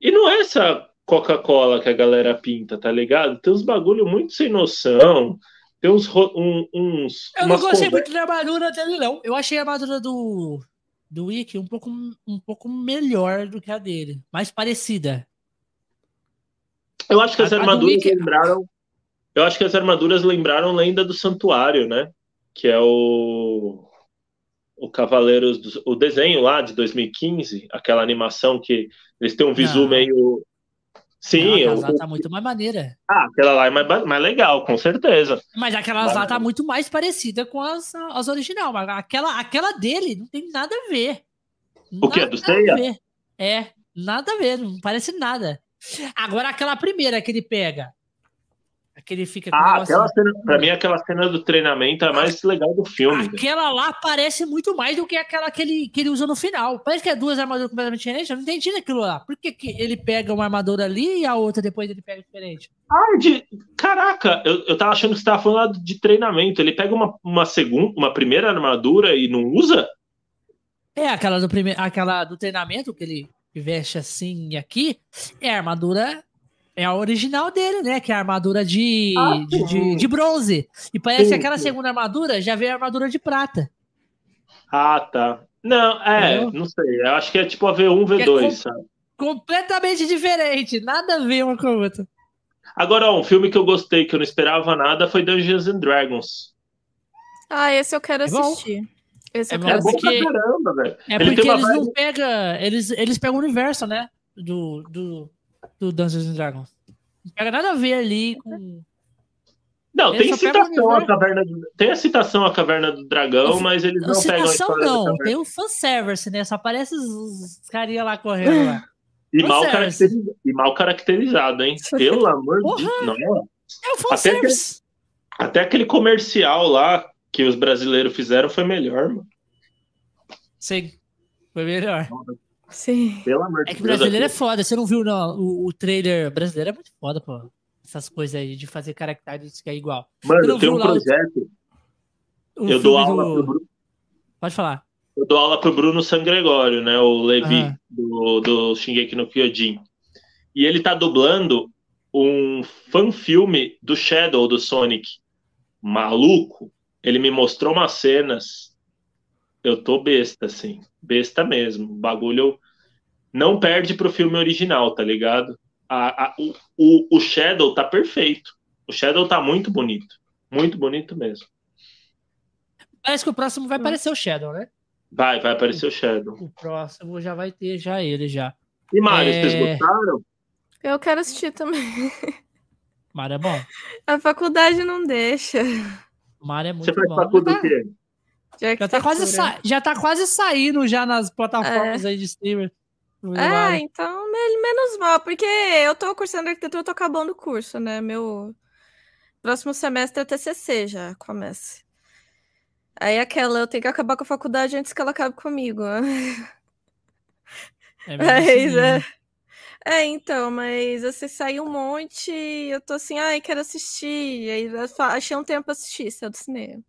E não é essa Coca-Cola que a galera pinta, tá ligado? Tem uns bagulho muito sem noção. Tem uns, um- uns Eu não gostei conversas- muito da armadura dele, não. Eu achei a armadura do, do Wiki um pouco, um pouco melhor do que a dele. Mais parecida. Eu acho que as a- a armaduras Wiki- lembraram. Eu acho que as armaduras lembraram Lenda do Santuário, né? Que é o o Cavaleiros do, o desenho lá de 2015, aquela animação que eles têm um visu Não. meio Sim, Não, eu- aquela lá tá muito mais maneira. ah, aquela lá é mais, mais legal, com certeza. Mas aquela Mas- lá tá muito mais parecida com as, as original. Mas aquela, aquela dele não tem nada a ver. O quê? Nada Do Seiya? a ver. É, nada a ver, não parece nada. Agora aquela primeira que ele pega. Aquele fica Ah, negócio- aquela cena, pra mim, aquela cena do treinamento é a mais legal do filme. velho. Aquela lá parece muito mais do que aquela que ele, que ele usa no final. Parece que é duas armaduras completamente diferentes. Eu não entendi aquilo lá. Por que, que ele pega uma armadura ali e a outra depois ele pega diferente? Ah, de... Caraca, eu, eu tava achando que você tava falando de treinamento. Ele pega uma, uma segunda, uma primeira armadura e não usa? É, aquela do, primeiro, aquela do treinamento que ele veste assim e aqui. É a armadura. É a original dele, né? Que é a armadura de, Ah, de, de, de bronze. E parece Sim, que aquela sim. segunda armadura já veio a armadura de prata. Ah, tá. Não, é, Entendeu? não sei. Eu acho que é tipo a V1, Que é V2, com- sabe? Completamente diferente. Nada a ver uma com a outra. Agora, ó, um filme que eu gostei, que eu não esperava nada, foi Dungeons and Dragons. Ah, esse eu quero É bom. assistir. Esse É eu bom É quero bom assistir. pra porque- caramba, velho. É Ele porque eles não vibe- pegam. Eles, eles pegam o universo, né? Do, do, do Dungeons and Dragons. Não pega nada a ver ali com. Não, tem o citação à caverna do... Tem a citação à caverna do dragão, Não, mas eles não pegam a história não, tem o fanservice, né? Só aparece os, os carinha lá correndo lá. E mal, e mal caracterizado, hein? Pelo amor de. Deus. Não. É o fanservice. Até aquele comercial lá que os brasileiros fizeram foi melhor, mano. Sim. Foi melhor. Sim. Pelo amor de É que o Deus. brasileiro é foda. Você não viu não, o, o trailer brasileiro é muito foda, pô. Essas coisas aí de fazer característica igual. Você Mano, não tem um projeto. O Eu dou, aula do- pro Bruno, Pode falar. eu dou aula pro Bruno San Gregório, né? O Levi, Aham. do, do Shingeki no Kyojin. E ele tá dublando um fan-filme do Shadow, do Sonic. Maluco. Ele me mostrou umas cenas. Eu tô besta, assim. Besta mesmo. O bagulho não perde pro filme original, tá ligado? A- a- o, o, o Shadow tá perfeito. O Shadow tá muito bonito. Muito bonito mesmo. Parece que o próximo Hum. vai aparecer o Shadow, né? Vai, vai aparecer o Shadow. O próximo já vai ter já ele já. E Mário, É. vocês gostaram? Eu quero assistir também. Mário é bom. A faculdade não deixa. Mário é muito Você faz bom. faculdade do quê? Tá, já tá quase arquitetura. sa- já tá quase saindo já nas plataformas aí de streamer. É, então, me- menos mal, porque eu tô cursando arquitetura, eu tô acabando o curso, né? Meu próximo semestre é TCC já começa. Aí aquela, eu tenho que acabar com a faculdade antes que ela acabe comigo. É, É, assim é. mesmo. É, então, mas assim, saiu um monte, e eu tô assim, ai, quero assistir. Aí achei um tempo pra assistir, saiu do cinema.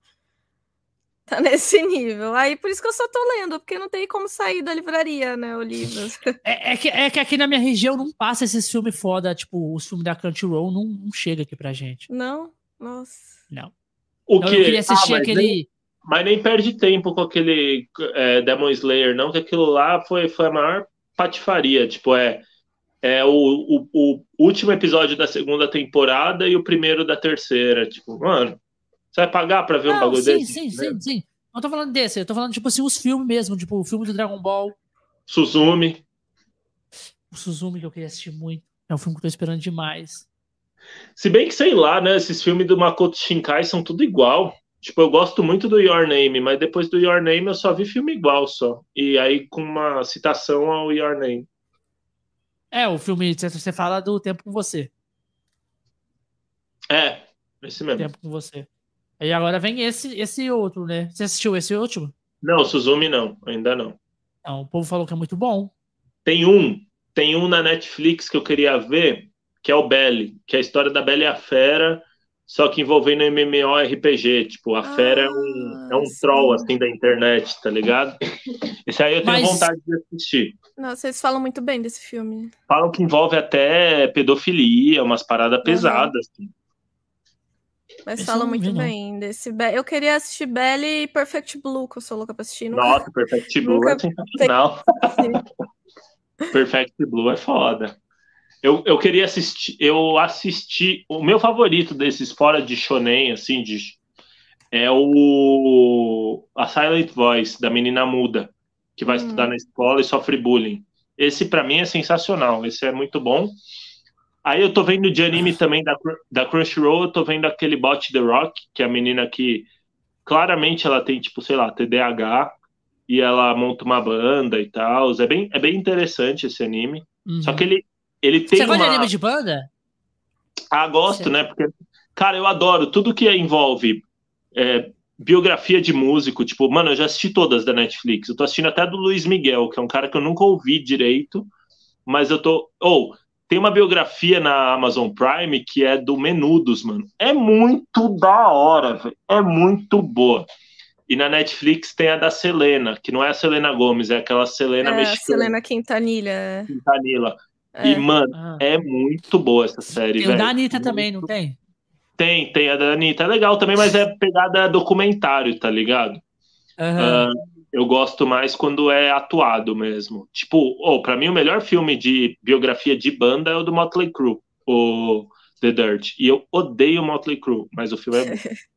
Tá nesse nível. Aí por isso que eu só tô lendo, porque não tem como sair da livraria, né, o livro. É, é que, é que aqui na minha região não passa esses filmes foda, tipo, os filmes da Crunchyroll não, não chega aqui pra gente. Não? Nossa. Não. O Então, que? eu queria assistir Ah, mas aquele. nem- mas nem perde tempo com aquele é, Demon Slayer, não, que aquilo lá foi, foi a maior patifaria. Tipo, é, é o, o, o último episódio da segunda temporada e o primeiro da terceira. Tipo, mano, você vai pagar pra ver um Não, bagulho sim, desse? sim, sim, sim. Não tô falando desse, eu tô falando, tipo assim, os filmes mesmo, tipo, o filme do Dragon Ball, Suzumi. o Suzumi, que eu queria assistir muito. É um filme que eu tô esperando demais. Se bem que, sei lá, né? Esses filmes do Makoto Shinkai são tudo igual. Tipo, eu gosto muito do Your Name, mas depois do Your Name eu só vi filme igual só. E aí com uma citação ao Your Name. É, o filme, você- você fala do Tempo com Você. É, esse mesmo. Tempo com Você. Aí agora vem esse, esse outro, né? Você assistiu esse último? Não, Suzumi não, ainda não. Não, o povo falou que é muito bom. Tem um, tem um na Netflix que eu queria ver, que é o Belly, que é a história da Bela e a Fera, só que envolvendo MMORPG. Tipo, a Fera é um, é um Ah, sim. troll, assim, da internet, tá ligado? Esse aí eu tenho Mas- vontade de assistir. Não, vocês falam muito bem desse filme. Falam que envolve até pedofilia, umas paradas pesadas. assim. Mas não muito vi, não. bem desse. Be- Eu queria assistir Belly e Perfect Blue, que eu sou louca pra assistir. Nunca Nossa, Perfect Blue Nunca é sensacional. Perfect Blue é foda. Eu, eu queria assistir, eu assisti, o meu favorito desses fora de shonen, assim, de, é o a Silent Voice, da menina muda, que vai Hum. estudar na escola e sofre bullying. Esse pra mim é sensacional, esse é muito bom. Aí eu tô vendo de anime também da, da Crunchyroll, eu tô vendo aquele Bot The Rock, que é a menina que claramente ela tem, tipo, sei lá, TDAH, e ela monta uma banda e tal. É bem, é bem interessante esse anime. Uhum. Só que ele, ele tem Você gosta de uma... anime de banda? Ah, gosto, Você- né? Porque, cara, eu adoro tudo que envolve é, biografia de músico. Tipo, mano, eu já assisti todas da Netflix. Eu tô assistindo até do Luiz Miguel, que é um cara que eu nunca ouvi direito, mas eu tô. Ou, tem uma biografia na Amazon Prime que é do Menudos, mano. É muito da hora, velho. É muito boa. E na Netflix tem a da Selena, que não é a Selena Gomes, é aquela Selena É, mexicana. Selena Quintanilha. Quintanilha. E, mano, Ah. é muito boa essa série, velho. o da Anitta também, não tem? Tem, tem a da Anitta. É legal também, mas é pegada documentário, tá ligado? Aham. Ah, eu gosto mais quando é atuado mesmo. Tipo, oh, para mim o melhor filme de biografia de banda é o do Motley Crue, o The Dirt. E eu odeio Motley Crue, mas o filme é bom.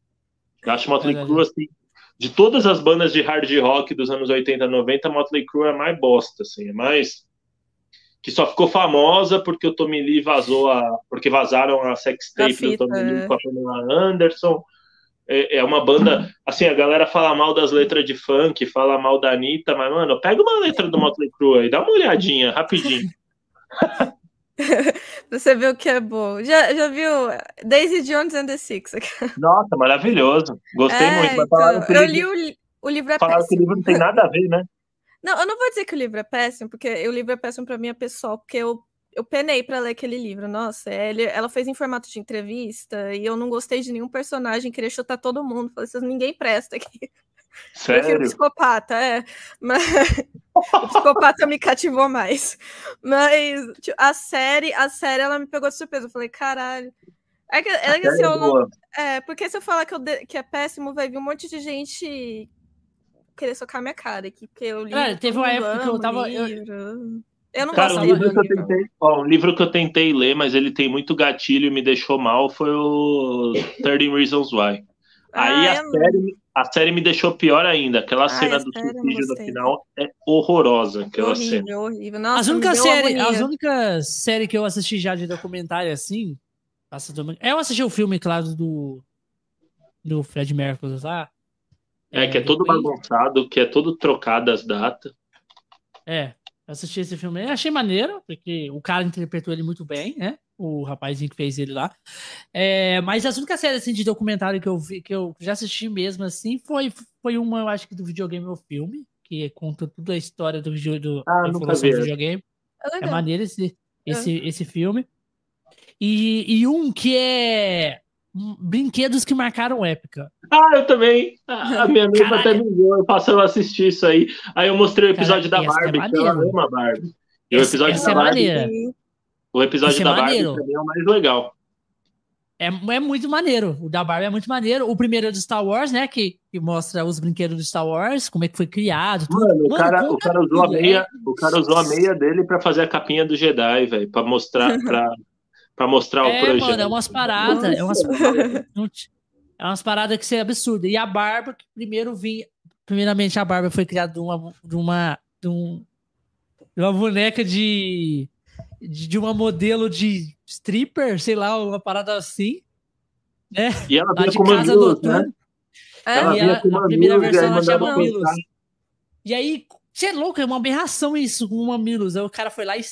Eu acho Motley. Crue assim, de todas as bandas de hard rock dos anos 80 e 90, Motley Crue é a mais bosta assim, é mais que só ficou famosa porque o Tommy Lee vazou a porque vazaram a sextape A fita, do Tommy Lee é. com a Pamela Anderson. É, é uma banda, assim, a galera fala mal das letras de funk, fala mal da Anitta, mas, mano, pega uma letra do Motley Crue aí, dá uma olhadinha, rapidinho. Você ver o que é bom. Já, já viu Daisy Jones and the Six? Nossa, maravilhoso. Gostei É, muito, então, eu li o, o livro é falaram que o péssimo. livro não tem nada a ver, né? Não, eu não vou dizer que o livro é péssimo, porque o livro é péssimo pra mim é pessoal, porque eu, eu penei pra ler aquele livro. Nossa, ele, ela fez em formato de entrevista e eu não gostei de nenhum personagem, queria chutar todo mundo. Falei, "Vocês- ninguém presta aqui. Prefiro Sério. psicopata, é. Mas o psicopata me cativou mais. Mas tipo, a série, a série ela me pegou de surpresa. Eu falei, caralho. É que, é que A assim, é eu não, é, porque se eu falar que, eu de- que é péssimo, vai vir um monte de gente querer socar minha cara aqui. Porque eu li. Cara, teve uma época que eu o tava- eu-. Eu não Cara, um livro, que eu livro. tentei, ó, um livro que eu tentei ler, mas ele tem muito gatilho e me deixou mal, foi o 30 Reasons Why. Aí Ah, a série, a série me deixou pior ainda. Aquela Ai, cena do série suicídio no final é horrorosa. Aquela cena. horrível, horrível. Nossa, as únicas agonia. as únicas séries que eu assisti já de documentário assim, eu assisti o filme, claro, do do Fred Mercury lá. É, que é todo depois- bagunçado, que é todo trocado as datas. É, eu assisti esse filme aí, achei maneiro, porque o cara interpretou ele muito bem, né? O rapazinho que fez ele lá. É, mas as únicas séries assim, de documentário que eu vi, que eu já assisti mesmo, assim, foi, foi uma, eu acho que do videogame ou filme, que conta toda a história do, video, do Ah, do videogame. É É maneiro esse, esse, esse filme. E, e um que é Brinquedos que marcaram época. Ah, eu também. A a minha noiva até me viu, eu passando a assistir isso aí. Aí eu mostrei o episódio da essa é Barbie, que ela ama a Barbie. E o Essa- episódio da é Barbie, o episódio Esse é da Barbie maneiro. também é o mais legal. É, é muito maneiro. O da Barbie é muito maneiro. O primeiro é do Star Wars, né? Que, que mostra os brinquedos do Star Wars, como é que foi criado. Tudo. Mano, o Mano, cara, o cara usou a tudo, meia, é. o cara usou a meia dele pra fazer a capinha do Jedi, velho, para mostrar para para mostrar o É, projeto. mano, é umas paradas. É umas, t- é umas paradas que isso é absurdo. E a Barbie, que primeiro vinha. Primeiramente, a Barbie foi criada de uma. De uma, de um- de uma boneca de, de. de uma modelo de stripper, sei lá, uma parada assim. Né? E ela Lá de com casa mamilos, né? noturna. É, Ela e ela- com na primeira versão ela tinha mamilos. E aí, você é louco, é uma aberração isso com o mamilos. Aí o cara foi lá e,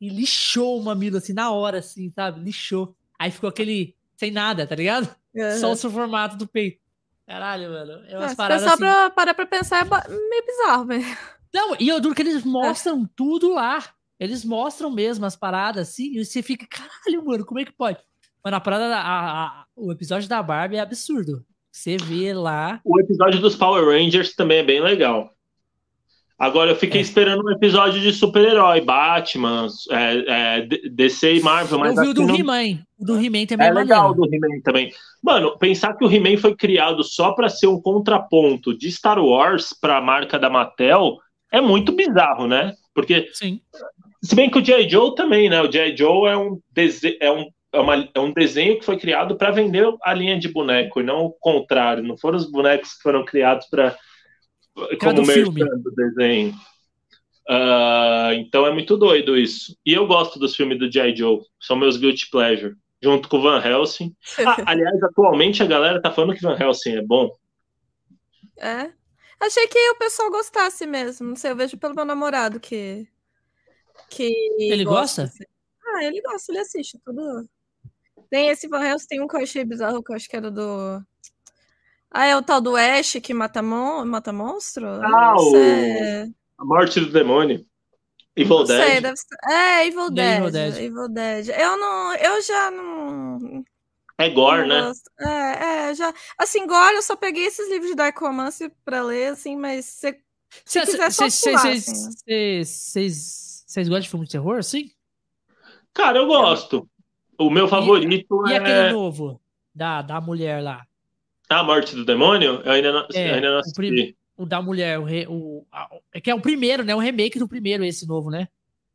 e lixou o mamilo, assim, na hora, assim, sabe? Lixou. Aí ficou aquele sem nada, tá ligado? Uhum. Só o seu formato do peito. Caralho, mano. É umas se paradas pensar assim. pra, parar pra pensar, é meio bizarro, velho. Não, e eu duro que eles mostram tudo lá. Eles mostram mesmo as paradas, assim, e você fica, caralho, mano, como é que pode? Mano, a parada, a- a- o episódio da Barbie é absurdo. Você vê lá. O episódio dos Power Rangers também é bem legal. Agora eu fiquei É. esperando um episódio de super-herói, Batman, é, é, DC e Marvel, mas eu vi o do não- He-Man. O do He-Man também é, É legal maneiro. do He-Man também. Mano, pensar que o He-Man foi criado só pra ser um contraponto de Star Wars pra marca da Mattel é muito bizarro, né? Porque, Sim. se bem que o G.I. Joe também, né? O G.I. Joe é um, dese... é um, é uma- é um desenho que foi criado pra vender a linha de boneco, e não o contrário. Não foram os bonecos que foram criados para como do filme. do desenho. Ah, então é muito doido isso. E eu gosto dos filmes do G.I. Joe. São meus guilty pleasure. Junto com o Van Helsing. Ah, aliás, atualmente a galera tá falando que Van Helsing é bom. É. Achei que o pessoal gostasse mesmo. Não sei, eu vejo pelo meu namorado que. que Ele gosta? assim. Ah, ele gosta, ele assiste tudo. Tem esse Van Helsing, tem um que eu achei bizarro, que eu acho que era do. Ah, é o tal do Ash que mata, mon... mata monstro? Ah, não o- sei. A Morte do Demônio. Evil Não sei, Dead. deve ser... É, Evil The Dead, Evil Dead. Evil Dead. Eu não. Eu já não. É gore, não né? gosto. É, é, já. Assim, Gore, eu só peguei esses livros de Dark Romance pra ler, assim, mas você Se quiser só pular, assim. Vocês gostam de filme de terror, sim? Cara, eu gosto. O meu favorito E é aquele novo da, da mulher lá? A Morte do Demônio. Eu ainda não, É, ainda não o assisti. prim- O da mulher, o, re- o, a- é que é o primeiro, né? O remake do primeiro, esse novo, né?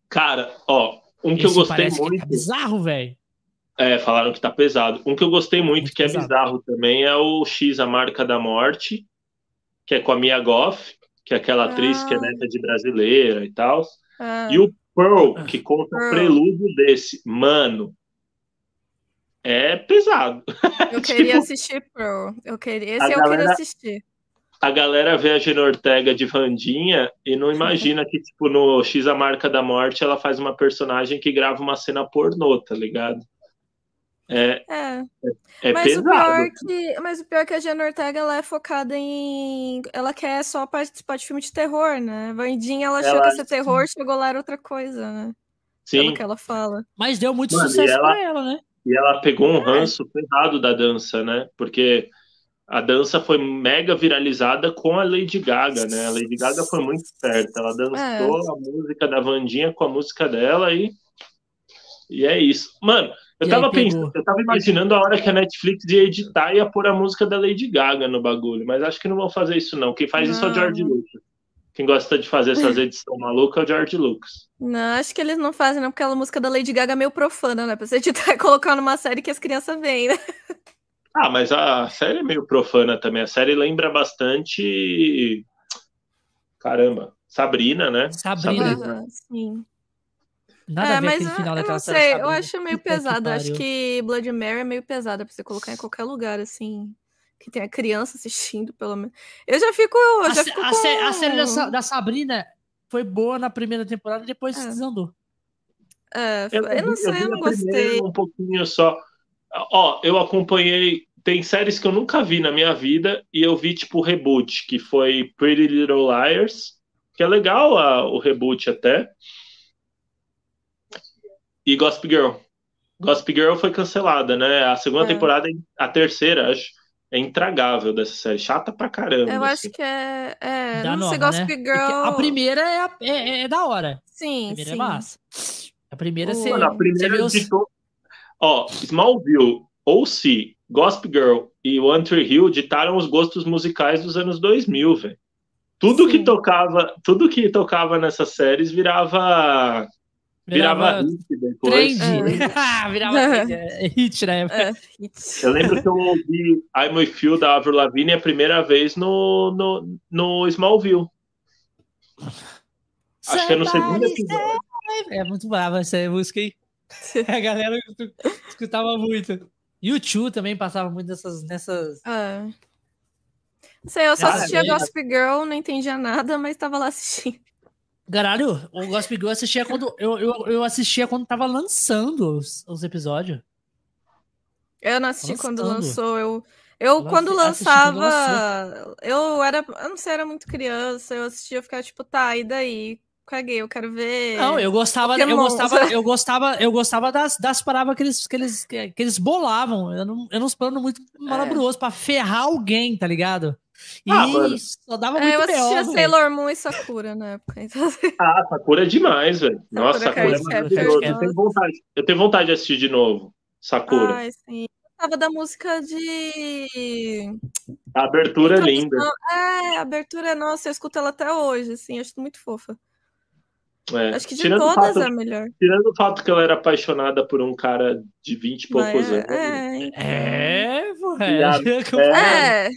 Cara, ó, um que eu Esse gostei parece que muito. tá bizarro, velho. É, falaram que tá pesado. Um que eu gostei muito, Muito que é pesado. bizarro também, é o X, a Marca da Morte, que é com a Mia Goff, que é aquela atriz que é Ah. neta de brasileira e tal. Ah, E o Pearl, que conta o Pearl. prelúdio desse. Mano, é pesado. eu queria tipo, assistir Pearl. Eu queria, a esse eu queria galera- assistir. A galera vê a Gina Ortega de Vandinha e não imagina que, tipo, no X, a Marca da Morte, ela faz uma personagem que grava uma cena pornô, tá ligado? É, É. é mas, o pior pesado. é que, mas o pior é que a Jenna Ortega ela é focada em. Ela quer só participar de filme de terror, né? Vandinha, ela achou Ela- que ia ser terror, chegou lá era outra coisa, né? Pelo Sim. que ela fala. Mas deu muito Mano, sucesso ela- pra ela, né? E ela pegou É. um ranço ferrado da dança, né? Porque a dança foi mega viralizada com a Lady Gaga, né? A Lady Gaga foi muito esperta. Ela dançou É. a música da Vandinha com a música dela e. E é isso. Mano, eu E tava pensando, eu tava imaginando a hora que a Netflix ia editar e ia pôr a música da Lady Gaga no bagulho, mas acho que não vão fazer isso, não. Quem faz isso é o Não. George Lucas. Quem gosta de fazer essas edições malucas é o George Lucas. Não, acho que eles não fazem, não, porque aquela música da Lady Gaga é meio profana, né? Pra você e colocar numa série que as crianças veem, né? Ah, mas a série é meio profana também. A série lembra bastante. Caramba, Sabrina, né? Sabrina. Aham, sim. Nada é, a ver mas aquele eu, final eu daquela não série. sei, eu Sabrina. acho meio Puta que pesado. Acho que Blood Mary é meio pesada pra você colocar em qualquer lugar, assim. Que tenha criança assistindo, pelo menos. Eu já fico. Eu A, já fico a com... a série da, da Sabrina foi boa na primeira temporada, depois É. desandou. É, eu, vi- não sei, vi eu não gostei. Um pouquinho só. Ó, eu acompanhei. Tem séries que eu nunca vi na minha vida e eu vi tipo o reboot, que foi Pretty Little Liars, que é legal a- o reboot até. E Gossip Girl. Gossip Girl foi cancelada, né? A segunda É. temporada, a terceira, acho, é intragável dessa série. Chata pra caramba. Eu assim. acho que é. é Da não sei, Gossip né? Girl. Porque a primeira é, a- é- é da hora. A Sim, primeira sim. é massa. A primeira você. Mano, a você primeira os- de to... Ó, Smallville, OC, Gossip Girl e One Tree Hill ditaram os gostos musicais dos anos 2000, velho. Tudo que Sim. tocava, tudo que tocava nessas séries virava virava, Virava hit depois. Trend. Virava trend, é, hit na época. É. Eu lembro que eu ouvi I'm With You da Avril Lavigne a primeira vez no, no, no Smallville. Acho que é no segundo episódio. É muito brava essa música aí. A galera escutava muito. YouTube também passava muito nessas. nessas... É. Não sei, eu só Ah, assistia é. Gossip Girl, não entendia nada, mas tava lá assistindo. Caralho, o Gossip Girl eu assistia quando. Eu, eu, eu assistia quando tava lançando os, os episódios. Eu não assisti quando Lançando. lançou, eu. Eu, quando quando lançava, eu era, eu não sei, era muito criança, eu assistia, eu ficava tipo, tá, e daí? Caguei, eu quero ver. Não, eu gostava, eu gostava, eu gostava, eu gostava das, das palavras que eles, que eles, que eles bolavam. Eu não, eu não plano muito malabroso pra ferrar alguém, tá ligado? E Ah, só dava É, muito eu assistia velho. Sailor Moon e Sakura na época. Então, Ah, Sakura é demais, velho. Nossa, Sakura Sakura é Card maravilhoso. Eu tenho vontade, eu tenho vontade de assistir de novo. Sakura. ai, sim. Eu tava da música de. A abertura é linda. É, a abertura, nossa, eu escuto ela até hoje, assim, acho muito fofa. É. Acho que de tirando, todas fato, é a melhor. tirando o fato que ela era apaixonada por um cara de 20 e poucos Mas, anos. é, então. É, Viado. é. é,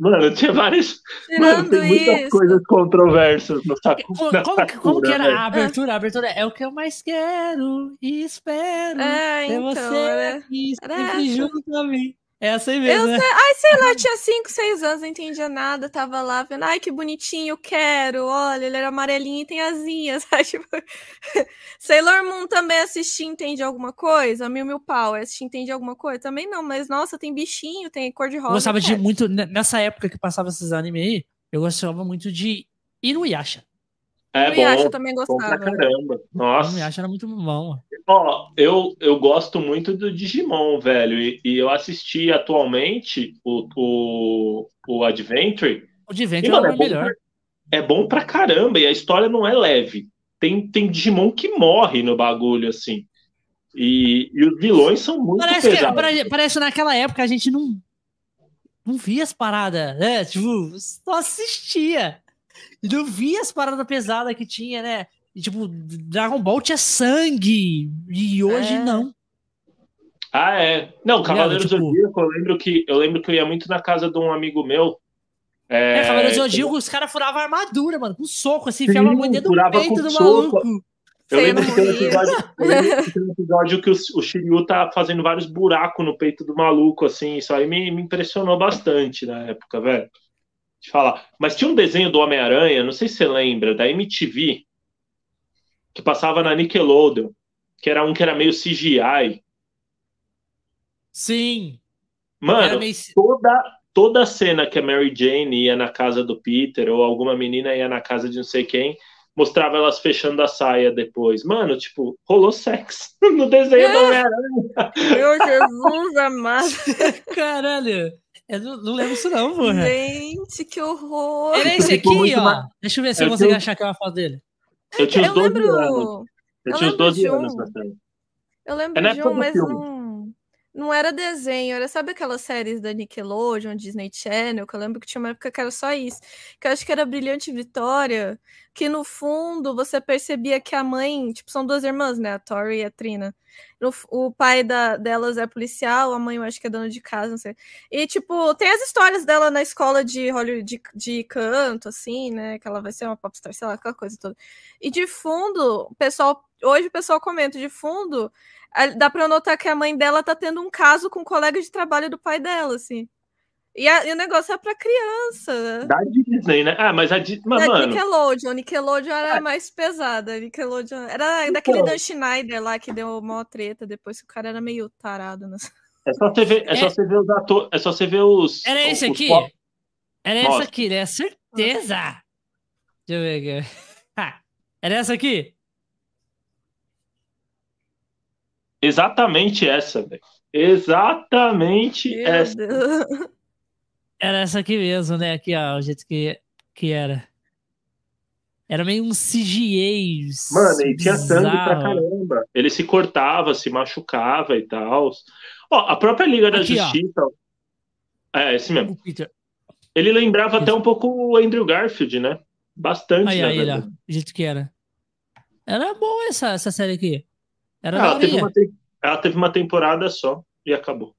Mano, tinha várias. Mano, tem muitas isso. coisas controversas no Sakura. Como, na como, que- como que Sakura, era a abertura? A abertura é o que eu mais quero e espero. É, ter então, você era- aqui, sempre junto a mim. É essa aí mesmo, Eu né? sei, ai, sei lá, tinha 5, 6 anos, não entendia nada, tava lá vendo, ai, que bonitinho, quero, olha, ele era amarelinho e tem asinhas, sabe? Tipo, Sailor Moon também assisti, entende alguma coisa? Mil Mil Pau, assisti, entende alguma coisa? Também não, mas nossa, tem bichinho, tem cor de rosa. Eu gostava de muito, ne- nessa época que passava esses animes aí, eu gostava muito de Inuyasha. É eu bom. também Bom pra gostava. caramba. Nossa. Inuyasha era muito bom. Ó, eu, eu gosto muito do Digimon, velho. E, e eu assisti atualmente o, o, o Adventure. O E, Adventure mano, era é o bom, melhor. pra, é bom pra caramba. E a história não é leve. Tem, tem Digimon que morre no bagulho, assim. E, e os vilões são muito Parece, que, pesados. pare- parece que naquela época a gente não, não via as paradas, né? Tipo, só assistia. E não via as paradas pesadas que tinha, né? E, tipo, Dragon Ball tinha sangue. E hoje É. não. Ah, é. Não, Cavaleiros tipo- do Zodíaco, eu lembro, que, eu lembro que eu ia muito na casa de um amigo meu. É, É, Cavaleiros do Zodíaco, os caras furavam a armadura, mano, com soco, assim, Sim, enfiava muito dentro do peito do soco. maluco. Eu lembro que tem um episódio, eu lembro que tem um episódio que o, o Shiryu tá fazendo vários buracos no peito do maluco, assim. Isso aí me, me impressionou bastante na época, velho. Eu falar. Mas tinha um desenho do Homem-Aranha, não sei se você lembra, da MTV, que passava na Nickelodeon, que era um que era meio CGI. Sim. Mano, meio... toda, toda cena que a Mary Jane ia na casa do Peter, ou alguma menina ia na casa de não sei quem, mostrava elas fechando a saia depois. Mano, tipo, rolou sexo no desenho do Homem-Aranha. Meu Jesus amado. Caralho. Eu não, não lembro isso não, porra. Gente, que horror. Era esse aqui, ó. Deixa eu ver se eu Eu consigo tenho- achar aquela foto dele. Eu tinha uns Eu 12 lembro. anos. Eu, eu tinha uns lembro 12 de anos um-. Eu lembro É de um, do mas filme. não, não era desenho. Era, sabe aquelas séries da Nickelodeon, Disney Channel, que eu lembro que tinha uma época que era só isso. Que eu acho que era Brilhante Vitória, que no fundo você percebia que a mãe, tipo, são duas irmãs, né? A Tori e a Trina. No o pai da, delas é policial, a mãe eu acho que é dona de casa, não sei. E, tipo, tem as histórias dela na escola de de, de canto, assim, né? Que ela vai ser uma popstar, sei lá, aquela coisa toda. E de fundo, o pessoal. Hoje o pessoal comenta de fundo. A- Dá pra notar que a mãe dela tá tendo um caso com um colega de trabalho do pai dela, assim. E, a- e o negócio é pra criança. Da Disney, né? Ah, mas a Disney. Mas, Da mano, Nickelodeon. Nickelodeon era É. mais pesada. Nickelodeon. Era daquele Então. Dan Schneider lá que deu mó treta depois que o cara era meio tarado. Né? é só você ver, é só É. você ver os atores. É só você ver os. Era esse os aqui? pop- Era esse aqui, né? Certeza. Deixa eu ver aqui. Ha, Era essa aqui? Exatamente essa, velho. Exatamente Meu essa. Deus. Era essa aqui mesmo, né? Aqui, ó, o jeito que, que era. Era meio um CGI. Mano, e tinha sangue pra caramba. Ele se cortava, se machucava e tal. Ó, a própria Liga da Aqui, ó. Justiça. É, esse mesmo. Peter. Ele lembrava até um pouco o Andrew Garfield, né? Bastante, Aí, na aí, o jeito que era. Era boa essa, essa série aqui. Era Ela teve, uma te- ela teve uma temporada só e acabou.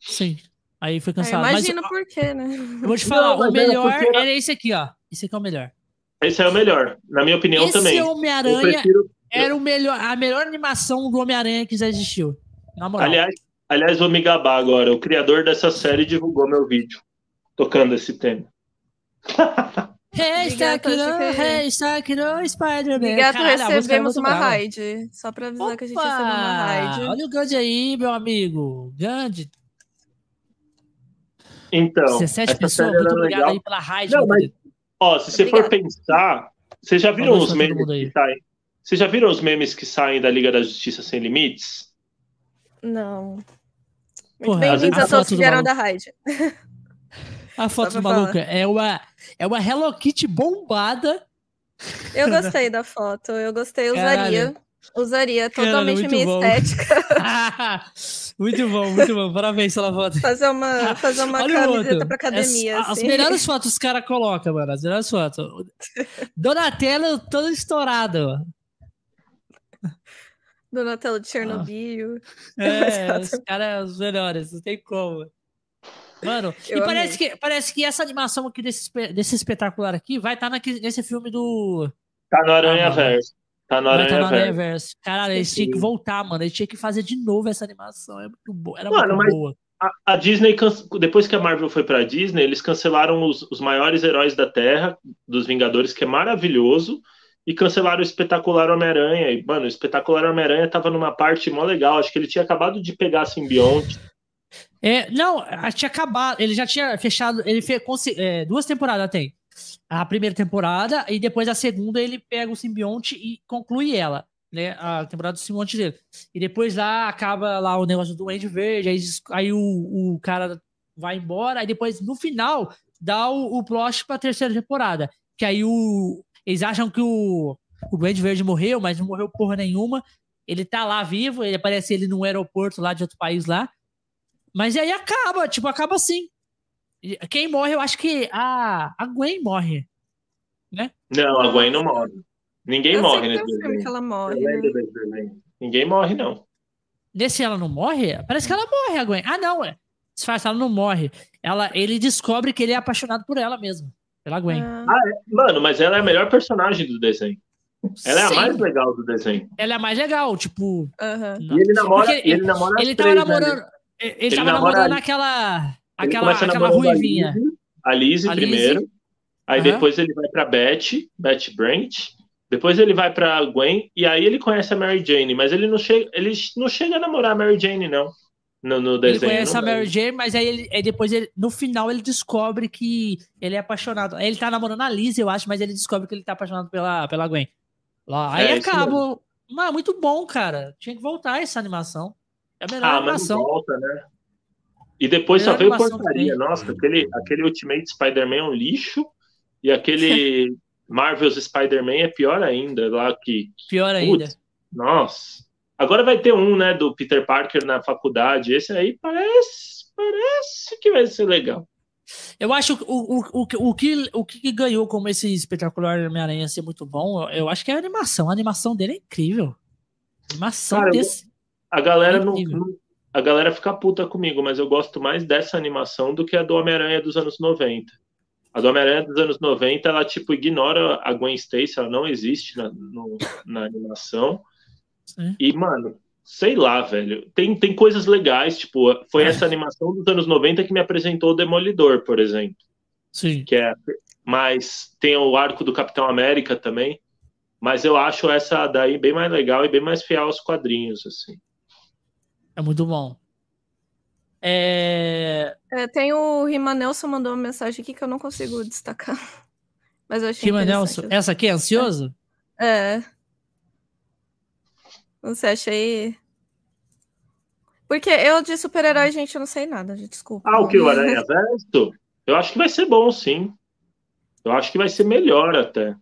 Sim. Aí foi É, cancelado. Mas imagino ó, por quê, né? eu vou te falar, Não, mas o era melhor era- era esse aqui, ó. Esse aqui é o melhor. Esse é o melhor, na minha opinião esse também. Eu Homem-Aranha prefiro. era o melhor, a melhor animação do Homem-Aranha que já existiu. Na moral. Aliás, aliás, vou me gabar agora. O criador dessa série divulgou meu vídeo tocando esse tema. Hey, hey, Sakura, Spider-Man. Obrigado, recebemos uma brava. raid. Só pra avisar que a gente recebeu uma Opa! raid. Olha o Gandhi aí, meu amigo. Gandhi, Então, 17 essa pessoas, muito obrigado legal. aí pela raid. Não, mas-. Ó, se você for pensar, vocês já viram os memes que saem? Vocês já viram os memes que saem da Liga da Justiça Sem Limites? Não. Muito bem-vindos a todos que vieram da raid. A foto maluco é uma, é uma Hello Kitty bombada. Eu gostei da foto, eu gostei, usaria. Usaria totalmente muito minha bom. estética. muito bom, muito bom. Parabéns pela foto. Fazer uma, fazer uma Olha camiseta outro. pra academia. As, as assim. melhores fotos os caras colocam, mano. As melhores fotos. Donatello todo estourado. Donatello de Chernobyl. É, Exato. os caras os melhores, não tem como. Mano, Eu e parece que, parece que essa animação aqui desse, desse espetacular aqui vai estar nesse filme do. Tá no Aranha Ah. Verso. Tá no Aranha Verso. Verso. Caralho, eles tinham que voltar, mano. Eles tinham que fazer de novo essa animação. É muito boa. Era Mano, muito boa. A, a Disney, depois que a Marvel foi pra Disney, eles cancelaram os, os maiores heróis da Terra, dos Vingadores, que é maravilhoso, e cancelaram o espetacular Homem-Aranha. E, mano, o espetacular Homem-Aranha tava numa parte mó legal. Acho que ele tinha acabado de pegar a simbionte. É, não, a- tinha acabado. Ele já tinha fechado. Ele fez é, duas temporadas tem. A primeira temporada e depois a segunda ele pega o simbionte e conclui ela, né? A temporada do simbionte dele. E depois lá acaba lá o negócio do Duende Verde, aí, aí o, o cara vai embora, aí depois no final dá o, o plot pra terceira temporada. Que aí o. Eles acham que o, o Verde morreu, mas não morreu porra nenhuma. ele tá lá vivo, ele aparece ele num aeroporto lá de outro país lá. Mas aí acaba, tipo, acaba assim. Quem morre, eu acho que a, a Gwen morre. Né? Não, a Gwen não morre. Ninguém Eu morre nesse filme desenho. que ela morre, né? Ninguém morre, não. Nesse ela não morre? Parece que ela morre, a Gwen. Ah, não. é. Disfarça, ela não morre. Ela, ele descobre que ele é apaixonado por ela mesmo. Pela Gwen. Ah, Mano, mas ela é a melhor personagem do desenho. Ela é a mais legal do desenho. Ela é mais legal, tipo. E ele namora, Porque e ele namora Ele tava três, né? Ele, ele tava namora namorando a- aquela. Ele Aquela, aquela a ruivinha. Lizzie, A Lizzie A Lizzie. primeiro. Aí Aham. depois ele vai pra Beth, Beth Brant. Depois ele vai pra Gwen. E aí ele conhece a Mary Jane. Mas ele não chega, ele não chega a namorar a Mary Jane, não. No, no Ele desenho. conhece não a Mary Jane, mas aí, ele, aí depois, ele, no final, ele descobre que ele é apaixonado. Ele tá namorando a Liz, eu acho, mas ele descobre que ele tá apaixonado pela, pela Gwen. Lá, aí É, acaba. Mas muito bom, cara. Tinha que voltar essa animação. É a melhor Ah, mas animação. volta, né? E depois só veio porcaria. Nossa, aquele, aquele Ultimate Spider-Man é um lixo. E aquele Marvel's Spider-Man é pior ainda. Lá que. Pior ainda. Putz, nossa. Agora vai ter um, né, do Peter Parker na faculdade. Esse aí parece. Parece que vai ser legal. Eu acho que o, o, o, que- o, que, o que ganhou como esse espetacular Homem-Aranha ser muito bom, eu, eu acho que é a animação. A animação dele é incrível. A animação Cara, desse. A galera não, não- A galera fica puta comigo, mas eu gosto mais dessa animação do que a do Homem-Aranha dos anos 90. A do Homem-Aranha dos anos 90, ela, tipo, ignora a Gwen Stacy, ela não existe na, no- na animação. Sim. E, mano, sei lá, velho. Tem, tem coisas legais, tipo, foi É. essa animação dos anos 90 que me apresentou o Demolidor, por exemplo. Sim. Que é. Mas tem o arco do Capitão América também. Mas eu acho essa daí bem mais legal e bem mais fiel aos quadrinhos, assim. É muito bom. É. É, tem o Rima Nelson mandou uma mensagem aqui que eu não consigo destacar. Mas eu achei interessante. Nelson. Essa aqui é ansioso? É. Você acha aí? Porque eu de super-herói, gente, eu não sei nada, gente, desculpa. Ah, o que? O Aranha Verso? Eu acho que vai ser bom, sim. Eu acho que vai ser melhor até.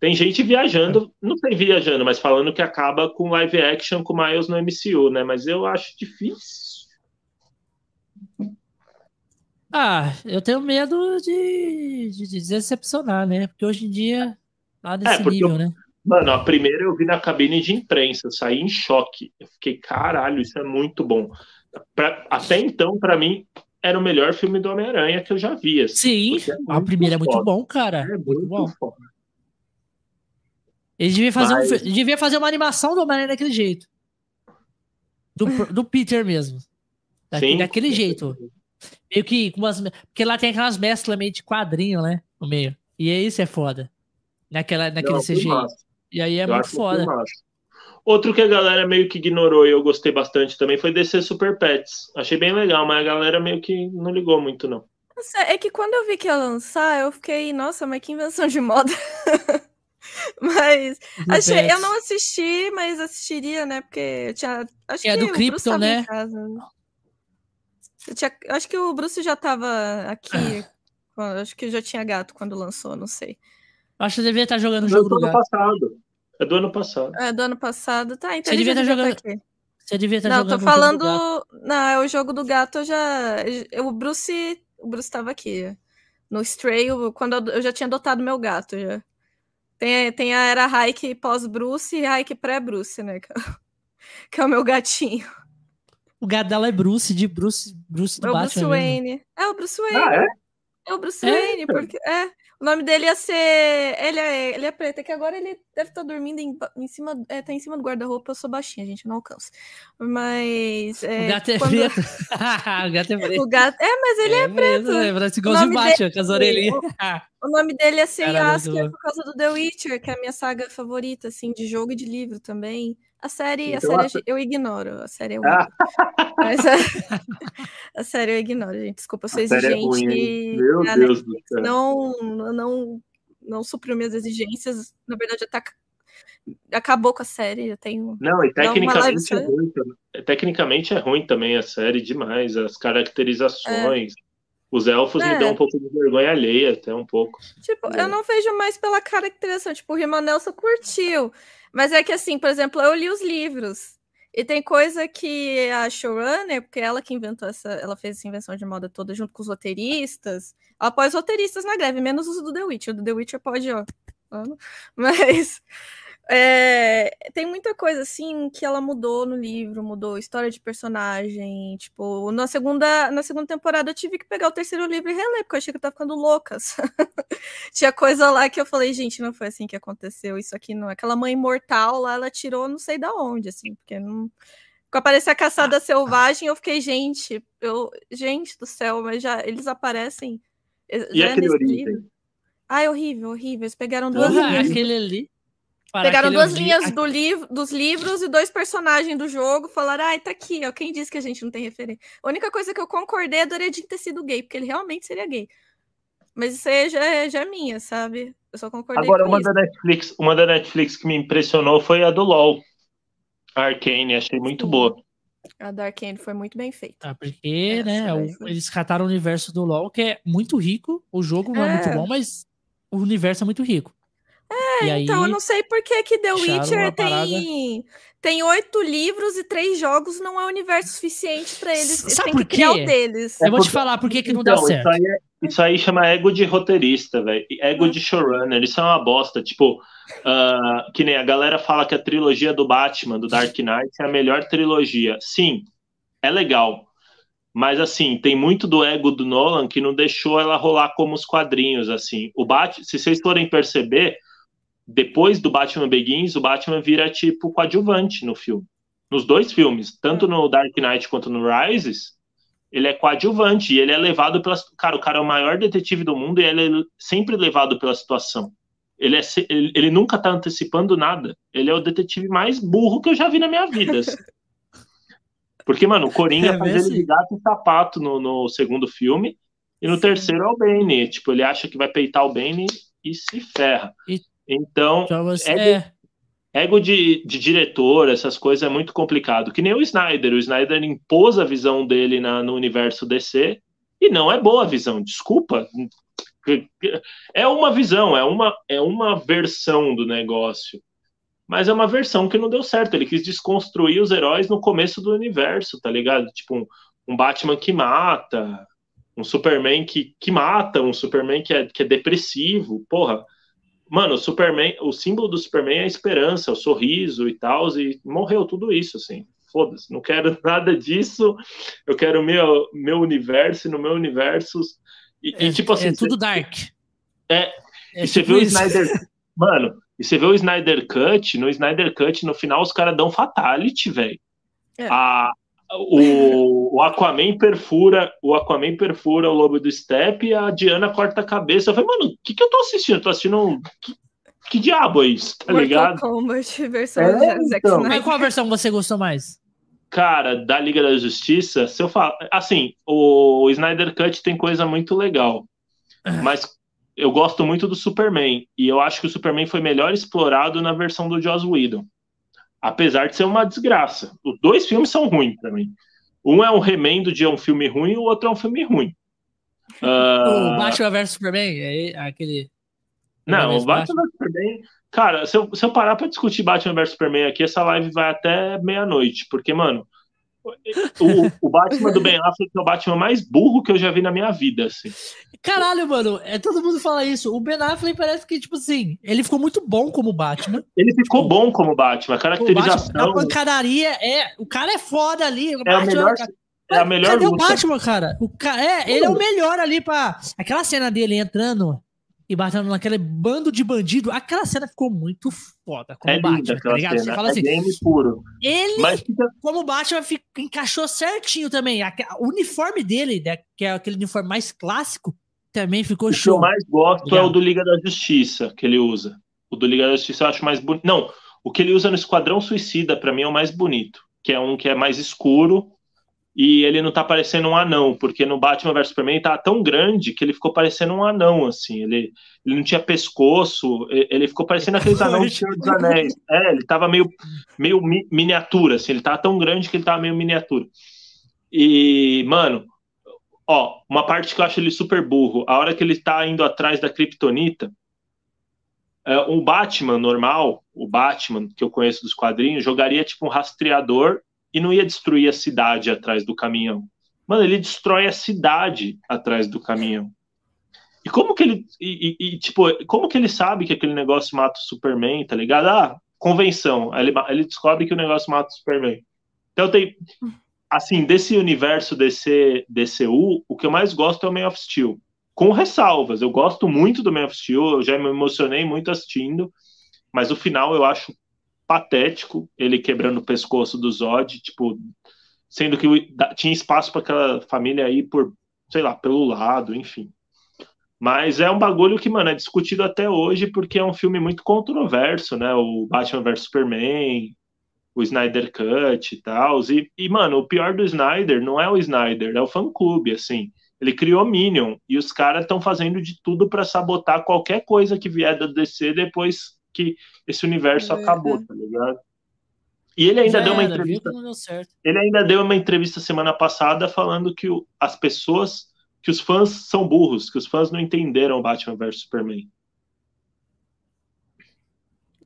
Tem gente viajando, não sei viajando, mas falando que acaba com live action com Miles no MCU, né? Mas eu acho difícil. Ah, eu tenho medo de, de, de decepcionar, né? Porque hoje em dia, lá desse É, nível, eu- né? Mano, a primeira eu vi na cabine de imprensa, saí em choque. Eu fiquei, caralho, isso é muito bom. Pra- até então, pra mim, era o melhor filme do Homem-Aranha que eu já vi. assim, Sim, é a muito primeira é muito foda. bom, cara. É muito bom. muito foda. Ele devia fazer, um Mas- fi- devia fazer uma animação do Homem-Aranha daquele jeito. Do, do Peter mesmo. Da- Sim. daquele jeito. Meio que com umas. Porque lá tem aquelas mesclas meio de quadrinho, né? No meio. E aí isso é foda. Naquela, naquele Não, CGI. E aí é Eu muito um foda. Outro que a galera meio que ignorou e eu gostei bastante também foi DC Super Pets. Achei bem legal, mas a galera meio que não ligou muito, não. Nossa, É que quando eu vi que ia lançar, eu fiquei, nossa, mas que invenção de moda. mas Do achei, eu não assisti, mas assistiria, né? Porque eu tinha. Acho É que do o Krypton, Bruce tava né? em casa. Eu tinha- acho que o Bruce já tava aqui. quando- acho que já tinha gato quando lançou, não sei. Acho que você devia estar jogando o É jogo do do ano gato. passado. É do ano passado. É, do ano passado. Tá, então Você devia tá jogando- tá aqui. Você devia estar Não, jogando tô o jogo do falando. gato. Não, é o jogo do gato, eu já. eu- O Bruce. O Bruce tava aqui. No Stray, eu- quando eu, eu já tinha adotado meu gato. Já. Tem, tem a era Hike pós-Bruce e Hike pré-Bruce, né? Que é, o- que é o meu gatinho. O gato dela é Bruce, de Bruce, Bruce do É o Batman. Bruce mesmo. Wayne. É o Bruce Wayne. Ah, é? É o Bruce É, Wayne, porque. É. O nome dele ia ser. Ele é, ele é preto, é que agora ele deve estar dormindo em, em cima. É, tá em cima do guarda-roupa, eu sou baixinha, gente, eu não alcanço. Mas. O É, gato é quando- preto. o gato é preto. O gato. É, mas ele é, preto. É, parece o nome Batman, com as orelhinhas. O nome dele é ser bom. por causa do The Witcher, que é a minha saga favorita, assim, de jogo e de livro também. A série, a Então, série a- eu ignoro. A série é Ah. Mas a, a série eu ignoro, gente. Desculpa, eu sou A série é exigente. hein? Meu Deus do céu. não, não, não supriu minhas exigências. Na verdade, tá, acabou com a série. Eu tenho. Não, e tecnicamente é ruim. Tecnicamente é ruim também a série demais, as caracterizações. Os elfos É. me dão um pouco de vergonha alheia, até um pouco. Tipo, É. eu não vejo mais pela caracterização. Tipo, o Rima Nelson curtiu. Mas é que assim, por exemplo, eu li os livros. E tem coisa que a showrunner, porque ela que inventou essa, ela fez essa invenção de moda toda junto com os roteiristas. Os roteiristas na greve, menos os do The Witcher. O do The Witcher pode, ó. Mas é, tem muita coisa assim que ela mudou no livro, mudou história de personagem. Tipo, na segunda, na segunda temporada eu tive que pegar o terceiro livro e reler, porque eu achei que eu tava ficando louca. Tinha coisa lá que eu falei, gente, não foi assim que aconteceu. Isso aqui não. Aquela mãe imortal lá, ela tirou não sei da onde, assim, porque não. Quando apareceu a caçada selvagem, eu fiquei, gente, eu, gente do céu, mas já eles aparecem. E já é aquele origem? livro. Ai, horrível, horrível. Eles pegaram duas linhas. aquele ali. Para Pegaram duas linhas do livro, dos livros e dois personagens do jogo, falaram, ai, tá aqui, ó. Quem disse que a gente não tem referência? A única coisa que eu concordei é do Eredin ter sido gay, porque ele realmente seria gay. Mas isso aí já é, já é minha, sabe? Eu só concordei Agora, com uma isso. da Netflix, uma da Netflix que me impressionou foi a do LoL. A Arcane, achei muito Sim. boa. A Dark End foi muito bem feita. Ah, porque, Essa né, daí o- foi. eles cataram o universo do LoL, que é muito rico. O jogo não é, muito É. bom, mas o universo é muito rico. É, e aí, Então, eu não sei por que que The Witcher tem, tem oito livros e três jogos, não é universo suficiente pra eles. Sabe por que criar quê? o deles. eu vou te falar por que que não Então, dá certo. Isso aí, é- isso aí chama ego de roteirista, velho. Ego Hum. de showrunner. Isso é uma bosta. Tipo, ah, que nem a galera fala que a trilogia do Batman, do Dark Knight, é a melhor trilogia. Sim, é legal. Mas, assim, tem muito do ego do Nolan que não deixou ela rolar como os quadrinhos, assim. O Bat se vocês forem perceber, depois do Batman Begins, o Batman vira, tipo, coadjuvante no filme. Nos dois filmes, tanto no Dark Knight quanto no Rises, ele é coadjuvante e ele é levado pela. Cara, o cara é o maior detetive do mundo e ele é sempre levado pela situação. Ele, é, ele, ele nunca tá antecipando nada. Ele é o detetive mais burro que eu já vi na minha vida. assim. Porque, mano, o Coringa É faz ele de gato e sapato no, no segundo filme. E no Sim. terceiro é o Bane. Tipo, ele acha que vai peitar o Bane e se ferra. E- Então, você- ego- é, ego de, de diretor, essas coisas é muito complicado. Que nem o Snyder. O Snyder impôs a visão dele na- no universo DC e não é boa a visão, desculpa. É uma visão, é uma, é uma versão do negócio. Mas é uma versão que não deu certo. Ele quis desconstruir os heróis no começo do universo, tá ligado? Tipo, um, um Batman que mata, um Superman que, que mata, um Superman que é, que é depressivo. Porra, Mano, o Superman, o símbolo do Superman é a esperança, o sorriso e tal, e morreu tudo isso, assim. Foda-se, não quero nada disso. Eu quero meu meu universo, e no meu universo. E, é, e, tipo assim, é tudo dark. É, É e você tipo vê o isso. Snyder. Mano, e você vê o Snyder Cut, no Snyder Cut, no final, os caras dão fatality, velho. É. A- O, o Aquaman perfura, o Aquaman perfura o lobo do Step e a Diana corta a cabeça. Eu falei, mano, o que, que eu tô assistindo? Eu tô assistindo um. Que, que diabo é isso, tá ligado? Mortal Kombat versão É, Zack então. Snyder. Mas qual versão você gostou mais? Cara, da Liga da Justiça, se eu falar. Assim, o Snyder Cut tem coisa muito legal. Mas eu gosto muito do Superman. E eu acho que o Superman foi melhor explorado na versão do Joss Whedon. Apesar de ser uma desgraça. Os dois filmes são ruins mim. Um é um remendo de um filme ruim, o outro é um filme ruim. Ah, O Batman vs Superman? É aquele. Não, o Batman vs Superman. Cara, se eu, se eu parar pra discutir Batman vs Superman aqui, essa live vai até meia-noite. Porque, mano, o, o Batman do Ben Affleck é o Batman mais burro que eu já vi na minha vida, assim. Caralho, mano, é, todo mundo fala isso. O Ben Affleck parece que, tipo assim, ele ficou muito bom como Batman. Ele ficou bom como Batman, a O Batman, caracterização a pancadaria é. O cara é foda ali. O é a Batman, melhor, cara. é a melhor Cadê o luta. Batman, cara? O ca... É, ele é o melhor ali pra. Aquela cena dele entrando e batendo naquele bando de bandido, aquela cena ficou muito foda como É Batman, tá ligado? Você cena, fala é assim, game puro. ele, Mas como Batman, fica- encaixou certinho também. Aque- O uniforme dele, né, que é aquele uniforme mais clássico, também ficou o que eu show. mais gosto é o do Liga da Justiça, que ele usa. O do Liga da Justiça eu acho mais bonito. Não, o que ele usa no Esquadrão Suicida, pra mim, é o mais bonito. Que é um que é mais escuro e ele não tá parecendo um anão, porque no Batman vs Superman ele tá tão grande que ele ficou parecendo um anão, assim. Ele, ele não tinha pescoço, ele ficou parecendo aqueles anãos do Senhor dos Anéis. É, ele tava meio, meio mi- miniatura, assim. Ele tava tão grande que ele tava meio miniatura. E, mano, Ó, uma parte que eu acho ele super burro. A hora que ele tá indo atrás da Kryptonita, é, um Batman normal, o Batman que eu conheço dos quadrinhos, jogaria tipo um rastreador e não ia destruir a cidade atrás do caminhão. Mano, ele destrói a cidade atrás do caminhão. E como que ele. E, e, tipo, como que ele sabe que aquele negócio mata o Superman, tá ligado? Ah, convenção. Ele, ele descobre que o negócio mata o Superman. Então tem. Assim, desse universo DC, DCU, o que eu mais gosto é o Man of Steel. Com ressalvas. Eu gosto muito do Man of Steel, eu já me emocionei muito assistindo, mas o final eu acho patético, ele quebrando o pescoço do Zod, tipo, sendo que tinha espaço para aquela família aí por, sei lá, pelo lado, enfim. Mas é um bagulho que, mano, é discutido até hoje porque é um filme muito controverso, né? O Batman vs Superman, o Snyder Cut e tal. E, e, mano, o pior do Snyder não é o Snyder, é o fã-clube, assim. Ele criou Minion e os caras estão fazendo de tudo para sabotar qualquer coisa que vier da DC depois que esse universo é, acabou, tá ligado? E ele ainda Já deu uma era, entrevista. Ele ainda deu uma entrevista semana passada falando que o, as pessoas que os fãs são burros, que os fãs não entenderam Batman vs Superman.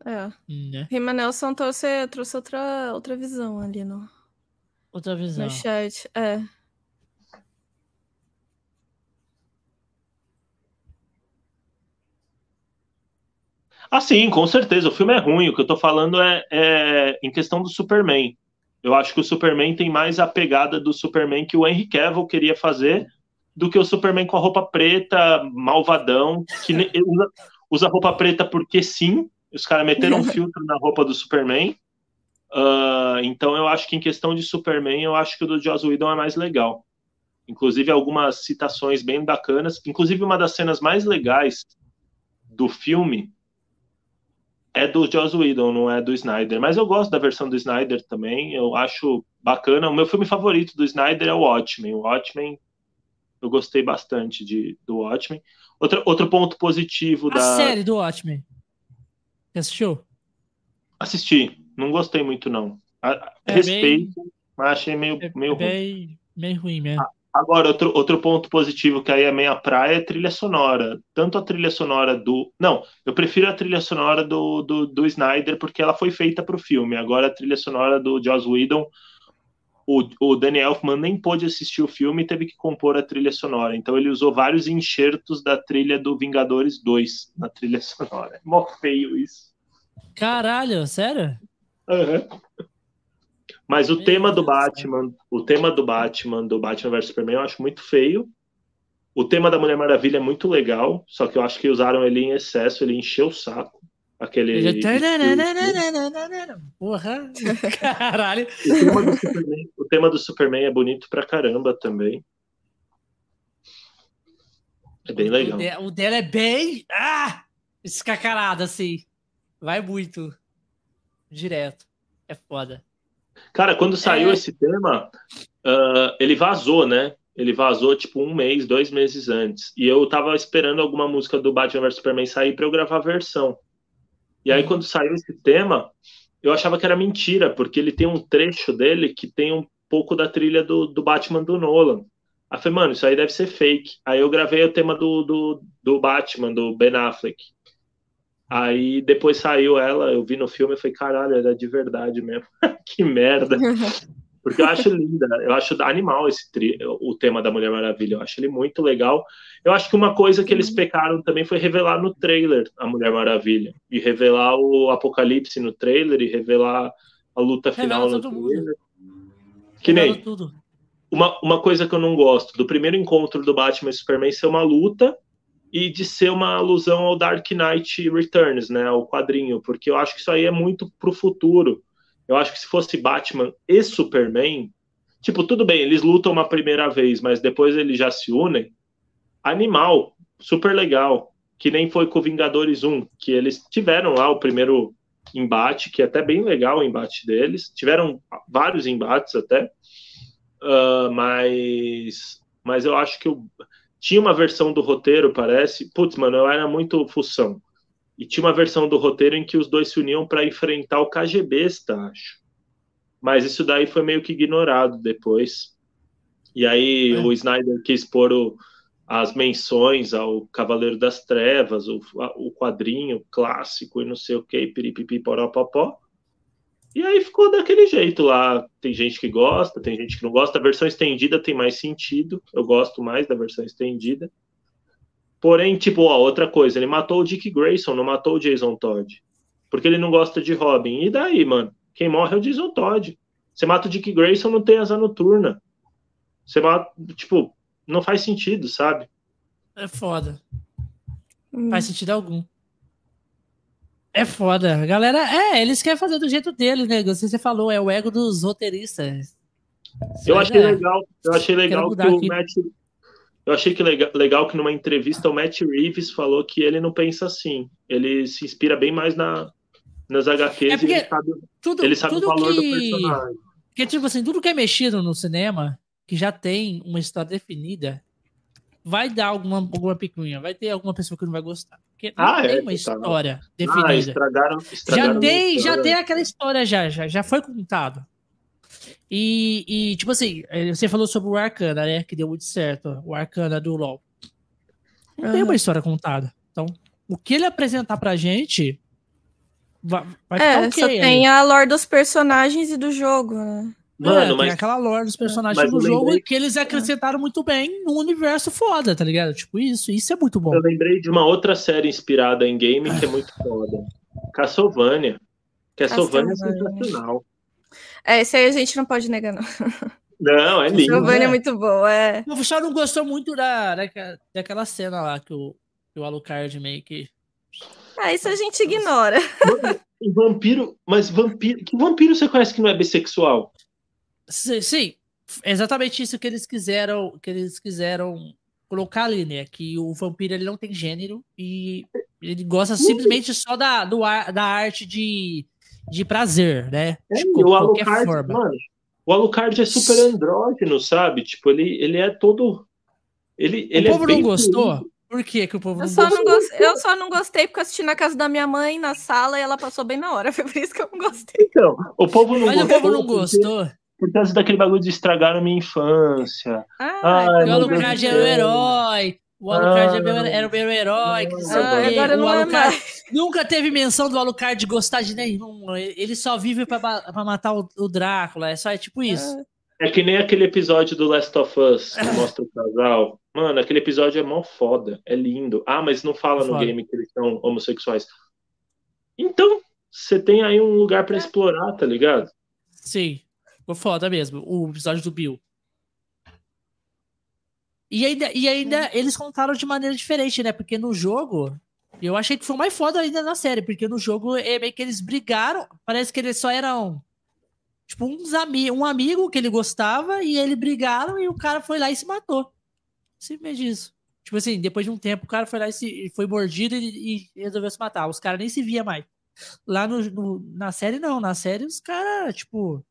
É. Né? Rima Nelson trouxe, trouxe outra, outra visão ali no, outra visão. no chat. É. Ah, sim, com certeza. O filme é ruim. O que eu tô falando é, é, em questão do Superman. Eu acho que o Superman tem mais a pegada do Superman que o Henry Cavill queria fazer do que o Superman com a roupa preta, malvadão, que usa, usa roupa preta porque sim. Os caras meteram um filtro na roupa do Superman. Uh, então eu acho que em questão de Superman, eu acho que o do Joss Whedon é mais legal. Inclusive algumas citações bem bacanas. Inclusive uma das cenas mais legais do filme é do Joss Whedon, não é do Snyder. Mas eu gosto da versão do Snyder também. Eu acho bacana. O meu filme favorito do Snyder é o Watchmen. O Watchmen eu gostei bastante de, do Watchmen. Outra, outro ponto positivo a da. A série do Watchmen. Você assistiu? Assisti. Não gostei muito, não. É Respeito, bem... mas achei meio, é meio bem, ruim. Meio ruim mesmo. Agora, outro, outro ponto positivo que aí é meia praia é a trilha sonora. Tanto a trilha sonora do. Não, eu prefiro a trilha sonora do, do, do Snyder porque ela foi feita para o filme. Agora, a trilha sonora do Joss Whedon o, o Danny Elfman nem pôde assistir o filme e teve que compor a trilha sonora. Então ele usou vários enxertos da trilha do Vingadores 2 na trilha sonora. É mó feio isso. Caralho, sério? Uhum. Mas o Meu tema Deus do Batman, Deus. o tema do Batman, do Batman vs Superman, eu acho muito feio. O tema da Mulher Maravilha é muito legal, só que eu acho que usaram ele em excesso, ele encheu o saco. Aquele. Porra! Caralho! O tema, do Superman, o tema do Superman é bonito pra caramba também. É bem legal. O dela é bem. Ah! Escacarado, assim. Vai muito. Direto. É foda. Cara, quando saiu é... esse tema, uh, ele vazou, né? Ele vazou tipo um mês, dois meses antes. E eu tava esperando alguma música do Batman vs Superman sair pra eu gravar a versão. E aí, quando saiu esse tema, eu achava que era mentira, porque ele tem um trecho dele que tem um pouco da trilha do, do Batman do Nolan. Aí eu falei, mano, isso aí deve ser fake. Aí eu gravei o tema do, do, do Batman, do Ben Affleck. Aí depois saiu ela, eu vi no filme e falei, caralho, era de verdade mesmo. que merda. Porque eu acho linda, eu acho animal esse tri, o tema da Mulher Maravilha, eu acho ele muito legal. Eu acho que uma coisa que eles uhum. pecaram também foi revelar no trailer a Mulher Maravilha. E revelar o Apocalipse no trailer e revelar a luta final no trailer. Mundo. Que nem. Tudo. Uma, uma coisa que eu não gosto, do primeiro encontro do Batman e Superman ser uma luta e de ser uma alusão ao Dark Knight Returns, né? O quadrinho, porque eu acho que isso aí é muito pro futuro eu acho que se fosse Batman e Superman, tipo, tudo bem, eles lutam uma primeira vez, mas depois eles já se unem. Animal, super legal. Que nem foi com o Vingadores 1, que eles tiveram lá o primeiro embate, que é até bem legal o embate deles. Tiveram vários embates até. Uh, mas, mas eu acho que eu, tinha uma versão do roteiro, parece. Putz, mano, eu era muito função. E tinha uma versão do roteiro em que os dois se uniam para enfrentar o KGB, acho. Mas isso daí foi meio que ignorado depois. E aí é. o Snyder quis pôr o, as menções ao Cavaleiro das Trevas, o, o quadrinho clássico e não sei o que, piripipi, poropopó. E aí ficou daquele jeito lá. Tem gente que gosta, tem gente que não gosta. A versão estendida tem mais sentido. Eu gosto mais da versão estendida. Porém, tipo, ó, outra coisa, ele matou o Dick Grayson, não matou o Jason Todd. Porque ele não gosta de Robin. E daí, mano? Quem morre é o Jason Todd. Você mata o Dick Grayson, não tem asa noturna. Você mata, tipo, não faz sentido, sabe? É foda. Hum. Faz sentido algum. É foda. A galera, é, eles querem fazer do jeito deles, né? Você falou, é o ego dos roteiristas. Eu achei é. legal, eu achei legal que o Matt, eu achei que legal, legal que numa entrevista o Matt Reeves falou que ele não pensa assim. Ele se inspira bem mais na, nas HQs é e ele sabe, tudo, ele sabe tudo o valor que... do personagem. Porque, tipo assim, tudo que é mexido no cinema, que já tem uma história definida, vai dar alguma, alguma picuinha, vai ter alguma pessoa que não vai gostar. Porque não ah, tem é, uma história tá. definida. Ah, estragaram, estragaram já tem, já tem aquela história já, já, já foi contado. E, e, tipo assim, eh, você falou sobre o Arcana, né? Que deu muito certo, o Arcana do LoL. Não uhum. tem uma história contada. Então, o que ele apresentar pra gente vai, vai é, okay, só tem a lore dos personagens e do jogo, né? Mano, é, mas... tem aquela lore dos personagens do jogo lembrei... que eles acrescentaram muito bem no universo foda, tá ligado? Tipo, isso, isso é muito bom. Eu lembrei de uma outra série inspirada em game que é muito foda. Castlevania. Castlevania, Castlevania. é sensacional. É, esse aí a gente não pode negar, não. Não, é lindo. Giovanni é. é muito bom, é. O só não gostou muito da, da, daquela cena lá que o, que o Alucard meio que. Ah, isso a gente ignora. vampiro, mas vampiro. Que vampiro você conhece que não é bissexual? Sim, sim, exatamente isso que eles quiseram, que eles quiseram colocar ali, né? Que o vampiro ele não tem gênero e ele gosta simplesmente só da, do, da arte de de prazer, né? É, de o Alucard, forma. Mano, o Alucard é super andrógeno, sabe? Tipo, ele, ele é todo. Ele, ele o povo é não gostou? Por que, que o povo eu não só gostou? Não. Eu só não gostei porque eu assisti na casa da minha mãe, na sala, e ela passou bem na hora. Foi por isso que eu não gostei. Então, o povo não Mas gostou. o povo não gostou. Por causa daquele bagulho de estragar a minha infância. Ah, Ai, o Alucard é o herói. O Alucard ah, era o meu herói. Que ah, agora não é Alucard é nunca teve menção do Alucard de gostar de nenhum. Ele só vive pra, pra matar o, o, Drácula. É só é tipo isso. É que nem aquele episódio do Last of Us que mostra o casal. Mano, aquele episódio é mó foda. É lindo. Ah, mas não fala no game que eles são homossexuais. Então, você tem aí um lugar para explorar, tá ligado? Sim. Ficou foda mesmo. O episódio do Bill. E ainda, e ainda eles contaram de maneira diferente, né? Porque no jogo, eu achei que foi mais foda ainda na série, porque no jogo é meio que eles brigaram, parece que eles só eram tipo uns ami um amigo que ele gostava e ele brigaram e o cara foi lá e se matou. Simplesmente isso. Tipo assim, depois de um tempo o cara foi lá e se, foi mordido e, e resolveu se matar. Os caras nem se via mais. Lá no, no, na série não, na série os caras, tipo,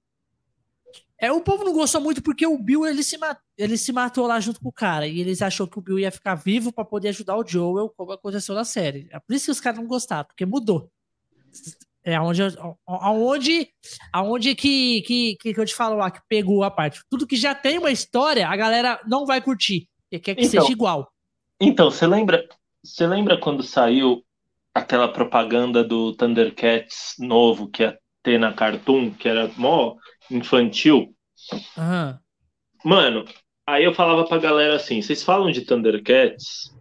é, o povo não gostou muito porque o Bill ele se, ele se matou lá junto com o cara. E eles achou que o Bill ia ficar vivo para poder ajudar o Joel, como aconteceu na série. É por isso que os caras não gostaram, porque mudou. É onde, aonde, aonde que, que, que eu te falo lá, que pegou a parte. Tudo que já tem uma história, a galera não vai curtir. E quer que então, seja igual. Então, você lembra, você lembra quando saiu aquela propaganda do Thundercats novo que ia ter na Cartoon, que era mó infantil. Uhum. Mano, aí eu falava pra galera assim: vocês falam de Thundercats,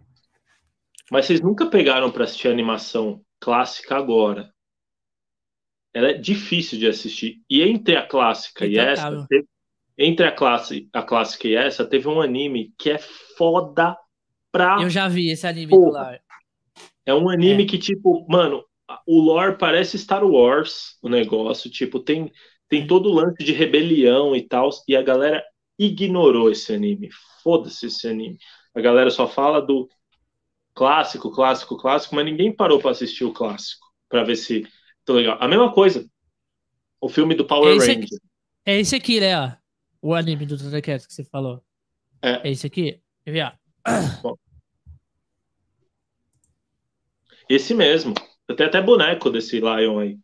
mas vocês nunca pegaram pra assistir animação clássica agora. Ela é difícil de assistir. E entre a clássica e essa, teve, entre a, classe, a clássica e essa, teve um anime que é foda pra. Eu já vi esse anime do. É um anime é. que, tipo, mano, o lore parece Star Wars, o negócio. Tipo, tem tem todo o lance de rebelião e tal, e a galera ignorou esse anime. Foda-se esse anime. A galera só fala do clássico, clássico, clássico, mas ninguém parou para assistir o clássico, para ver se tô legal. A mesma coisa. O filme do Power é Ranger. Aqui, é esse aqui, né? O anime do Thundercats que você falou. É. É esse aqui? Quer ver? Esse mesmo. Eu tenho até boneco desse Lion aí.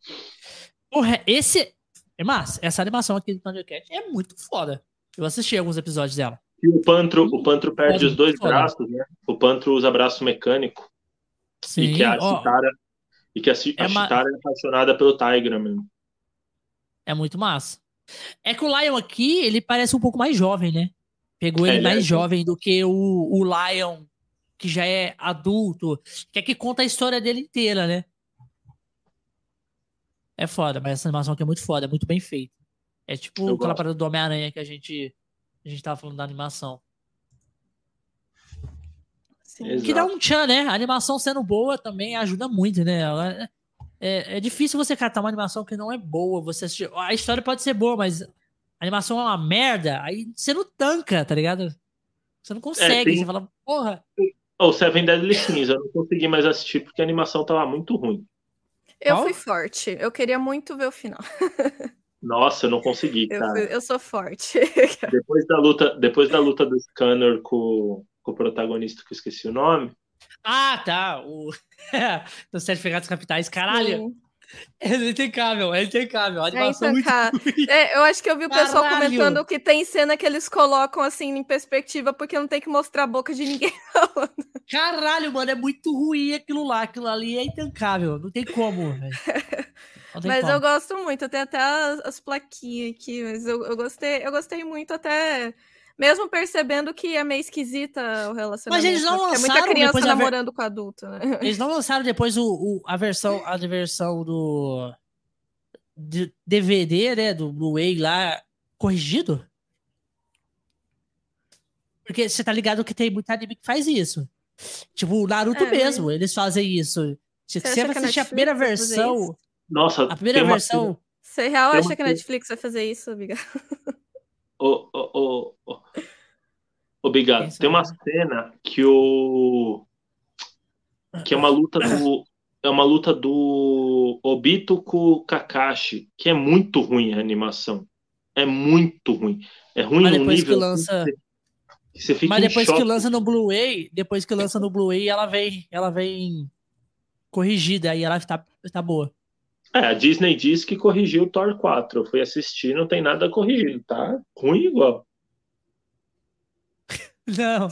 Porra, esse, é massa. Essa animação aqui do Thundercat é muito foda. Eu assisti alguns episódios dela. E o Pantro, o Pantro perde Foda, os dois foda. braços, né? O Pantro usa braço mecânico. Sim, e que a ó, Chitara, e que a, É Chitara é apaixonada pelo Tigra mesmo. é muito massa. É que o Lion aqui, ele parece um pouco mais jovem, né? Pegou É, ele é mais jovem. jovem do que o, o Lion, que já é adulto, que é que conta a história dele inteira, né? É foda, mas essa animação aqui é muito foda, é muito bem feita. É tipo Eu aquela gosto. parada do Homem-Aranha que a gente, a gente tava falando da animação. Sim. Que dá um tchan, né? A animação sendo boa também ajuda muito, né? Ela- É, é difícil você catar uma animação que não é boa. Você assistir. A história pode ser boa, mas a animação é uma merda. Aí você não tanca, tá ligado? Você não consegue. tem- Você fala, porra. O Seven Deadly Sins, eu não consegui mais assistir porque a animação tava muito ruim. Eu Qual? fui forte. Eu queria muito ver o final. Nossa, eu não consegui, Eu, cara. fui- eu sou forte. Depois da luta, depois da luta do Scanner com, com o protagonista, que eu esqueci o nome. Ah, tá. O... Dos Sete Pegados Capitais. Caralho. Sim. É intacável, é animação é muito intancável. É, eu acho que eu vi o pessoal Caralho. comentando que tem cena que eles colocam assim em perspectiva porque não tem que mostrar a boca de ninguém. Caralho, mano, é muito ruim aquilo lá. Aquilo ali é intancável. Não tem como. Não tem Mas como. eu gosto muito, tenho até as, as plaquinhas aqui, mas eu, eu gostei, eu gostei muito até. Mesmo percebendo que é meio esquisita o relacionamento. eles não né? Porque é muita lançaram criança ver- namorando com adulto, né? Eles não lançaram depois o, o- a versão a versão do de DVD, né, do Blu-ray lá corrigido? Porque você tá ligado que tem muito anime que faz isso. Tipo, o Naruto É, mesmo, eles fazem isso. Se Você você assistir a primeira versão? Nossa, a primeira versão, Você real acha que a Netflix vai fazer isso, amiga? Ô, ô. Obrigado. Tem uma cena que o. Que é uma luta do. É uma luta do Obito com Kakashi, que é muito ruim a animação. É muito ruim. É ruim Mas depois que nível lança- que você- que você mas depois que lança no Blu-ray, depois que lança no Blu-ray, ela vem, ela vem corrigida aí ela tá, tá boa. É, a Disney disse que corrigiu o Thor 4. Eu fui assistir, não tem nada corrigido, tá? Ruim igual. Não.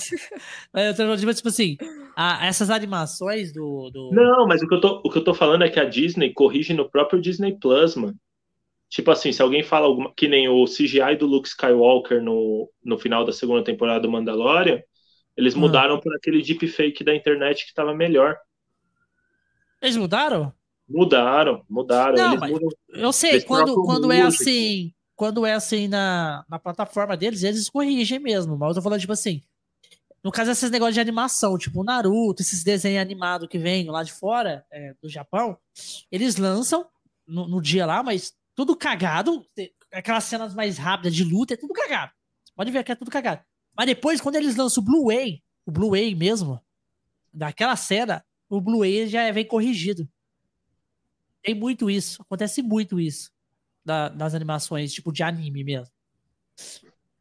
Eu tô falando, tipo assim, a- essas animações do. do... Não, mas o que, eu tô, o que eu tô falando é que a Disney corrige no próprio Disney Plus, mano. Tipo assim, se alguém fala alguma, que nem o CGI do Luke Skywalker no, no final da segunda temporada do Mandalorian, eles Ah. mudaram por aquele deepfake da internet que tava melhor. Eles mudaram? Mudaram, mudaram. Não, mudam. Eu sei, quando, quando é assim. Quando é assim na, na plataforma deles, eles corrigem mesmo. Mas eu tô falando, tipo assim. No caso, esses negócios de animação, tipo o Naruto, esses desenhos animados que vêm lá de fora, é, do Japão, eles lançam no, no dia lá, mas tudo cagado. Aquelas cenas mais rápidas de luta, é tudo cagado. Você pode ver que é tudo cagado. Mas depois, quando eles lançam o Blu-ray, o Blu-ray mesmo, daquela cena, o Blu-ray já vem corrigido. Tem muito isso, acontece muito isso da- das animações, tipo de anime mesmo.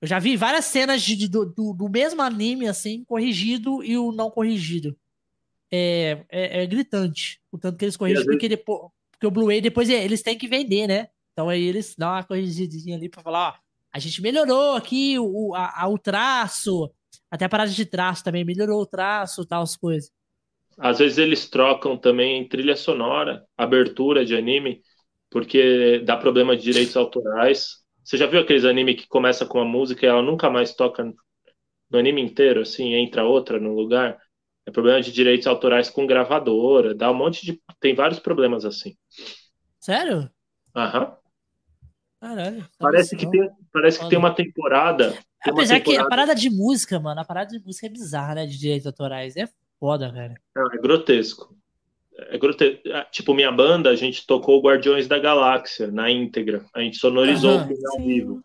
Eu já vi várias cenas de- do, do- do mesmo anime, assim, corrigido e o não corrigido. É, é- é gritante o tanto que eles corrigem, porque, depois, porque o Blu-ray depois é- eles têm que vender, né? Então aí eles dão uma corrigidinha ali pra falar, ó, a gente melhorou aqui o, a- a- o traço, até a parada de traço também, melhorou o traço, tal, as coisas. Às vezes eles trocam também trilha sonora, abertura de anime, porque dá problema de direitos autorais. Você já viu aqueles anime que começa com a música e ela nunca mais toca no anime inteiro, assim, entra outra no lugar? É problema de direitos autorais com gravadora, dá um monte de. Tem vários problemas assim. Sério? Aham. Caralho. Parece que, tem, parece que tem uma temporada. tem uma Apesar que a temporada- parada de música, mano, a parada de música é bizarra, né? De direitos autorais. É foda. Não, é grotesco. É grotesco. Tipo, minha banda, a gente tocou Guardiões da Galáxia na íntegra. A gente sonorizou Aham. o filme ao vivo.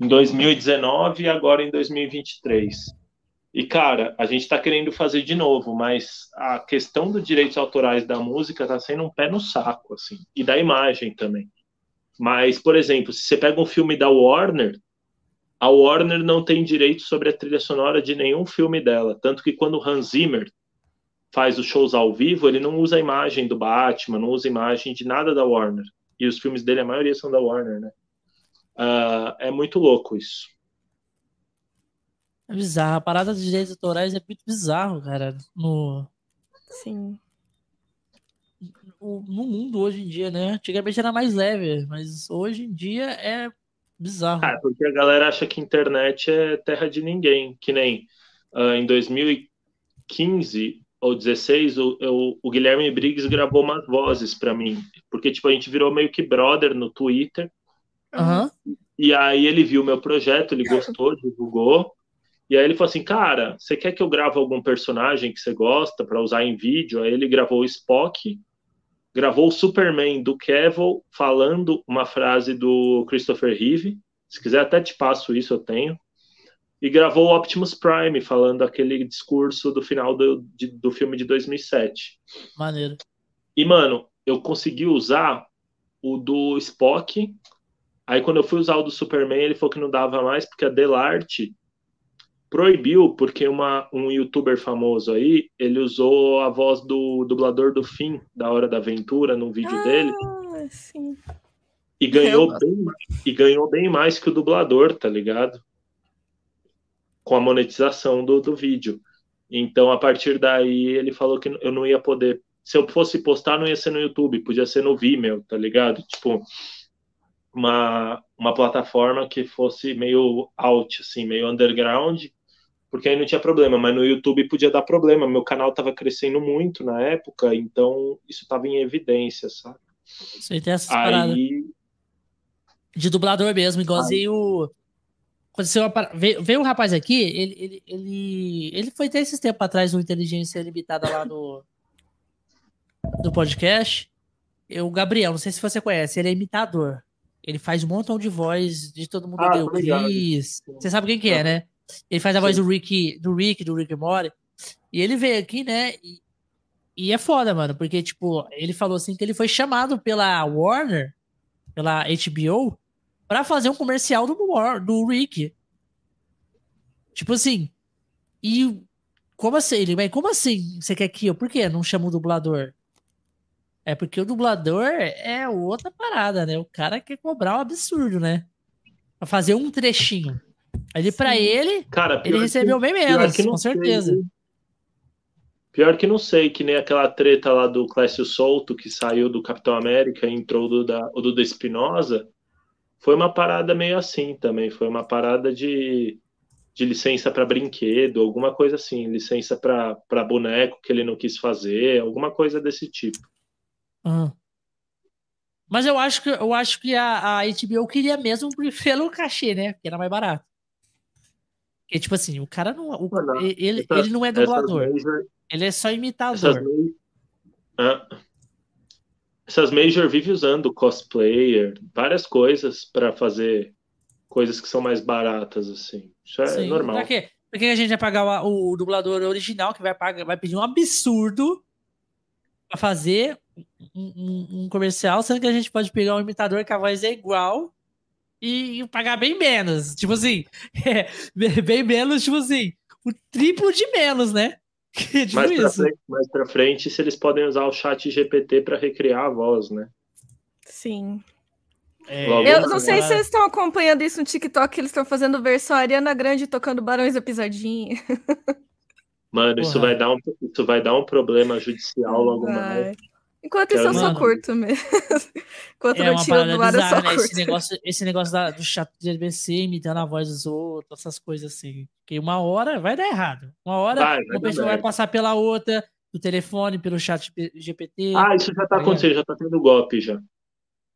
Em 2019 e agora em 2023. E, cara, a gente tá querendo fazer de novo, mas a questão dos direitos autorais da música tá sendo um pé no saco, assim. E da imagem também. Mas, por exemplo, se você pega um filme da Warner, a Warner não tem direito sobre a trilha sonora de nenhum filme dela. Tanto que quando o Hans Zimmer faz os shows ao vivo, ele não usa a imagem do Batman, não usa imagem de nada da Warner. E os filmes dele, a maioria são da Warner, né? Ah, é muito louco isso. É bizarro. A parada de direitos autorais é muito bizarro, cara. No, Sim. no no mundo hoje em dia, né? Antigamente era mais leve, mas hoje em dia é bizarro. Ah, porque a galera acha que internet é terra de ninguém. Que nem ah, em 2015 ou 16, o, eu- o Guilherme Briggs gravou umas vozes pra mim. Porque, tipo, a gente virou meio que brother no Twitter. Aham. E aí ele viu meu projeto, ele gostou, divulgou. E aí ele falou assim, cara, você quer que eu grave algum personagem que você gosta para usar em vídeo? Aí ele gravou o Spock, gravou o Superman do Cavill falando uma frase do Christopher Reeve. Se quiser até te passo isso, eu tenho. E gravou o Optimus Prime falando aquele discurso do final do, de- do filme de 2007. Maneiro. E, mano, eu consegui usar o do Spock. Aí, quando eu fui usar o do Superman, ele falou que não dava mais, porque a Delarte proibiu, porque uma, um youtuber famoso aí, ele usou a voz do dublador do Finn, da Hora da Aventura, num vídeo dele, Ah, sim. e ganhou, Eu- bem, e ganhou bem mais que o dublador, tá ligado? Com a monetização do, do vídeo. Então, a partir daí, ele falou que eu não ia poder. Se eu fosse postar, não ia ser no YouTube, podia ser no Vimeo, tá ligado? Tipo, uma, uma plataforma que fosse meio out, assim, meio underground, porque aí não tinha problema, mas no YouTube podia dar problema. Meu canal tava crescendo muito na época, então isso tava em evidência, sabe? Você tem essas paradas. Aí, De dublador mesmo, igualzinho o. Aconteceu uma veio, veio um rapaz aqui, ele, ele, ele, ele foi até esses tempos atrás no Inteligência Limitada lá do, do podcast. Eu, o Gabriel, não sei se você conhece, ele é imitador. Ele faz um montão de voz de todo mundo Ah. Você sabe quem que é, né? Ele faz a voz Sim. do Rick, do Rick, do Rick Mori. E ele veio aqui, né? E, e é foda, mano, porque, tipo, ele falou assim que ele foi chamado pela Warner, pela HBO, pra fazer um comercial do, do Rick. Tipo assim. E como assim? Ele, mas como assim você quer que eu? Por que não chama o dublador? É porque o dublador é outra parada, né? O cara quer cobrar um absurdo, né? Pra fazer um trechinho. Pra Sim. ele, cara, ele recebeu que- bem menos, com sei, certeza. Pior que não sei, que nem aquela treta lá do Clécio Souto, que saiu do Capitão América e entrou do da, o do da Espinosa. Foi uma parada meio assim também. Foi uma parada de, de licença para brinquedo, alguma coisa assim. Licença para boneco que ele não quis fazer, alguma coisa desse tipo. Ah. Mas eu acho que eu acho que a, a HBO queria mesmo pelo cachê, né? Porque era mais barato. Porque, tipo assim, o cara não. o- Mano, ele, essa- ele não é Essas dublador, major- ele é só Essas imitador. major, Ah. essas major vive usando cosplayer, várias coisas para fazer coisas que são mais baratas assim. Isso é Sim, normal. Pra quê? Por que a gente vai pagar o, o dublador original, que vai, pagar, vai pedir um absurdo pra fazer um, um- um comercial, sendo que a gente pode pegar um imitador que a voz é igual e, e pagar bem menos. Tipo assim, é, bem menos, tipo assim, o triplo de menos, né? tipo Mais pra, frente, mais pra frente, se eles podem usar o chat GPT para recriar a voz, né? Sim. É, Eu Alguma não sei se vocês estão acompanhando isso no TikTok, eles estão fazendo versão Ariana Grande tocando Barões da Pisadinha. Mano, isso vai dar um, isso vai dar um problema judicial logo mais. Enquanto isso, eu só curto mesmo. Enquanto É não tiro do ar, eu só né? curto. Esse negócio, esse negócio da- do chat de ABC imitando a voz dos outros, essas coisas assim. Porque uma hora vai dar errado. Uma hora Vai, vai uma pessoa vai passar pela outra, do telefone, pelo chat GPT. Ah, isso já tá Tá acontecendo, já tá tendo golpe já.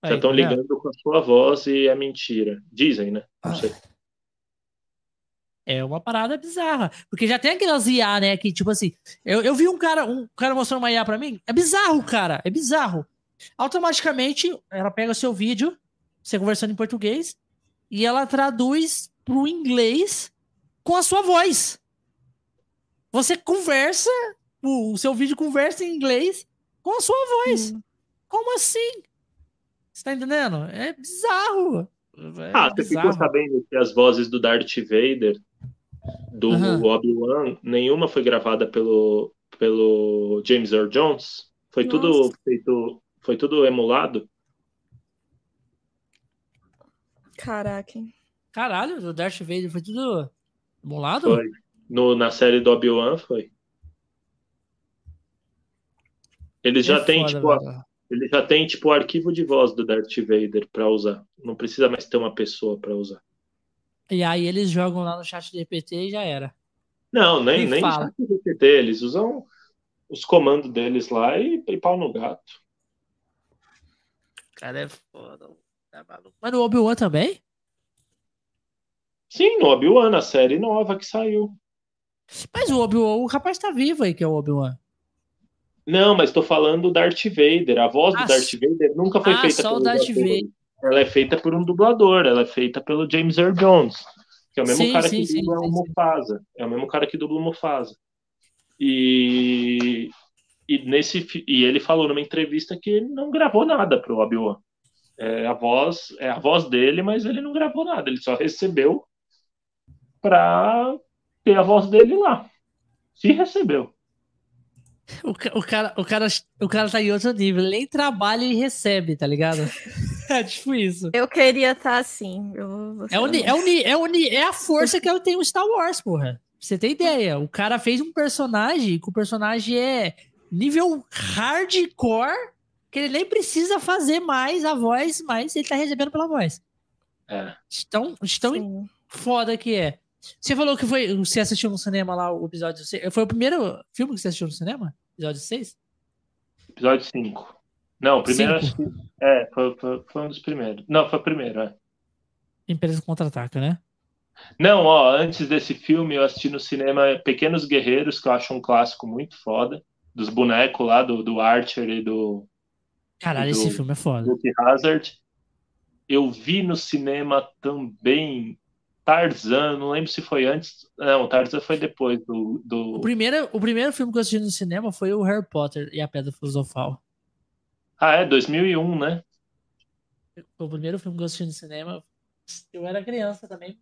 Aí, Já estão tá ligando com a sua voz e é mentira. Dizem, né? Não sei. É uma parada bizarra. Porque já tem aquelas IA, né? Que, tipo assim, eu, eu vi um cara, um cara mostrando uma IA pra mim. É bizarro, cara. É bizarro. Automaticamente, ela pega o seu vídeo, você conversando em português, e ela traduz pro inglês com a sua voz. Você conversa, o, o seu vídeo conversa em inglês com a sua voz. Sim. Como assim? Você tá entendendo? É bizarro. É Ah, você ficou sabendo que as vozes do Darth Vader, do Aham. Obi-Wan, nenhuma foi gravada pelo, pelo James Earl Jones? Foi tudo Nossa. feito, foi tudo emulado? Caraca? Caralho, o Darth Vader foi tudo. Simulado? Foi. No, na série do Obi-Wan foi. Eles já É têm, tipo, a- ele já tem, tipo, o arquivo de voz do Darth Vader pra usar. Não precisa mais ter uma pessoa pra usar. E aí eles jogam lá no chat de GPT e já era. Não, nem, E nem chat GPT, eles usam os comandos deles lá e, e pau no gato. Cara, é foda. Maluco. Mas no Obi-Wan também? Sim, no Obi-Wan, a série nova que saiu. Mas o Obi-Wan, o rapaz tá vivo aí, que é o Obi-Wan. Não, mas tô falando do Darth Vader. A voz Ah, do Darth Vader nunca foi ah, feita só o pelo Darth ator. Vader. Ela é feita por um dublador, ela é feita pelo James Earl Jones, que é o mesmo Sim, cara sim, que dubla o. Mufasa. É o mesmo cara que dubla o Mufasa. E, e, nesse, e ele falou numa entrevista que ele não gravou nada pro Obi-Wan. É a voz, é a voz dele, mas ele não gravou nada, ele só recebeu pra ter a voz dele lá. Se recebeu. O, o cara, o, cara, o cara tá em outro nível. Ele nem trabalha e recebe, tá ligado? é tipo isso. Eu queria estar assim. Eu É, uni, é, uni, é, uni, é a força que eu tenho Star Wars, porra. Pra você ter ideia. O cara fez um personagem que o personagem é nível hardcore, que ele nem precisa fazer mais a voz, mas ele tá recebendo pela voz. É. Tão, tão Sim. foda que é. Você falou que foi. Você assistiu no cinema lá o episódio 6. Foi o primeiro filme que você assistiu no cinema? Episódio 6? Episódio 5. Não, o primeiro acho que. É, foi, foi, foi um dos primeiros. Não, foi o primeiro, é. Empresa contra-ataca, né? Não, ó, antes desse filme eu assisti no cinema Pequenos Guerreiros, que eu acho um clássico muito foda. Dos bonecos lá, do, do Archer e do Caralho, E do- esse filme é foda. Luke Hazard. Eu vi no cinema também Tarzan, não lembro se foi antes. Não, Tarzan foi depois do. do... O primeiro, o primeiro filme que eu assisti no cinema foi o Harry Potter e a Pedra Filosofal. Ah, é, 2001, né? Foi o primeiro filme que eu assisti no cinema. Eu era criança também.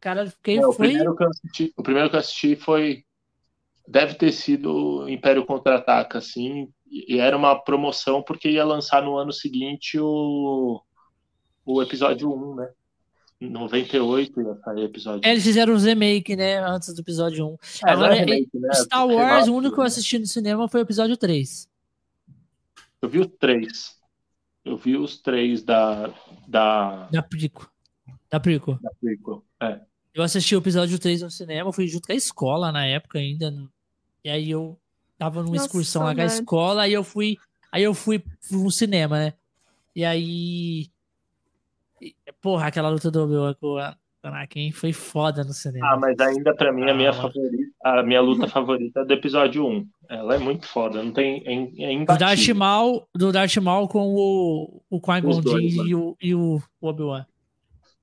Cara, fiquei. É, o, foi. primeiro que eu assisti, o primeiro que eu assisti foi. Deve ter sido Império Contra-Ataca, assim. E era uma promoção porque ia lançar no ano seguinte o, o episódio 1, né? Em 98 ia sair o episódio É, Eles fizeram os remake, né? Antes do episódio 1. É, não Agora, é remake, né? Star Wars, o único que eu assisti no cinema foi o episódio 3. Eu vi os três. Eu vi os três da, da, Da Prico. Da Prico. da prequel. É. Eu assisti o episódio 3 no cinema, fui junto com a escola na época ainda. no- E aí eu tava numa Nossa, excursão lá com a escola, aí eu fui. Aí eu fui pro cinema, né? E aí. Porra, aquela luta do com a Anakin foi foda no cinema. Ah, mas ainda pra mim a minha Ah. favorita, a minha luta favorita é do episódio 1. Ela é muito foda, não tem é, é do Darth. Maul, do Darth Maul com o, o Qui-Gon Jinn e o, e o Obi-Wan.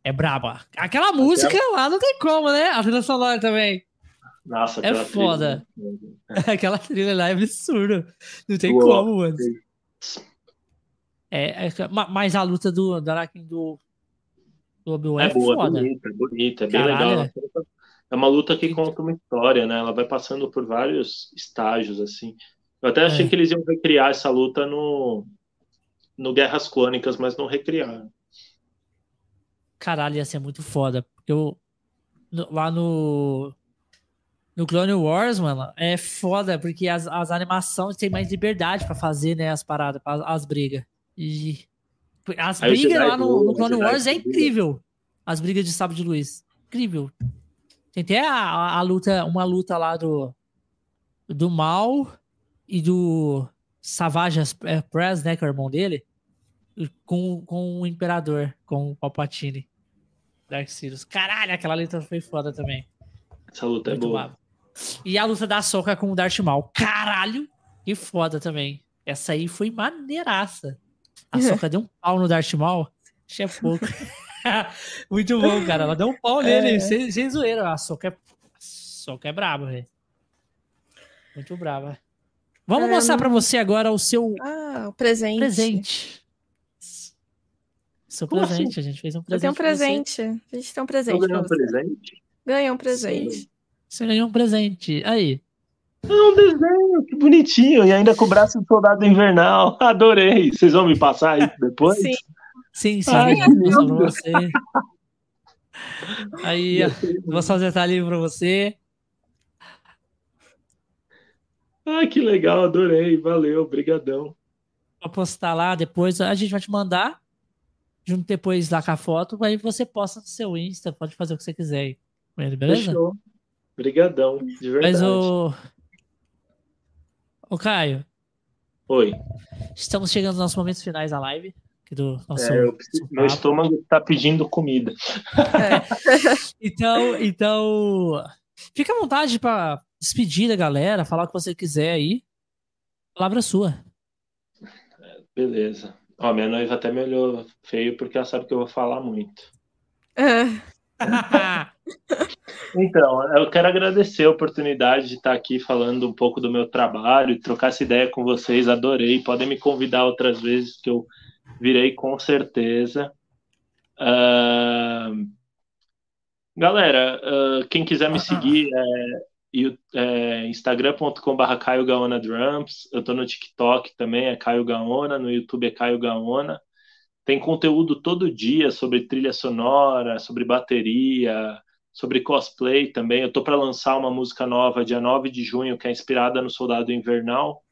É braba. Aquela música lá não tem como, né? A trilha sonora também. Nossa, É foda. trilha. Aquela trilha lá é absurda. Não tem Uou. como, mano. É, é- ma- mas a luta do, do Anakin do, é, É boa, é foda. bonita, é bonita, é bem Caralho, legal. é. É uma luta que conta uma história, né? Ela vai passando por vários estágios, assim. Eu até achei É. que eles iam recriar essa luta no, no Guerras Clônicas, mas não recriaram. Caralho, ia ser muito foda. Porque eu, no- lá no. No Clone Wars, mano, é foda, porque as, as animações têm mais liberdade pra fazer, né, as paradas, as, as brigas. E as brigas lá no, no Clone Wars é incrível. As brigas de sábio de luz. Incrível. Tem até a, a, a luta, uma luta lá do do Mal e do Savage Press, né, que é o irmão dele, com, com o Imperador, com o Palpatine. Dark Sirius. Caralho, aquela luta foi foda também. Essa luta é Muito boa. brava. E a luta da Soca com o Darth Maul. Caralho, que foda também. Essa aí foi maneiraça. A Soca deu um pau no Darth Maul. Achei pouco. Muito bom, cara. Ela deu um pau nele, É. sem, sem zoeira. A Soca é, a Soca é braba, velho. Muito brava. Vamos É, mostrar não- pra você agora o seu Ah, o presente. presente. Seu Como presente, a gente fez um Eu presente. tenho um presente. A gente tem um Eu presente. ganhei um pra você. presente. Ganhou um presente. Você ganhou um presente. Aí. É um desenho, bonitinho. E ainda com o braço do soldado invernal. Adorei. Vocês vão me passar isso depois? Sim. Sim, sim, Ai, você. Aí, vou só acertar ali pra você. Ah, que legal, adorei. Valeu, brigadão. Vou postar lá depois. A gente vai te mandar. Junto depois lá com a foto. Aí você posta no seu Insta. Pode fazer o que você quiser aí com ele, beleza? Fechou. Brigadão, de verdade. Mas o. Ô, Caio. Oi. Estamos chegando aos nossos momentos finais da live. Aqui do nosso, É, eu meu estômago tá pedindo comida. Então, então, fica à vontade para despedir da galera, falar o que você quiser aí. Palavra é sua. Beleza. Ó, minha noiva até me olhou feio porque ela sabe que eu vou falar muito. É. Então, eu quero agradecer a oportunidade de estar aqui falando um pouco do meu trabalho, trocar essa ideia com vocês, adorei. Podem me convidar outras vezes que eu virei com certeza. Ah, Galera, ah, quem quiser me seguir é, é instagram.com.br Caio Gaona Drums. Eu tô no TikTok também, é Caio Gaona, no YouTube é Caio Gaona. Tem conteúdo todo dia sobre trilha sonora, sobre bateria, sobre cosplay também. Eu tô para lançar uma música nova dia 9 de junho, que é inspirada no Soldado Invernal.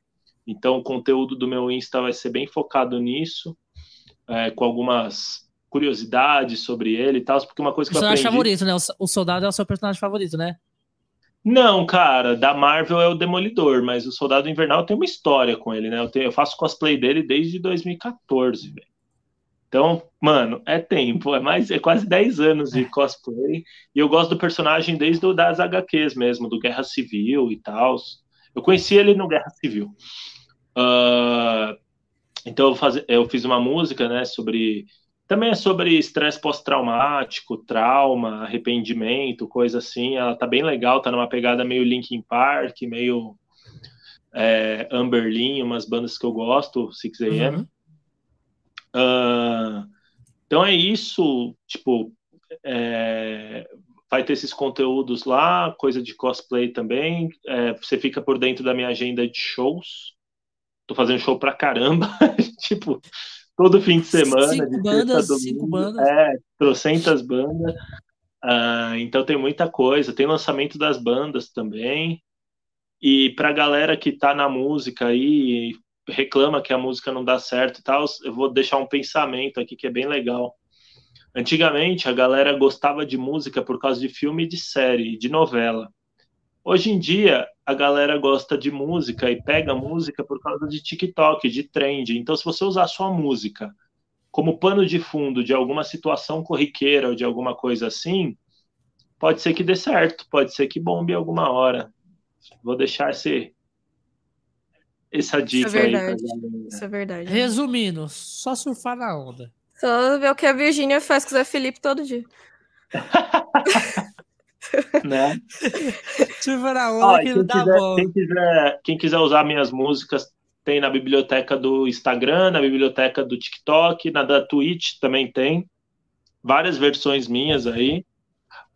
Então, o conteúdo do meu Insta vai ser bem focado nisso, é, com algumas curiosidades sobre ele e tal, porque uma coisa O que eu personagem aprendi... favorito, né? O, o soldado é o seu personagem favorito, né? Não, cara, da Marvel é o Demolidor, mas o Soldado Invernal tem uma história com ele, né? Eu, tenho- eu faço cosplay dele desde 2014, velho. Então, mano, é tempo, é mais, é quase 10 anos de cosplay. E eu gosto do personagem desde o das HQs mesmo, do Guerra Civil e tal. Eu conheci ele no Guerra Civil. Ah, então eu, faz, eu fiz uma música, né, sobre também é sobre estresse pós-traumático, trauma, arrependimento, coisa assim. Ela tá bem legal, tá numa pegada meio Linkin Park, meio é, Amberlin, umas bandas que eu gosto, 6am. Uhum. Ah, então é isso, tipo, é, vai ter esses conteúdos lá, coisa de cosplay também. é, você fica por dentro da minha agenda de shows. Tô fazendo show pra caramba, tipo, todo fim de semana. Cinco de bandas, a cinco domingo. bandas. É, trocentas bandas. Ah, então tem muita coisa. Tem lançamento das bandas também. E pra galera que tá na música aí, reclama que a música não dá certo e tal, eu vou deixar um pensamento aqui que é bem legal. Antigamente a galera gostava de música por causa de filme de série, de novela. Hoje em dia a galera gosta de música e pega música por causa de TikTok, de trend. Então se você usar sua música como pano de fundo de alguma situação corriqueira ou de alguma coisa assim, pode ser que dê certo, pode ser que bombe alguma hora. Vou deixar esse, essa dica aí pra verdade. galera. Isso é verdade. Resumindo, só surfar na onda. Só ver o que a Virgínia faz com o Zé Felipe todo dia. Né? Surfar na onda Ó, que quem, não dá quiser, bom. quem, quiser, quem quiser usar minhas músicas, tem na biblioteca do Instagram, na biblioteca do TikTok, na da Twitch também tem. Várias versões minhas aí.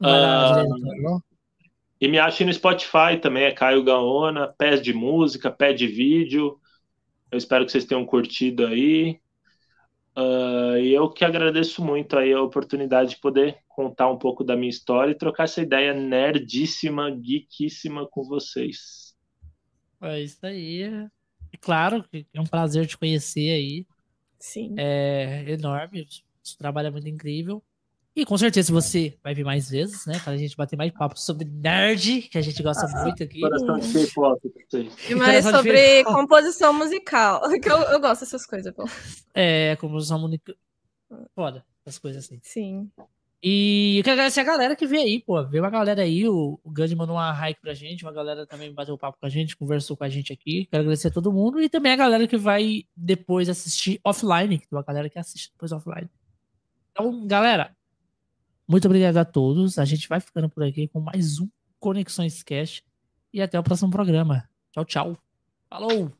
Ah, não? E me ache no Spotify também, é Caio Gaona, pés de música, pé de vídeo. Eu espero que vocês tenham curtido aí. Ah, e eu que agradeço muito aí a oportunidade de poder contar um pouco da minha história e trocar essa ideia nerdíssima, geekíssima com vocês. É isso aí. É claro que é um prazer te conhecer aí. Sim. É enorme. Seu trabalho é muito incrível. E com certeza você vai vir mais vezes, né? Para a gente bater mais papo sobre nerd, que a gente gosta muito aqui. Coração de K-pop. E mais sobre composição musical. Que eu, eu gosto dessas coisas, pô. É, usar única. Foda, essas coisas assim. Sim. E eu quero agradecer a galera que veio aí, pô. Veio uma galera aí, o, o Gandhi mandou uma hike pra gente, uma galera também bateu papo com a gente, conversou com a gente aqui. Quero agradecer a todo mundo e também a galera que vai depois assistir offline, que tem uma galera que assiste depois offline. Então, galera, muito obrigado a todos. A gente vai ficando por aqui com mais um Conexões Cast e até o próximo programa. Tchau, tchau. Falou!